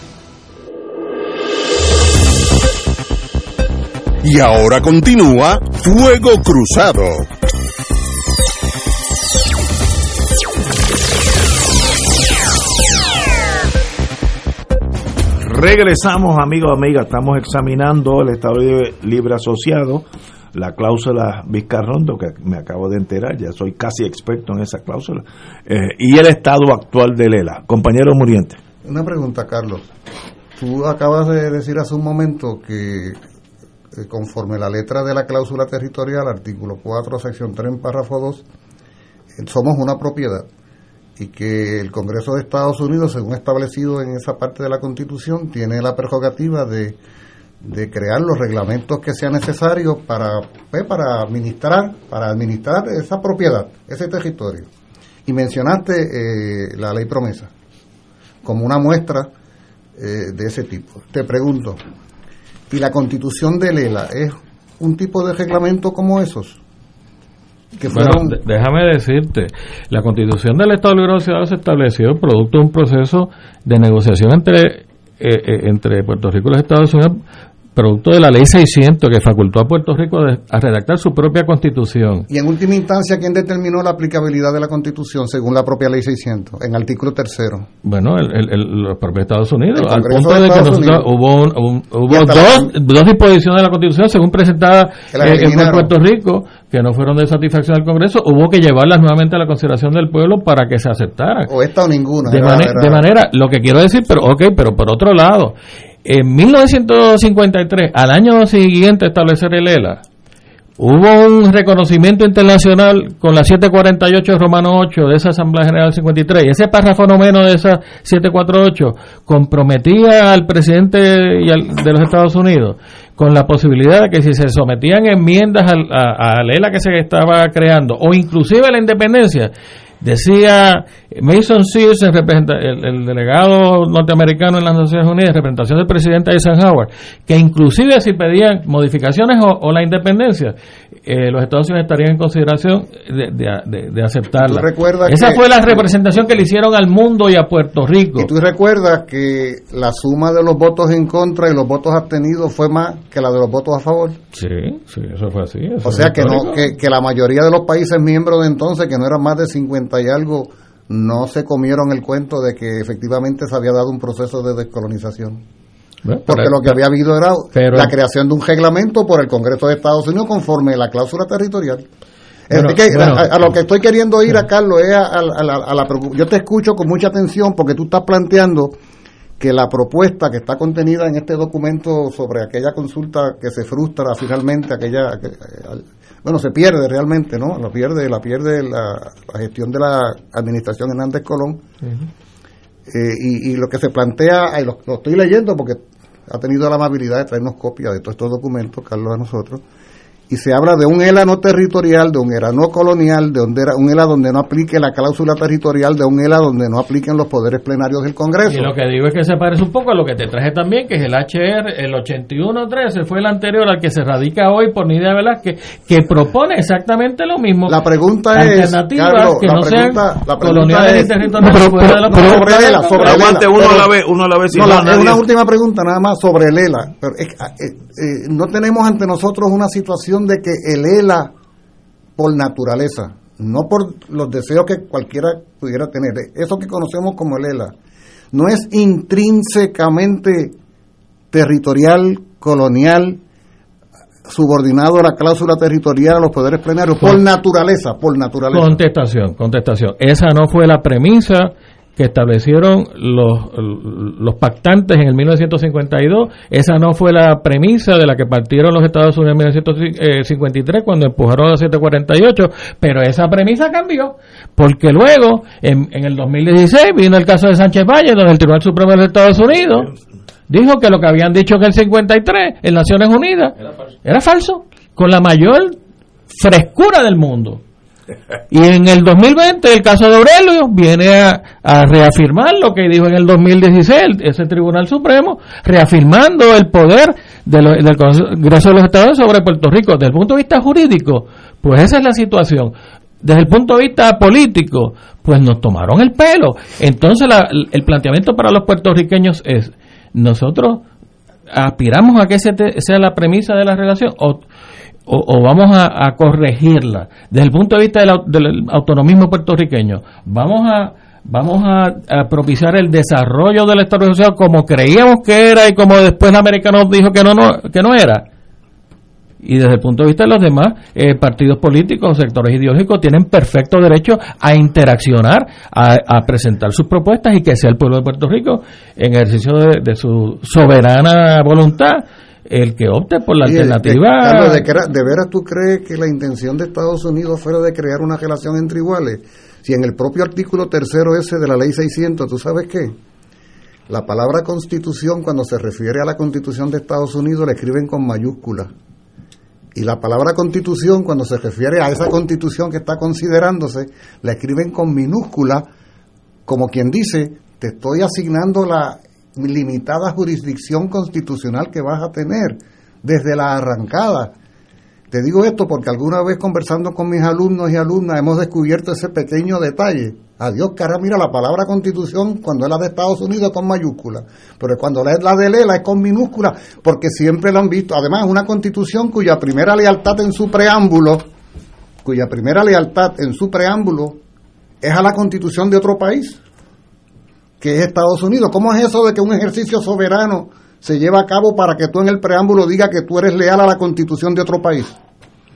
Y ahora continúa Fuego Cruzado. Regresamos, amigos, amigas. Estamos examinando el Estado Libre Asociado, la cláusula Vizcarrondo, que me acabo de enterar, ya soy casi experto en esa cláusula, eh, y el estado actual de Lela. Compañero Muriente. Una pregunta, Carlos. Tú acabas de decir hace un momento que eh, conforme la letra de la cláusula territorial, artículo 4, sección 3, párrafo 2, eh, somos una propiedad y que el Congreso de Estados Unidos, según establecido en esa parte de la Constitución, tiene la prerrogativa de, crear los reglamentos que sean necesarios para, pues, para administrar para administrar esa propiedad, ese territorio. Y mencionaste eh, la ley promesa como una muestra de ese tipo. Te pregunto, y la constitución de Lela es un tipo de reglamento como esos. Que fueron... déjame decirte, la constitución del Estado Libre Asociado se estableció producto de un proceso de negociación entre, eh, eh, entre Puerto Rico y los Estados Unidos producto de la ley 600 que facultó a Puerto Rico a redactar su propia constitución. Y en última instancia, ¿quién determinó la aplicabilidad de la constitución según la propia ley 600? En artículo tercero. Bueno, el, los propios Estados Unidos. al punto de, que nosotros hubo, hubo dos, dos, disposiciones de la constitución según presentada en Puerto Rico que no fueron de satisfacción del Congreso, hubo que llevarlas nuevamente a la consideración del pueblo para que se aceptaran. O esta o ninguna. De, de manera, lo que quiero decir, pero ok, pero por otro lado, en 1953, al año siguiente establecer el ELA, hubo un reconocimiento internacional con la 748 Romano 8 de esa Asamblea General 53 y ese párrafo no menos de esa 748 comprometía al presidente de los Estados Unidos con la posibilidad de que si se sometían enmiendas a, a la ELA que se estaba creando o inclusive a la independencia Decía Mason Sears, el, el, delegado norteamericano en las Naciones Unidas, en representación del presidente Eisenhower, que inclusive si pedían modificaciones o, la independencia, eh, los Estados Unidos estarían en consideración de, aceptarla. Esa fue la representación que le hicieron al mundo y a Puerto Rico. Y tú recuerdas que la suma de los votos en contra y los votos abstenidos fue más que la de los votos a favor. Sí, sí, eso fue así. o sea que, no, que, que la mayoría de los países miembros de entonces, que no eran más de 50 y algo no se comieron el cuento de que efectivamente se había dado un proceso de descolonización. Porque lo que había habido era la creación de un reglamento por el Congreso de Estados Unidos conforme la cláusula territorial. a, lo que estoy queriendo ir a Carlos es a, la, yo te escucho con mucha atención porque tú estás planteando que la propuesta que está contenida en este documento sobre aquella consulta que se frustra finalmente aquella bueno, se pierde realmente, ¿no? La pierde, la pierde la, gestión de la administración Hernández Colón. Eh, y, lo que se plantea, y lo, estoy leyendo porque ha tenido la amabilidad de traernos copias de todos estos documentos, Carlos, a nosotros, y se habla de un ELA no territorial, de un ELA no colonial, de un ELA donde no aplique la cláusula territorial, de un ELA donde no apliquen los poderes plenarios del Congreso. Y lo que digo es que se parece un poco a lo que te traje también, que es el HR, el 8113, fue el anterior al que se radica hoy por Nidia Velázquez, que propone exactamente lo mismo. La pregunta es, Carlos, que la no sean la coloniales y territoriales. sobre el ELA, sobre Aguante uno a la vez, uno a la vez. no, una última pregunta nada más sobre el ELA. Pero eh, eh, no tenemos ante nosotros una situación de que el ELA, por naturaleza, no por los deseos que cualquiera pudiera tener, eso que conocemos como el ELA, no es intrínsecamente territorial, colonial, subordinado a la cláusula territorial a los poderes plenarios, por naturaleza, por naturaleza. Contestación, contestación. Esa no fue la premisa que establecieron los, los pactantes en el 1952. Esa no fue la premisa de la que partieron los Estados Unidos en 1953 cuando empujaron a 748, pero esa premisa cambió, porque luego, en, en el 2016, vino el caso de Sánchez Valle, donde el Tribunal Supremo de los Estados Unidos dijo que lo que habían dicho en el 53 en Naciones Unidas era falso. con la mayor frescura del mundo. Y en el 2020, el caso de Aurelio viene a, reafirmar lo que dijo en el 2016 ese Tribunal Supremo, reafirmando el poder del Congreso de los Estados sobre Puerto Rico. Desde el punto de vista jurídico, pues esa es la situación. Desde el punto de vista político, pues nos tomaron el pelo. Entonces el planteamiento para los puertorriqueños es, nosotros aspiramos a que sea la premisa de la relación o o, vamos a, corregirla. Desde el punto de vista del, autonomismo puertorriqueño vamos a vamos a, propiciar el desarrollo del Estado social como creíamos que era y como después el americano dijo que no, no que no era. Y desde el punto de vista de los demás eh, partidos políticos sectores ideológicos tienen perfecto derecho a interaccionar, a, presentar sus propuestas y que sea el pueblo de Puerto Rico en ejercicio de su soberana voluntad el que opte por la alternativa. de, de, veras tú crees que la intención de Estados Unidos fuera de crear una relación entre iguales? Si en el propio artículo tercero ese de la ley 600, ¿tú sabes qué? La palabra constitución, cuando se refiere a la constitución de Estados Unidos, la escriben con mayúscula. Y la palabra constitución, cuando se refiere a esa constitución que está considerándose, la escriben con minúscula, como quien dice, te estoy asignando la, limitada jurisdicción constitucional que vas a tener desde la arrancada. Te digo esto porque alguna vez conversando con mis alumnos y alumnas hemos descubierto ese pequeño detalle. Adiós, cara, mira, la palabra constitución cuando es la de Estados Unidos es con mayúscula, pero cuando es la de Lela es con minúscula, porque siempre lo han visto. Además, una constitución cuya primera lealtad en su preámbulo, cuya primera lealtad en su preámbulo es a la constitución de otro país que es Estados Unidos. ¿Cómo es eso de que un ejercicio soberano se lleva a cabo para que tú en el preámbulo digas que tú eres leal a la constitución de otro país?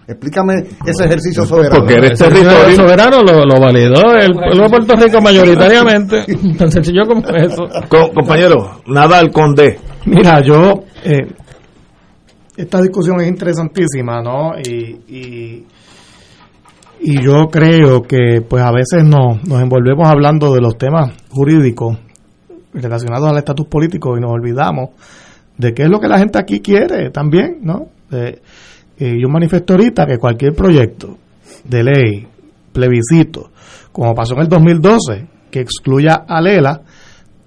Explícame ese ejercicio soberano. Porque eres territorio soberano lo, validó el pueblo de Puerto Rico mayoritariamente. Tan sencillo como eso. compañero, nada al conde. Mira, yo. Eh, esta discusión es interesantísima, ¿no? y y yo creo que pues a veces nos, nos envolvemos hablando de los temas jurídicos relacionados al estatus político y nos olvidamos de qué es lo que la gente aquí quiere también, ¿no? Eh, yo manifiesto ahorita que cualquier proyecto de ley, plebiscito, como pasó en el 2012, que excluya a Lela,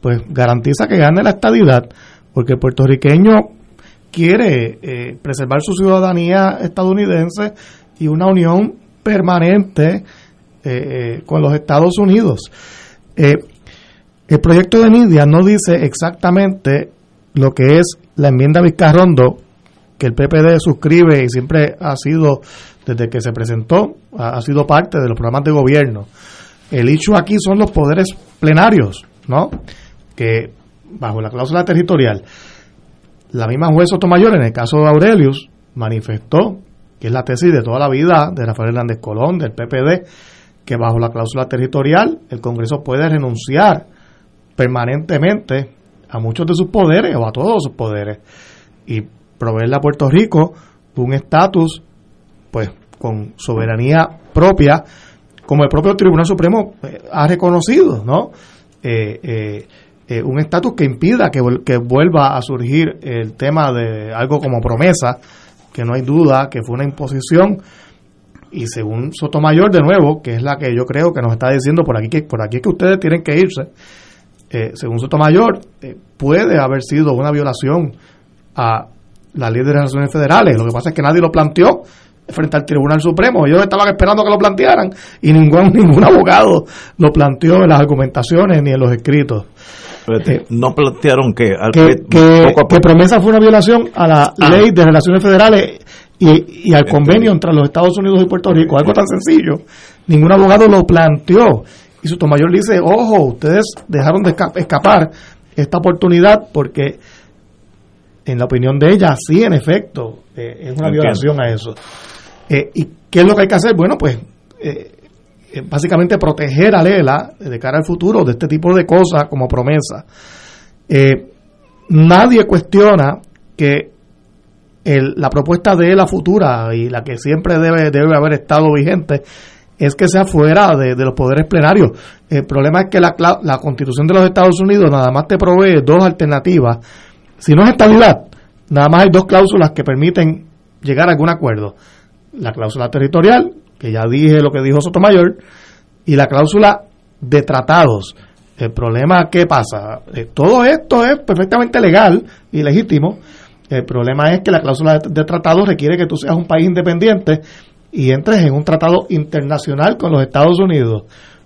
pues garantiza que gane la estadidad, porque el puertorriqueño quiere eh, preservar su ciudadanía estadounidense y una unión permanente eh, eh, con los Estados Unidos. Eh, el proyecto de Nidia no dice exactamente lo que es la enmienda Vizcarrondo que el PPD suscribe y siempre ha sido, desde que se presentó, ha, sido parte de los programas de gobierno. El hecho aquí son los poderes plenarios, ¿no? Que bajo la cláusula territorial, la misma juez Sotomayor, en el caso de Aurelius, manifestó que es la tesis de toda la vida de Rafael Hernández Colón, del PPD, que bajo la cláusula territorial el Congreso puede renunciar permanentemente a muchos de sus poderes o a todos sus poderes y proveerle a Puerto Rico un estatus pues con soberanía propia como el propio Tribunal Supremo eh, ha reconocido, ¿no? Eh, eh, un estatus que impida que, que vuelva a surgir el tema de algo como promesa que no hay duda que fue una imposición y según Sotomayor de nuevo, que es la que yo creo que nos está diciendo por aquí que por aquí que ustedes tienen que irse, eh, según Sotomayor eh, puede haber sido una violación a la ley de relaciones federales. Lo que pasa es que nadie lo planteó frente al Tribunal Supremo. Ellos estaban esperando que lo plantearan y ningún ningún abogado lo planteó en las argumentaciones ni en los escritos. Eh, no plantearon que, que, promesa fue una violación a la ah. ley de relaciones federales y, al convenio entre los Estados Unidos y Puerto Rico, algo tan sencillo. Ningún abogado lo planteó. Y Sotomayor dice, ojo, ustedes dejaron de escapar esta oportunidad porque, en la opinión de ella, sí, en efecto, eh, es una violación a eso. Eh, ¿Y qué es lo que hay que hacer? Bueno, pues eh, básicamente proteger a Lela de cara al futuro de este tipo de cosas como promesa. Eh, nadie cuestiona que la propuesta de la futura y la que siempre debe, debe haber estado vigente es que sea fuera de, los poderes plenarios. El problema es que la, la, constitución de los Estados Unidos nada más te provee dos alternativas. Si no es estabilidad, nada más hay dos cláusulas que permiten llegar a algún acuerdo. La cláusula territorial, que ya dije lo que dijo Sotomayor, y la cláusula de tratados. El problema, ¿qué pasa? Eh, todo esto es perfectamente legal y legítimo. El problema es que la cláusula de, tratados requiere que tú seas un país independiente y entres en un tratado internacional con los Estados Unidos.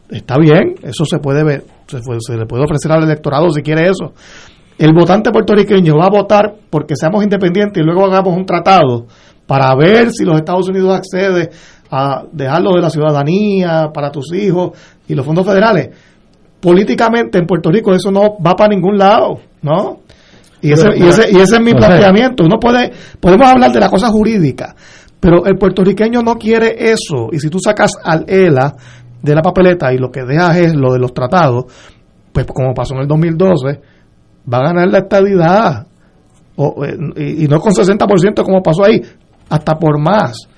Está bien, eso se puede ver, se, se le puede ofrecer al electorado si quiere eso. El votante puertorriqueño va a votar porque seamos independientes y luego hagamos un tratado para ver si los Estados Unidos accede a dejarlo de la ciudadanía para tus hijos y los fondos federales. Políticamente en Puerto Rico eso no va para ningún lado, ¿no? Y ese, y ese, y ese es mi planteamiento. Uno puede, podemos hablar de la cosa jurídica, pero el puertorriqueño no quiere eso. Y si tú sacas al ELA de la papeleta y lo que dejas es lo de los tratados, pues como pasó en el 2012, va a ganar la estabilidad. Eh, y, no con 60% como pasó ahí, hasta por más.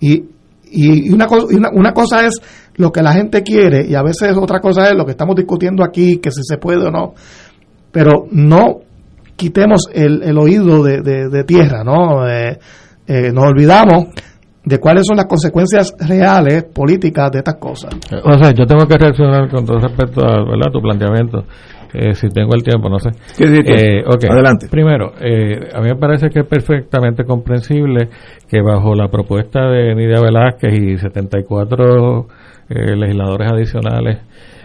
Y, y una, una, una, cosa es lo que la gente quiere y a veces otra cosa es lo que estamos discutiendo aquí, que si se puede o no. Pero no quitemos el, el oído de, de, tierra, ¿no? Eh, eh, nos olvidamos de cuáles son las consecuencias reales políticas de estas cosas. O sea, yo tengo que reaccionar con todo respecto a ¿verdad? tu planteamiento. Eh, si tengo el tiempo, no sé. Eh, Adelante. Primero, eh, a mí me parece que es perfectamente comprensible que bajo la propuesta de Nidia Velázquez y 74 eh, legisladores adicionales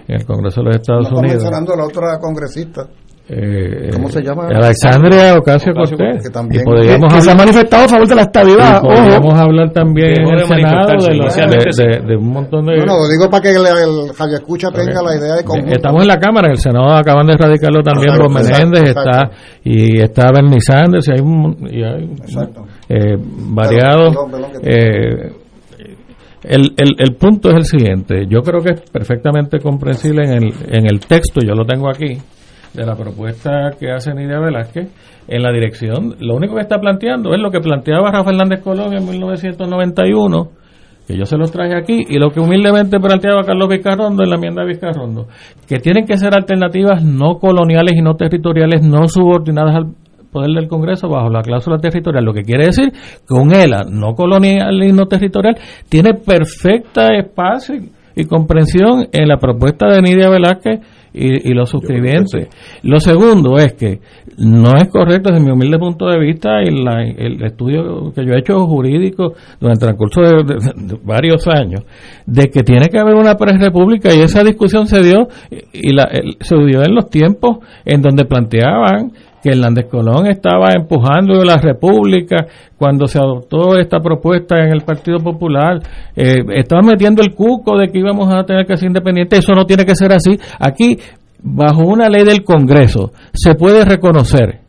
en el Congreso de los Estados Unidos. mencionando a la otra congresista. Eh, ¿Cómo se llama? Alexandria Ocasio Cortés. Que, también, que, se ha manifestado a favor de la estabilidad. Podemos hablar también en el Senado de, de, un montón de. No, no, digo para que el, el Escucha tenga la idea de cómo. Estamos en la Cámara, en el Senado acaban de erradicarlo también por Menéndez, está y está Bernie Sanders, y hay, y hay eh, variados. Eh, el, el, el punto es el siguiente, yo creo que es perfectamente comprensible en el, en el texto, yo lo tengo aquí, de la propuesta que hace Nidia Velázquez en la dirección. Lo único que está planteando es lo que planteaba Rafael Hernández Colón en 1991, que yo se los traje aquí, y lo que humildemente planteaba Carlos Vizcarrondo en la enmienda de Vizcarrondo, que tienen que ser alternativas no coloniales y no territoriales, no subordinadas al poder del Congreso bajo la cláusula territorial, lo que quiere decir que un ELA no colonial y no territorial tiene perfecta espacio y comprensión en la propuesta de Nidia Velázquez y, los suscribientes. Lo segundo es que no es correcto desde mi humilde punto de vista el, el estudio que yo he hecho jurídico durante el transcurso de, varios años, de que tiene que haber una república y esa discusión se dio y la, se dio en los tiempos en donde planteaban que Hernández Colón estaba empujando la República cuando se adoptó esta propuesta en el Partido Popular, eh, estaba metiendo el cuco de que íbamos a tener que ser independientes, eso no tiene que ser así. Aquí, bajo una ley del Congreso, se puede reconocer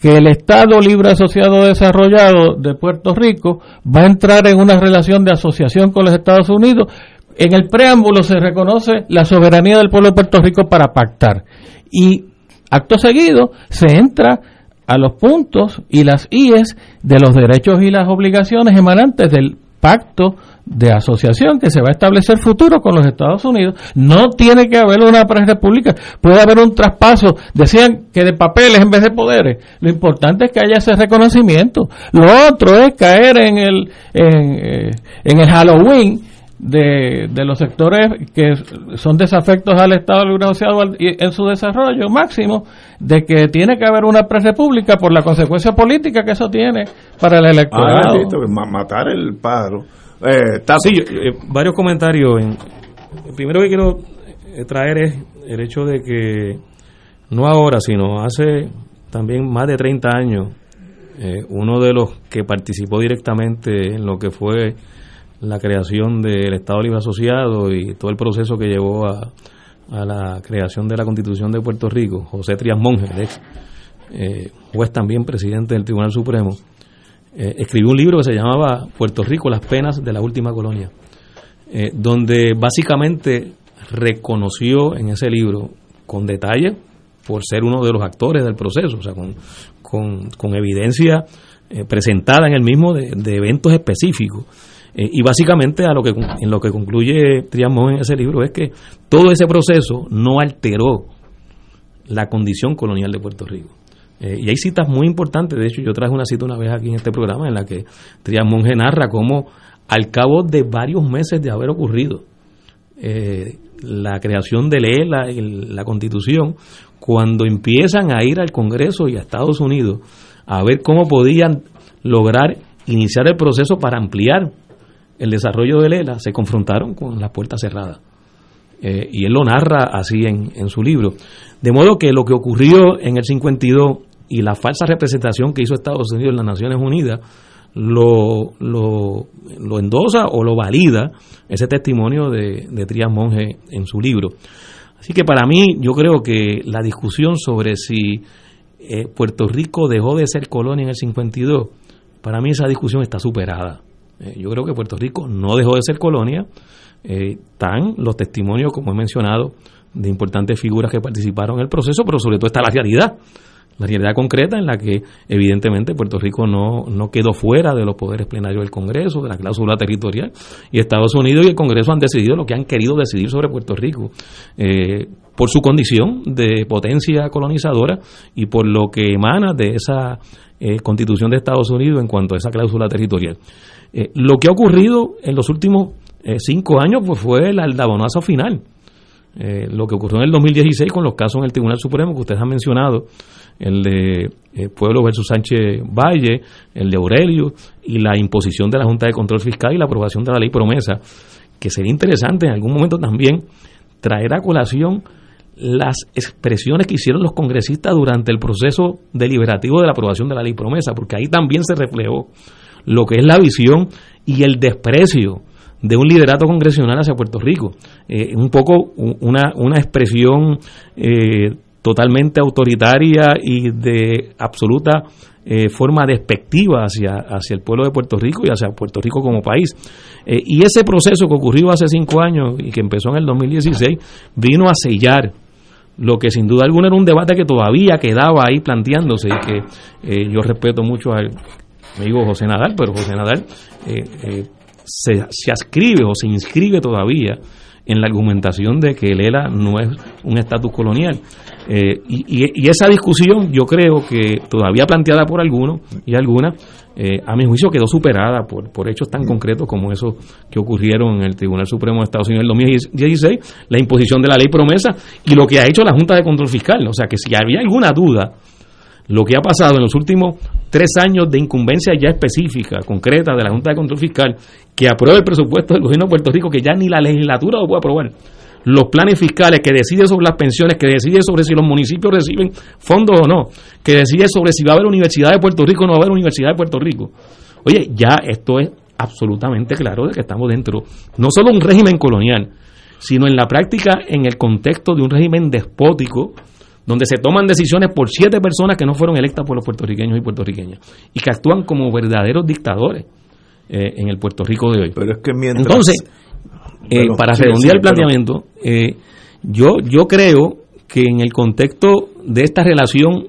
que el Estado Libre Asociado Desarrollado de Puerto Rico va a entrar en una relación de asociación con los Estados Unidos. En el preámbulo se reconoce la soberanía del pueblo de Puerto Rico para pactar. Y Acto seguido, se entra a los puntos y las IES de los derechos y las obligaciones emanantes del pacto de asociación que se va a establecer futuro con los Estados Unidos. No tiene que haber una república, puede haber un traspaso. Decían que de papeles en vez de poderes. Lo importante es que haya ese reconocimiento. Lo otro es caer en el, en, eh, en el Halloween de, de los sectores que son desafectos al Estado Libre Asociado en su desarrollo máximo, de que tiene que haber una república por la consecuencia política que eso tiene para el electorado. Ah, matar el pájaro. Eh, sí, eh, varios comentarios. En, primero que quiero eh, traer es el hecho de que no ahora, sino hace también más de 30 años, eh, uno de los que participó directamente en lo que fue la creación del Estado Libre Asociado y todo el proceso que llevó a, la creación de la Constitución de Puerto Rico, José Trias Monge, eh, juez también presidente del Tribunal Supremo, eh, escribió un libro que se llamaba Puerto Rico, las penas de la última colonia, eh, donde básicamente reconoció en ese libro con detalle, por ser uno de los actores del proceso, o sea, con, con, evidencia presentada en el mismo de eventos específicos, eh, y básicamente a lo que en lo que concluye Triamón en ese libro es que todo ese proceso no alteró la condición colonial de Puerto Rico. Eh, y hay citas muy importantes, de hecho yo traje una cita una vez aquí en este programa en la que Trias Monge narra cómo al cabo de varios meses de haber ocurrido eh, la creación de la, la constitución, cuando empiezan a ir al Congreso y a Estados Unidos a ver cómo podían lograr iniciar el proceso para ampliar el desarrollo de Lela, se confrontaron con las puertas cerradas. Eh, y él lo narra así en, en, su libro. De modo que lo que ocurrió en el 52 y la falsa representación que hizo Estados Unidos en las Naciones Unidas lo, lo, lo endosa o lo valida ese testimonio de, de Monge en su libro. Así que para mí yo creo que la discusión sobre si eh, Puerto Rico dejó de ser colonia en el 52, para mí esa discusión está superada. Eh, yo creo que Puerto Rico no dejó de ser colonia. Eh, están los testimonios, como he mencionado, de importantes figuras que participaron en el proceso, pero sobre todo está la realidad la realidad concreta en la que evidentemente Puerto Rico no, no quedó fuera de los poderes plenarios del Congreso, de la cláusula territorial, y Estados Unidos y el Congreso han decidido lo que han querido decidir sobre Puerto Rico, eh, por su condición de potencia colonizadora y por lo que emana de esa eh, constitución de Estados Unidos en cuanto a esa cláusula territorial. Eh, lo que ha ocurrido en los últimos cinco años pues, fue el aldabonazo final. lo que ocurrió en el 2016 con los casos en el Tribunal Supremo que ustedes han mencionado, el de eh, Pueblo versus Sánchez Valle, el de Aurelio y la imposición de la Junta de Control Fiscal y la aprobación de la ley promesa, que sería interesante en algún momento también traer a colación las expresiones que hicieron los congresistas durante el proceso deliberativo de la aprobación de la ley promesa, porque ahí también se reflejó lo que es la visión y el desprecio de un liderato congresional hacia Puerto Rico. Eh, un poco una, una expresión eh, totalmente autoritaria y de absoluta eh, forma despectiva hacia, hacia el pueblo de Puerto Rico y hacia Puerto Rico como país. Y ese proceso que ocurrió hace cinco años y que empezó en el 2016 vino a sellar lo que sin duda alguna era un debate que todavía quedaba ahí planteándose y que yo respeto mucho al amigo José Nadal, pero José Nadal se, se ascribe o se inscribe todavía en la argumentación de que el ELA no es un estatus colonial. Eh, y, esa discusión yo creo que todavía planteada por algunos y algunas, eh, a mi juicio quedó superada por, por hechos tan concretos como esos que ocurrieron en el Tribunal Supremo de Estados Unidos en el 2016, la imposición de la ley promesa y lo que ha hecho la Junta de Control Fiscal. O sea que si había alguna duda, lo que ha pasado en los últimos tres años de incumbencia ya específica, concreta de la Junta de Control Fiscal, que apruebe el presupuesto del gobierno de Puerto Rico, que ya ni la legislatura lo puede aprobar, los planes fiscales, que decide sobre las pensiones, que decide sobre si los municipios reciben fondos o no, que decide sobre si va a haber universidad de Puerto Rico o no va a haber universidad de Puerto Rico. Oye, ya esto es absolutamente claro de que estamos dentro no solo de un régimen colonial, sino en la práctica en el contexto de un régimen despótico donde se toman decisiones por siete personas que no fueron electas por los puertorriqueños y puertorriqueñas y que actúan como verdaderos dictadores eh, en el Puerto Rico de hoy. Pero es que mientras, Entonces, eh, para redondear el planteamiento, eh, yo, yo creo que en el contexto de esta relación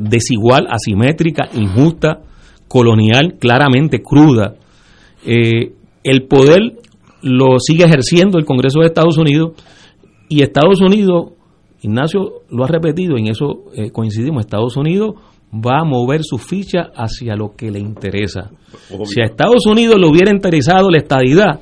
desigual, asimétrica, injusta, colonial, claramente cruda, el poder lo sigue ejerciendo el Congreso de Estados Unidos y Estados Unidos Ignacio lo ha repetido, en eso eh, coincidimos, Estados Unidos va a mover su ficha hacia lo que le interesa. Si a Estados Unidos le hubiera interesado la estadidad,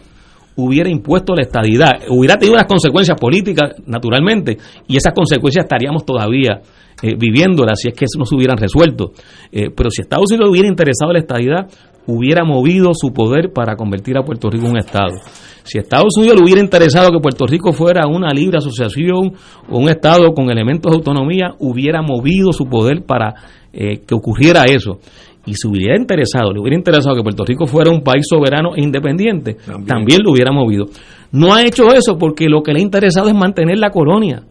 hubiera impuesto la estadidad, hubiera tenido unas consecuencias políticas, naturalmente, y esas consecuencias estaríamos todavía eh, viviéndolas si es que no se hubieran resuelto. Eh, pero si a Estados Unidos le hubiera interesado la estadidad, hubiera movido su poder para convertir a Puerto Rico en un Estado. Si a Estados Unidos le hubiera interesado que Puerto Rico fuera una libre asociación o un Estado con elementos de autonomía, hubiera movido su poder para eh, que ocurriera eso. Y si hubiera interesado, le hubiera interesado que Puerto Rico fuera un país soberano e independiente, también. también lo hubiera movido. No ha hecho eso porque lo que le ha interesado es mantener la colonia.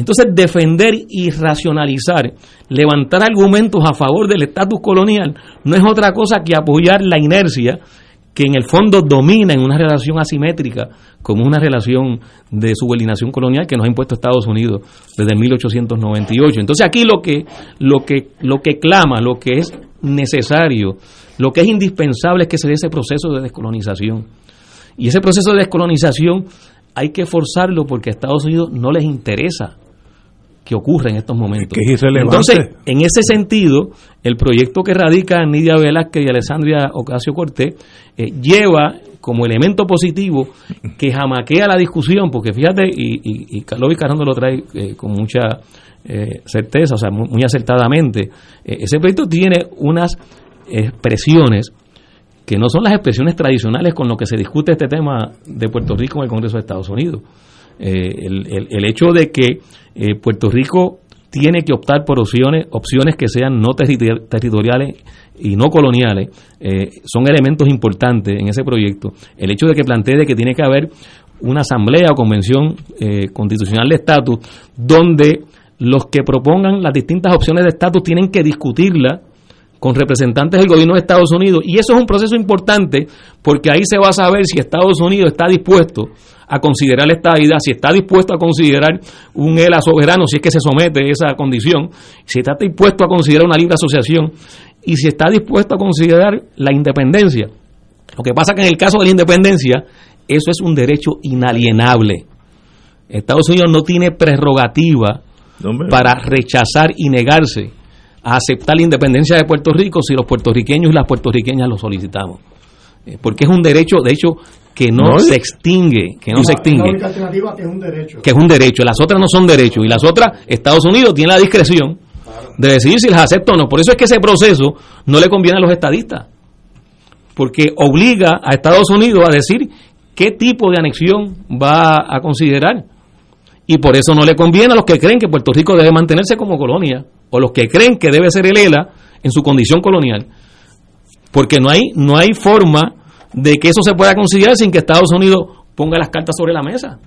Entonces, defender y racionalizar, levantar argumentos a favor del estatus colonial, no es otra cosa que apoyar la inercia que en el fondo domina en una relación asimétrica, como una relación de subordinación colonial que nos ha impuesto Estados Unidos desde 1898. Entonces aquí lo que, lo que, lo que clama, lo que es necesario, lo que es indispensable es que se dé ese proceso de descolonización. Y ese proceso de descolonización hay que forzarlo porque a Estados Unidos no les interesa que ocurre en estos momentos. Que es Entonces, en ese sentido, el proyecto que radica Nidia Velázquez y Alessandria Ocasio Cortés eh, lleva como elemento positivo que jamaquea la discusión, porque fíjate, y, y, Carlos Vicarando lo trae eh, con mucha eh, certeza, o sea, muy, acertadamente, ese proyecto tiene unas expresiones que no son las expresiones tradicionales con lo que se discute este tema de Puerto Rico en el Congreso de Estados Unidos. El, el, hecho de que Puerto Rico tiene que optar por opciones, opciones que sean no territoriales y no coloniales, eh, son elementos importantes en ese proyecto. El hecho de que plantee que tiene que haber una asamblea o convención eh, constitucional de estatus donde los que propongan las distintas opciones de estatus tienen que discutirla con representantes del gobierno de Estados Unidos y eso es un proceso importante porque ahí se va a saber si Estados Unidos está dispuesto a considerar esta idea, si está dispuesto a considerar un ELA soberano, si es que se somete a esa condición, si está dispuesto a considerar una libre asociación y si está dispuesto a considerar la independencia. Lo que pasa que en el caso de la independencia, eso es un derecho inalienable. Estados Unidos no tiene prerrogativa para rechazar y negarse a aceptar la independencia de Puerto Rico si los puertorriqueños y las puertorriqueñas lo solicitamos. Eh, porque es un derecho, de hecho, que no, se extingue, que no, se extingue. La alternativa que es un derecho. Que es un derecho, las otras no son derechos y las otras Estados Unidos tiene la discreción de decidir si las acepta o no. Por eso es que ese proceso no le conviene a los estadistas, porque obliga a Estados Unidos a decir qué tipo de anexión va a considerar. Y por eso no le conviene a los que creen que Puerto Rico debe mantenerse como colonia, o los que creen que debe ser el ELA en su condición colonial. Porque no hay, no hay forma de que eso se pueda considerar sin que Estados Unidos ponga las cartas sobre la mesa.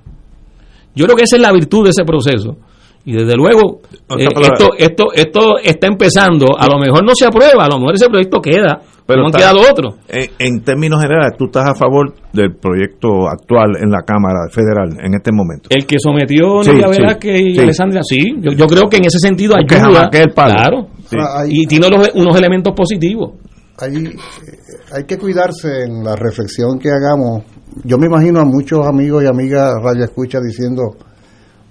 Yo creo que esa es la virtud de ese proceso y desde luego, eh, esto, esto, esto está empezando, a lo mejor no se aprueba, a lo mejor ese proyecto queda, pero no han quedado otros. En, términos generales, ¿tú estás a favor del proyecto actual en la Cámara Federal en este momento? El que sometió sí, Velázquez y Alessandra, sí, yo, creo que en ese sentido ayuda, el claro, y tiene unos elementos positivos. Hay, hay que cuidarse en la reflexión que hagamos. Yo me imagino a muchos amigos y amigas Radio Escucha diciendo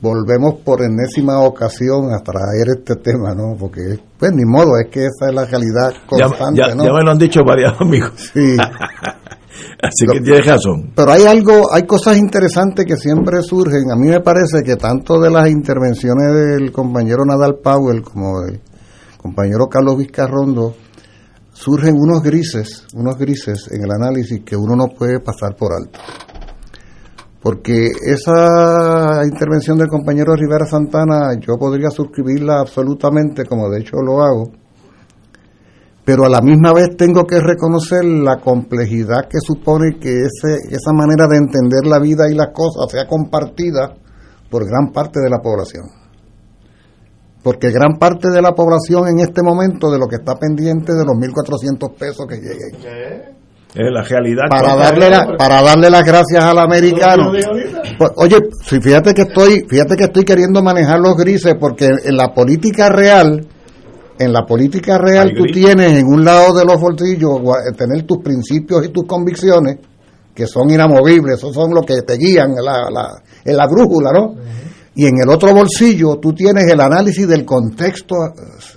volvemos por enésima ocasión a traer este tema, ¿no? Porque, pues, ni modo, es que esa es la realidad constante, ya, ¿no? Ya me lo han dicho varios amigos. Sí. Así que tienes razón. Pero hay algo, hay cosas interesantes que siempre surgen. A mí me parece que tanto de las intervenciones del compañero Nadal Powell como del compañero Carlos Vizcarrondo, surgen unos grises, unos grises en el análisis que uno no puede pasar por alto porque esa intervención del compañero Rivera Santana yo podría suscribirla absolutamente, como de hecho lo hago, pero a la misma vez tengo que reconocer la complejidad que supone que ese, esa manera de entender la vida y las cosas sea compartida por gran parte de la población. Porque gran parte de la población en este momento de lo que está pendiente de los 1.400 pesos que lleguen. Es la realidad. Para darle, para darle las gracias al americano. Pues, oye, fíjate que estoy, fíjate que estoy queriendo manejar los grises porque en la política real, en la política real tú tienes en un lado de los bolsillos tener tus principios y tus convicciones que son inamovibles, esos son los que te guían en la, en la brújula, ¿no? Y en el otro bolsillo tú tienes el análisis del contexto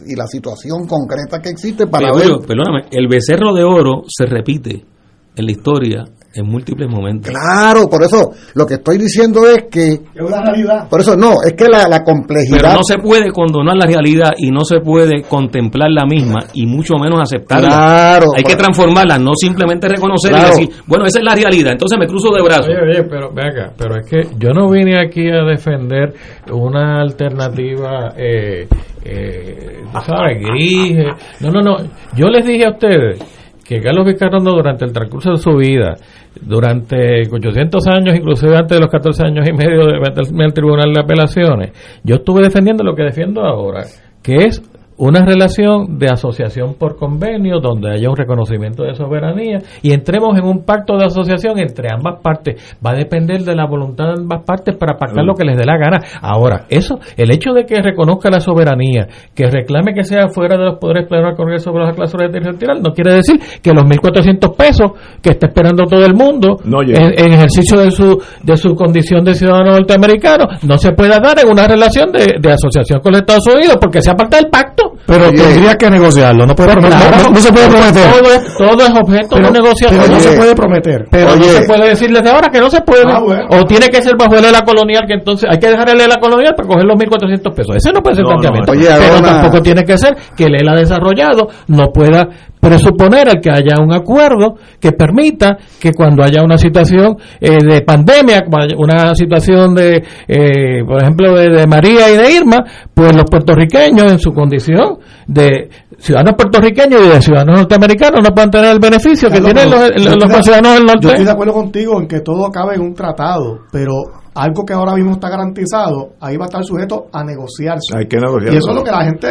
y la situación concreta que existe para ver. Perdóname, el becerro de oro se repite en la historia en múltiples momentos. Claro, por eso lo que estoy diciendo es que... Es una realidad. Por eso no, es que la, la complejidad... Pero no se puede condonar la realidad y no se puede contemplar la misma y mucho menos aceptarla. Claro. Hay que transformarla, no simplemente reconocerla y decir, bueno, esa es la realidad, entonces me cruzo de brazos. Oye, oye, pero venga, pero es que yo no vine aquí a defender una alternativa... Eh, eh, ¿sabes? Gris. Eh. No, no, no. Yo les dije a ustedes que Carlos Vizcarrondo durante el transcurso de su vida, durante 800 años, inclusive antes de los 14 años y medio de al Tribunal de Apelaciones, yo estuve defendiendo lo que defiendo ahora, que es una relación de asociación por convenio donde haya un reconocimiento de soberanía y entremos en un pacto de asociación entre ambas partes. Va a depender de la voluntad de ambas partes para pactar lo que les dé la gana. Ahora, eso, el hecho de que reconozca la soberanía, que reclame que sea fuera de los poderes plenos del Congreso sobre las clases territorial, no quiere decir que los 1.400 pesos que está esperando todo el mundo en, ejercicio de su, de su condición de ciudadano norteamericano no se pueda dar en una relación de, de asociación con los Estados Unidos porque sea parte del pacto. Pero tendría que negociarlo, no, puede no, se puede prometer. Todo es, objeto de negociación. Pero no se puede prometer. Pero no se puede decir desde ahora que no se puede. Ah, o tiene que ser bajo el ELA colonial, que entonces hay que dejar el ELA colonial para coger los 1.400 pesos. Ese no puede ser planteamiento. pero tampoco tiene que ser que el ELA desarrollado no pueda presuponer el que haya un acuerdo que permita que cuando haya una situación eh, de pandemia, una situación de, eh, por ejemplo, de, María y de Irma, pues los puertorriqueños en su condición de ciudadanos puertorriqueños y de ciudadanos norteamericanos no puedan tener el beneficio que tienen los, ciudadanos del norte. Yo estoy de acuerdo contigo en que todo acabe en un tratado, pero algo que ahora mismo está garantizado, ahí va a estar sujeto a negociarse. Hay que negociar. Y eso es lo que la gente...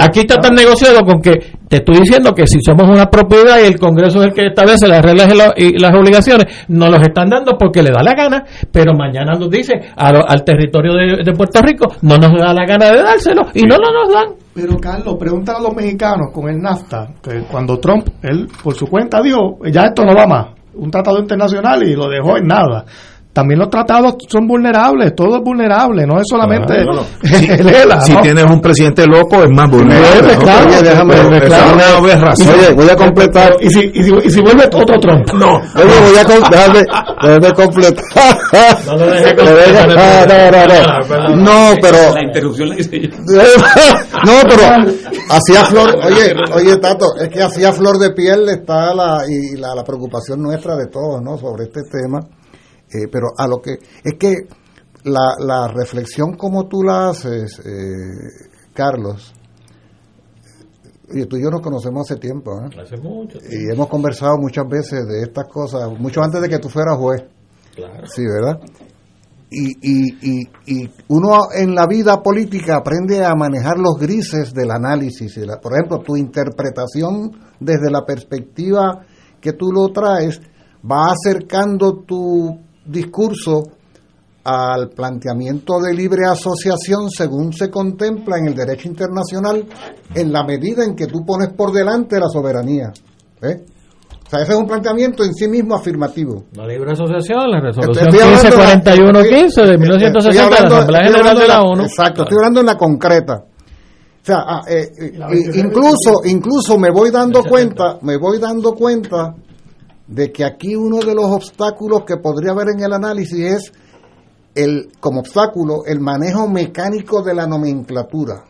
Aquí, está tan negociado con que te estoy diciendo que si somos una propiedad y el Congreso es el que establece las reglas y, las obligaciones, nos los están dando porque le da la gana, pero mañana nos dice al territorio de, Puerto Rico, no nos da la gana de dárselo y no lo nos dan. Pero Carlos, pregúntale a los mexicanos con el NAFTA, que cuando Trump, él por su cuenta dijo, ya esto no va más, un tratado internacional y lo dejó en nada también los tratados son vulnerables, todo es vulnerable, no es solamente el ELA. Si, tienes un presidente loco, es más vulnerable. Oye, déjame, Oye, voy a completar. ¿Y si, y si, y si vuelve otro Trump? No. Oye, voy a déjame, déjame completar. No lo deje completar. No, no, no. No, pero. La interrupción la hice yo. No, pero hacía flor. Oye, oye, Tato, es que hacía flor de piel está la, y la, la preocupación nuestra de todos, ¿no? Sobre este tema eh, pero a lo que es que la, la reflexión como tú la haces, eh, Carlos, y tú y yo nos conocemos hace tiempo, ¿eh? Hace mucho Y hemos conversado muchas veces de estas cosas, mucho antes de que tú fueras juez. Claro. Sí, ¿verdad? Y, y, y, y, uno en la vida política aprende a manejar los grises del análisis. Por ejemplo, tu interpretación desde la perspectiva que tú lo traes va acercando tu discurso al planteamiento de libre asociación según se contempla en el derecho internacional en la medida en que tú pones por delante la soberanía. ¿eh? O sea, ese es un planteamiento en sí mismo afirmativo. La libre asociación, la resolución 1541-15 de 1960 de la Asamblea General de la ONU. Exacto, estoy hablando en la concreta. O sea, ah, eh, incluso, incluso me voy dando cuenta, me voy dando cuenta de que aquí uno de los obstáculos que podría haber en el análisis es el como obstáculo el manejo mecánico de la nomenclatura.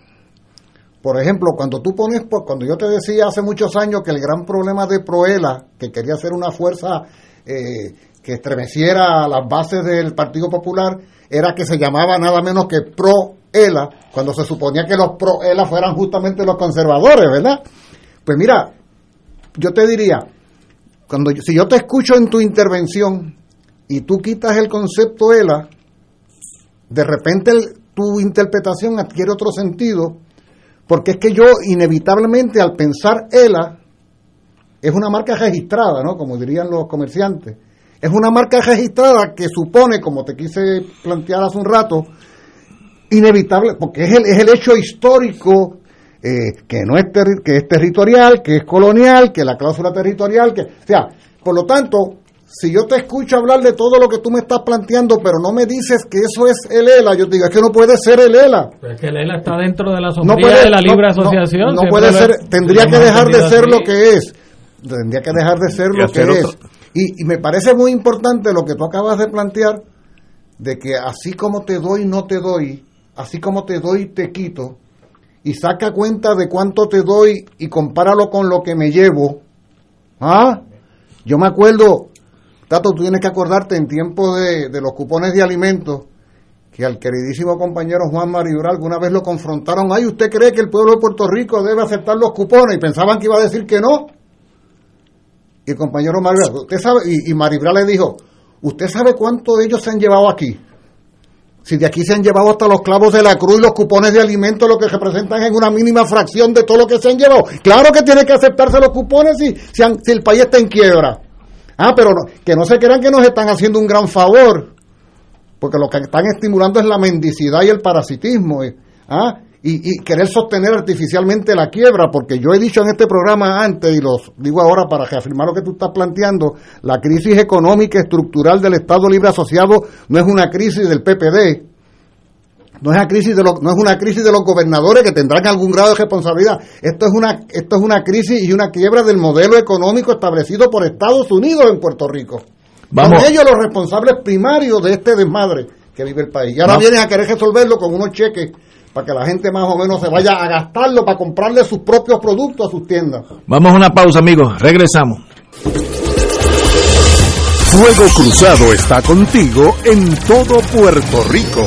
Por ejemplo, cuando tú pones, cuando yo te decía hace muchos años que el gran problema de Proela, que quería ser una fuerza eh, que estremeciera las bases del Partido Popular, era que se llamaba nada menos que Proela, cuando se suponía que los Proela fueran justamente los conservadores, ¿verdad? Pues mira, yo te diría, cuando si yo te escucho en tu intervención y tú quitas el concepto ELA, de repente tu interpretación adquiere otro sentido, porque es que yo inevitablemente al pensar ELA, es una marca registrada, ¿no? Como dirían los comerciantes. Es una marca registrada que supone, como te quise plantear hace un rato, inevitable, porque es el, es el hecho histórico eh, que no es que es territorial, que es colonial, que la cláusula territorial, que, o sea, por lo tanto, si yo te escucho hablar de todo lo que tú me estás planteando, pero no me dices que eso es el ELA, yo te digo, es que no puede ser el ELA. es que el ELA está dentro de la sombría de la libre asociación. No, puede ser, tendría que dejar de ser lo que es. Tendría que dejar de ser lo que es. Y, y me parece muy importante lo que tú acabas de plantear, de que así como te doy, no te doy, así como te doy, te quito, y saca cuenta de cuánto te doy y compáralo con lo que me llevo. ¿Ah? Yo me acuerdo, Tato, tú tienes que acordarte en tiempo de, los cupones de alimentos, que al queridísimo compañero Juan Maribral alguna vez lo confrontaron, ay, ¿usted cree que el pueblo de Puerto Rico debe aceptar los cupones? Y pensaban que iba a decir que no. Y el compañero Maribral, usted sabe, y, y Maribral le dijo, ¿usted sabe cuánto de ellos se han llevado aquí? Si de aquí se han llevado hasta los clavos de la cruz y los cupones de alimentos, lo que representan en una mínima fracción de todo lo que se han llevado. Claro que tiene que aceptarse los cupones si, si, si el país está en quiebra. Ah, pero que no se crean que nos están haciendo un gran favor, porque lo que están estimulando es la mendicidad y el parasitismo. Eh. ¿Ah? Y, querer sostener artificialmente la quiebra, porque yo he dicho en este programa antes, y lo digo ahora para reafirmar lo que tú estás planteando, la crisis económica estructural del Estado Libre Asociado no es una crisis del PPD, no es, una crisis de los, no es una crisis de los gobernadores que tendrán algún grado de responsabilidad. Esto es una, esto es una crisis y una quiebra del modelo económico establecido por Estados Unidos en Puerto Rico. Vamos. Son ellos los responsables primarios de este desmadre que vive el país. Y ahora vienen a querer resolverlo con unos cheques para que la gente más o menos se vaya a gastarlo para comprarle sus propios productos a sus tiendas. Vamos a una pausa, amigos. Regresamos. Fuego Cruzado está contigo en todo Puerto Rico.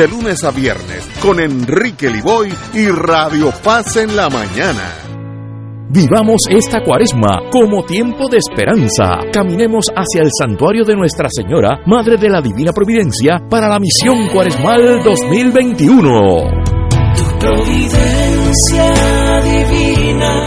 lunes a viernes con Enrique Liboy y Radio Paz en la mañana. Vivamos esta cuaresma como tiempo de esperanza. Caminemos hacia el santuario de Nuestra Señora, Madre de la Divina Providencia, para la misión cuaresmal 2021.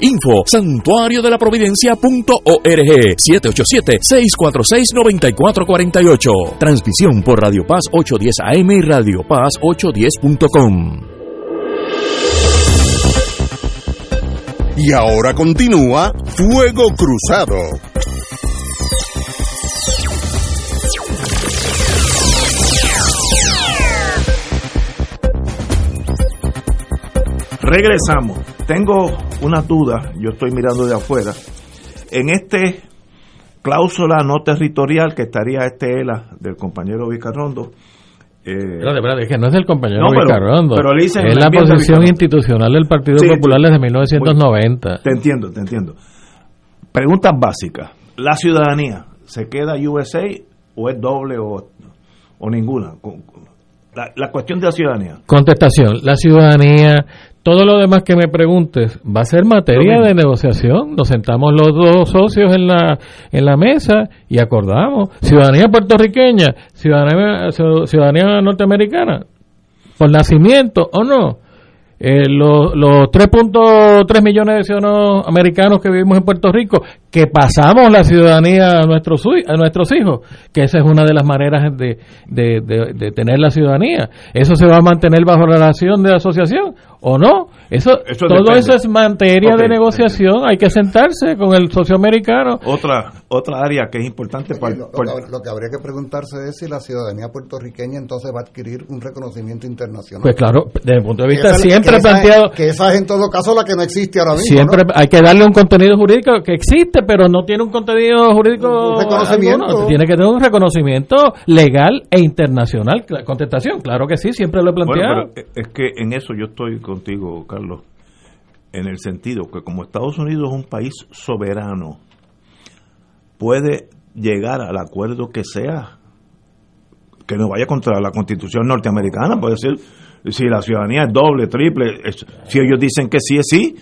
Info santuario de la providencia.org 787-646-9448. Transmisión por Radio Paz 810 AM y Radio Paz 810.com. Y ahora continúa Fuego Cruzado. Regresamos. Tengo una duda, yo estoy mirando de afuera. En este cláusula no territorial que estaría este ELA del compañero Vicarrondo. Eh, es que no es del compañero Vicarrondo. es la posición institucional del Partido Popular desde 1990. te entiendo, te entiendo. Preguntas básicas. ¿La ciudadanía se queda USA o es doble o, o ninguna? La, la, cuestión de la ciudadanía. Contestación. La ciudadanía todo lo demás que me preguntes va a ser materia de negociación. Nos sentamos los dos socios en la, en la mesa y acordamos. Ciudadanía puertorriqueña, ciudadanía, ciudadanía norteamericana, por nacimiento o no. Eh, los, los 3.3 millones de ciudadanos americanos que vivimos en Puerto Rico, que pasamos la ciudadanía a nuestros, a nuestros hijos, que esa es una de las maneras de, de, de, tener la ciudadanía. ¿Eso se va a mantener bajo la relación de asociación o no. Eso, todo eso es materia de negociación. Hay que sentarse con el socio americano. Otra otra área que es importante para, lo, que, habría que preguntarse es si la ciudadanía puertorriqueña entonces va a adquirir un reconocimiento internacional. Pues claro, desde el punto de vista siempre planteado que esa es en todo caso la que no existe ahora mismo. Siempre hay que darle un contenido jurídico que existe, pero no tiene un contenido jurídico. reconocimiento. Tiene que tener un reconocimiento legal e internacional. Contestación, claro que sí, siempre lo he planteado. es que en eso yo estoy contigo, Carlos, en el sentido que como Estados Unidos es un país soberano, puede llegar al acuerdo que sea, que no vaya contra la constitución norteamericana, puede ser, si la ciudadanía es doble, triple, si ellos dicen que sí es sí,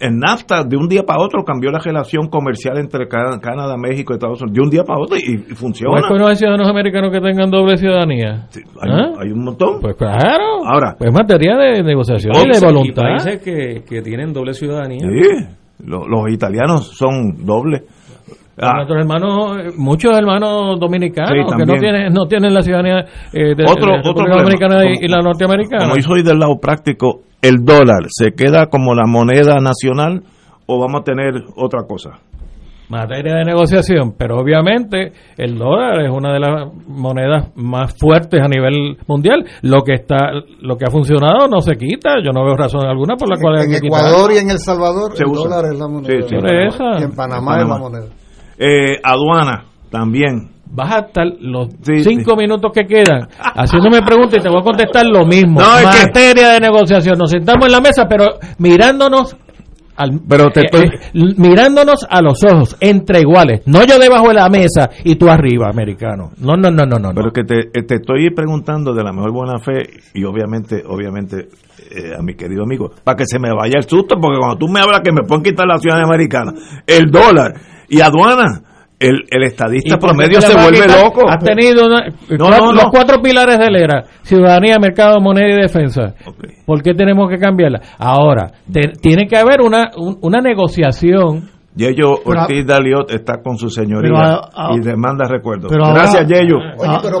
en NAFTA de un día para otro cambió la relación comercial entre Canadá, México y Estados Unidos, de un día para otro y, funciona. ¿No es hay ciudadanos americanos que tengan doble ciudadanía? ¿Ah? hay, un montón. Pues claro. Ahora, pues materia de negociación y de voluntad. países que, que tienen doble ciudadanía. Sí, los, italianos son doble. Ah. Nuestros hermanos, muchos hermanos dominicanos que no tienen, no tienen la ciudadanía eh, de, otro, la dominicana y, la norteamericana. Como yo soy del lado práctico, el dólar se queda como la moneda nacional o vamos a tener otra cosa? Materia de negociación, pero obviamente el dólar es una de las monedas más fuertes a nivel mundial. Lo que está, lo que ha funcionado no se quita. Yo no veo razón alguna por la cual en Ecuador y en El Salvador el dólar es la moneda. Y en Panamá, es la moneda. Eh, aduana también vas a estar los cinco minutos que quedan haciéndome preguntas y te voy a contestar lo mismo. Materia de negociación. Nos sentamos en la mesa, pero mirándonos al, pero te eh, eh, mirándonos a los ojos entre iguales no yo debajo de la mesa y tú arriba americano. No no no no no pero que te, eh, te, estoy preguntando de la mejor buena fe y obviamente obviamente a mi querido amigo para que se me vaya el susto porque cuando tú me hablas que me pueden quitar la ciudad americana el dólar y aduana el, el estadista promedio se vuelve loco. Has tenido los cuatro pilares de la era, ciudadanía, mercado, moneda y defensa. ¿Por qué tenemos que cambiarla? Ahora, tiene que haber una, una negociación Yeyo Ortiz Daliot está con su señoría y demanda recuerdos. Gracias, Yeyo.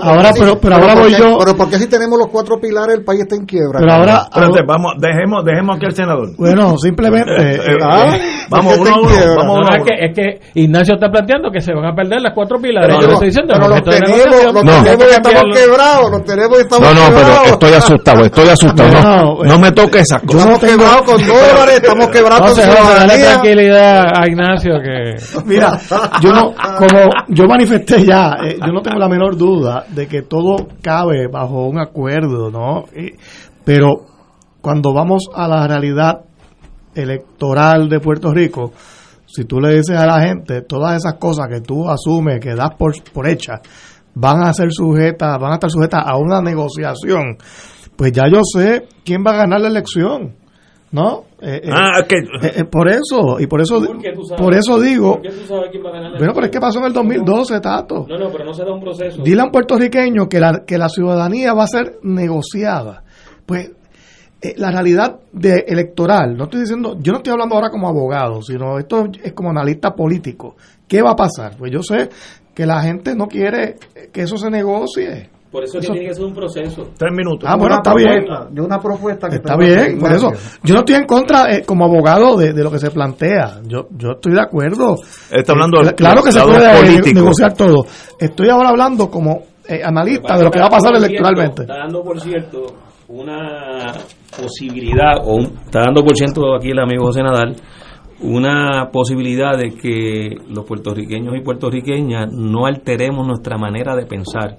ahora, pero, pero ahora voy yo. Pero ¿por qué si tenemos los cuatro pilares el país está en quiebra? Pero ahora, vamos, dejemos, dejemos aquí al senador. Bueno, simplemente. Eh, eh, ah, vamos uno a uno. Vamos uno, es, que, es que Ignacio está planteando que se van a perder las cuatro pilares. yo le estoy diciendo. Pero los tenemos, los tenemos y estamos quebrados. Los tenemos y estamos quebrados. No, no, pero estoy asustado, estoy asustado. No, me toque esas cosas. Estamos quebrados con dólares, estamos quebrados con ciudadanía. tranquilidad a Ignacio que Mira, yo no, como yo manifesté ya, eh, yo no tengo la menor duda de que todo cabe bajo un acuerdo, ¿no? pero cuando vamos a la realidad electoral de Puerto Rico, si tú le dices a la gente todas esas cosas que tú asumes, que das por, por hechas, van a ser sujetas, van a estar sujetas a una negociación, pues ya yo sé quién va a ganar la elección. ¿no? Eh, eh, ah, eh, por eso, y por eso, ¿Por, eso digo. Bueno, pero es que pasó en el 2012, Tato. No, no, pero no se da un proceso. Dile a un puertorriqueño que la, que la ciudadanía va a ser negociada. Pues la realidad de electoral, no estoy diciendo, yo no estoy hablando ahora como abogado, sino esto es como analista político. ¿Qué va a pasar? Pues yo sé que la gente no quiere que eso se negocie. Por eso, tiene que ser un proceso. Tres minutos. Ah, bueno, está bien. De una propuesta que está bien. Por eso, yo no estoy en contra eh, como abogado de, lo que se plantea. Yo yo estoy de acuerdo. Está hablando eh, claro que se puede negociar todo. Estoy ahora hablando como eh, analista de lo que va a pasar electoralmente. Está dando, por cierto, una posibilidad, o está dando por ciento aquí el amigo José Nadal, una posibilidad de que los puertorriqueños y puertorriqueñas no alteremos nuestra manera de pensar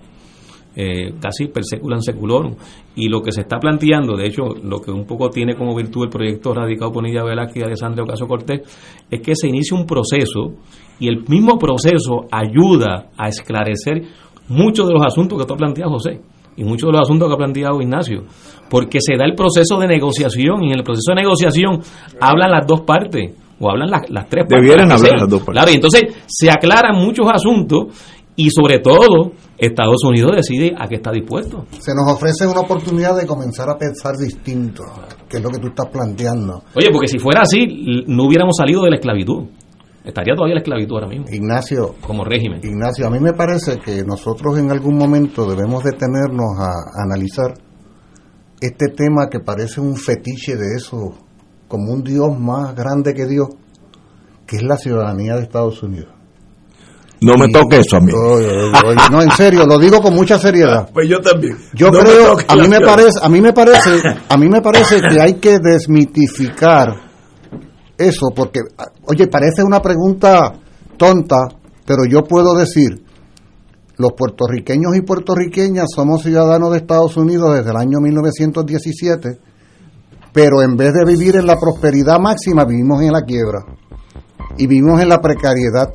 eh, casi per seculan seculorum. Y lo que se está planteando, de hecho, lo que un poco tiene como virtud el proyecto radicado por Nidia Velázquez y Alessandro Caso Cortés, es que se inicia un proceso y el mismo proceso ayuda a esclarecer muchos de los asuntos que tú planteado, José, y muchos de los asuntos que ha planteado Ignacio, porque se da el proceso de negociación y en el proceso de negociación hablan las dos partes o hablan las, las tres partes. Debieran hablar las dos partes. Claro, y entonces se aclaran muchos asuntos y sobre todo Estados Unidos decide a qué está dispuesto. Se nos ofrece una oportunidad de comenzar a pensar distinto, que es lo que tú estás planteando. Oye, porque si fuera así, no hubiéramos salido de la esclavitud. Estaría todavía la esclavitud ahora mismo. Ignacio. Como régimen. Ignacio, a mí me parece que nosotros en algún momento debemos detenernos a analizar este tema que parece un fetiche de eso, como un Dios más grande que Dios, que es la ciudadanía de Estados Unidos. No me toque eso a mí. no, en serio, lo digo con mucha seriedad. Pues yo también. Yo creo, a mí me parece, a mí me parece, a mí me parece que hay que desmitificar eso, porque, oye, parece una pregunta tonta, pero yo puedo decir, los puertorriqueños y puertorriqueñas somos ciudadanos de Estados Unidos desde el año 1917, pero en vez de vivir en la prosperidad máxima, vivimos en la quiebra y vivimos en la precariedad.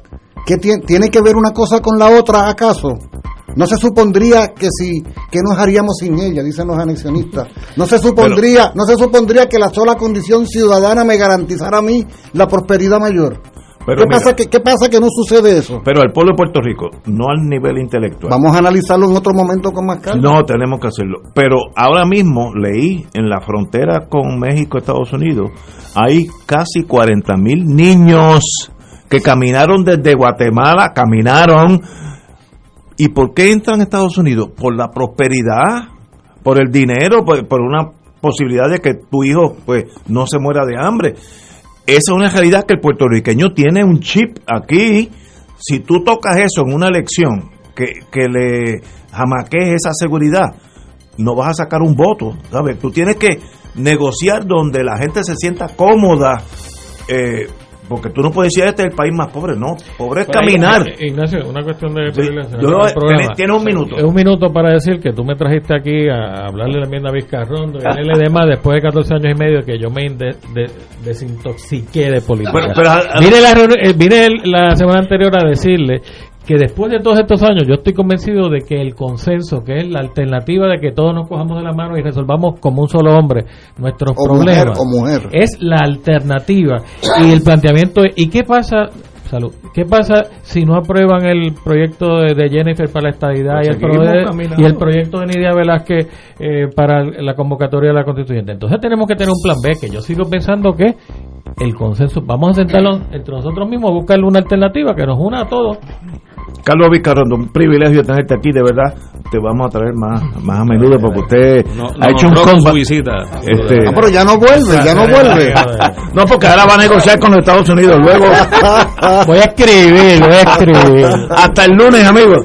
¿Qué tiene, tiene que ver una cosa con la otra acaso? No se supondría que si que nos haríamos sin ella, dicen los anexionistas. No se supondría, no se supondría que la sola condición ciudadana me garantizara a mí la prosperidad mayor. ¿Qué, pasa que, ¿Qué pasa que no sucede eso? Pero al pueblo de Puerto Rico, no al nivel intelectual. Vamos a analizarlo en otro momento con más calma. No, tenemos que hacerlo. Pero ahora mismo leí en la frontera con México, Estados Unidos, hay casi 40 mil niños que caminaron desde Guatemala, caminaron. ¿Y por qué entran a Estados Unidos? Por la prosperidad, por el dinero, por, una posibilidad de que tu hijo pues no se muera de hambre esa es una realidad que el puertorriqueño tiene un chip aquí. Si tú tocas eso en una elección que, que le jamaquees esa seguridad, no vas a sacar un voto. ¿sabes? Tú tienes que negociar donde la gente se sienta cómoda. Eh, porque tú no puedes decir este es el país más pobre, no, pobre es caminar. Ignacio, una cuestión de tiene un minuto. Es un minuto para decir que tú me trajiste aquí a hablarle la enmienda a Vizcarrón y a demás después de 14 años y medio que yo me desintoxiqué de política. vine, la, eh, vine la semana anterior a decirle que después de todos estos años yo estoy convencido de que el consenso, que es la alternativa de que todos nos cojamos de la mano y resolvamos como un solo hombre nuestros problemas, es la alternativa. Y el planteamiento es, ¿y qué pasa? Salud. ¿Qué pasa si no aprueban el proyecto de, Jennifer para la estadidad y, el y, el proyecto de Nidia Velázquez eh, para la convocatoria de la constituyente? Entonces tenemos que tener un plan B, que yo sigo pensando que el consenso, vamos a sentarnos entre nosotros mismos a buscarle una alternativa que nos una a todos Carlos Vizcarrondo, un privilegio tenerte aquí, de verdad. Te vamos a traer más, más a menudo porque usted ha hecho un combo. visita. Este, no, pero ya no vuelve, ya no vuelve. no, porque ahora va a negociar con los Estados Unidos. Luego voy a escribir, voy a escribir. Hasta el lunes, amigos.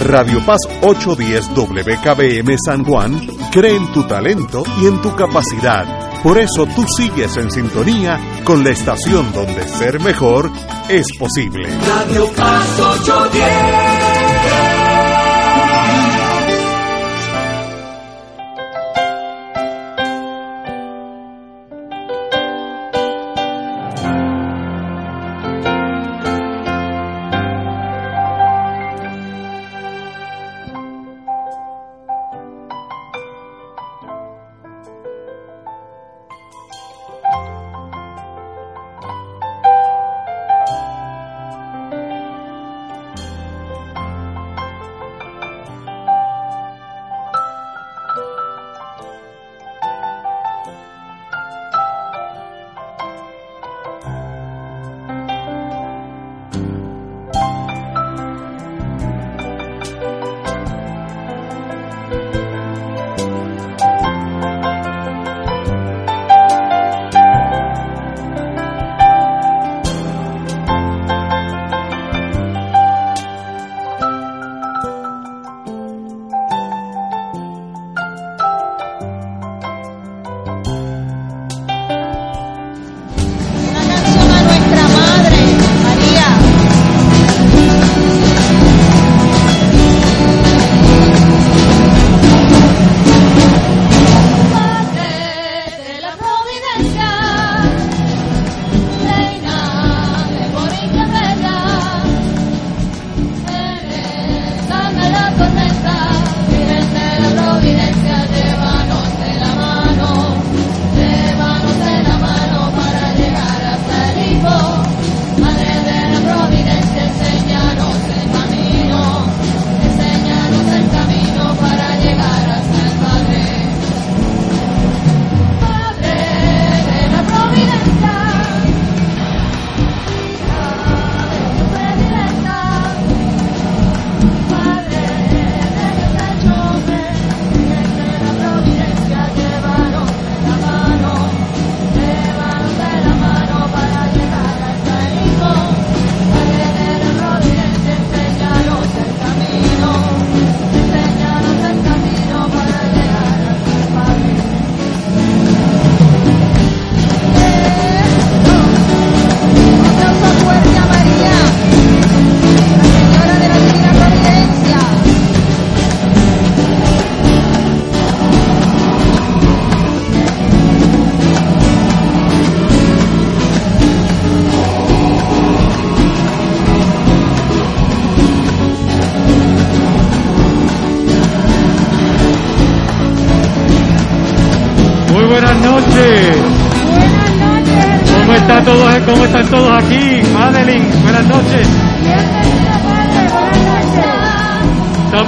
Radio Paz 810 WKBM San Juan cree en tu talento y en tu capacidad. Por eso tú sigues en sintonía con la estación donde ser mejor es posible. Radio Paz 810.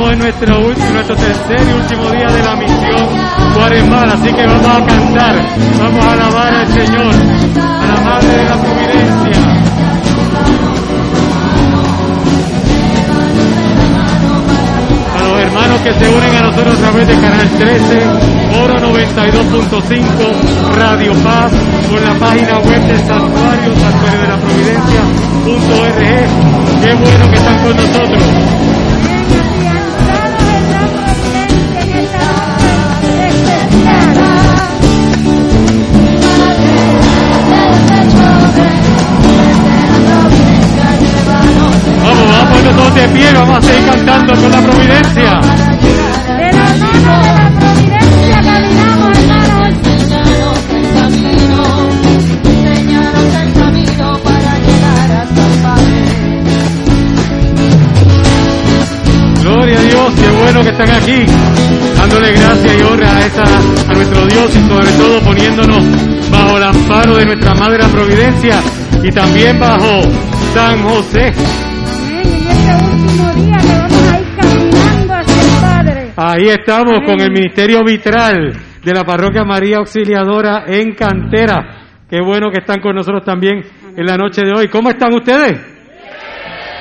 Estamos en nuestro, tercer y último día de la misión cuaresmal, así que vamos a cantar, vamos a alabar al Señor, a la Madre de la Providencia. A los hermanos que se unen a nosotros a través de Canal 13, Oro 92.5, Radio Paz, por la página web del Santuario, Santuario de la Providencia.org. Qué bueno que están con nosotros. De pie, vamos a seguir cantando con la providencia. De la mano de la providencia caminamos, hermanos. Señalos el camino para llegar hasta el Padre. Gloria a Dios, qué bueno que están aquí, dándole gracias y honra a, esa, a nuestro Dios y sobre todo poniéndonos bajo el amparo de nuestra Madre la Providencia y también bajo San José. Ahí estamos con el Ministerio Vitral de la Parroquia María Auxiliadora en Cantera. Qué bueno que están con nosotros también en la noche de hoy. ¿Cómo están ustedes?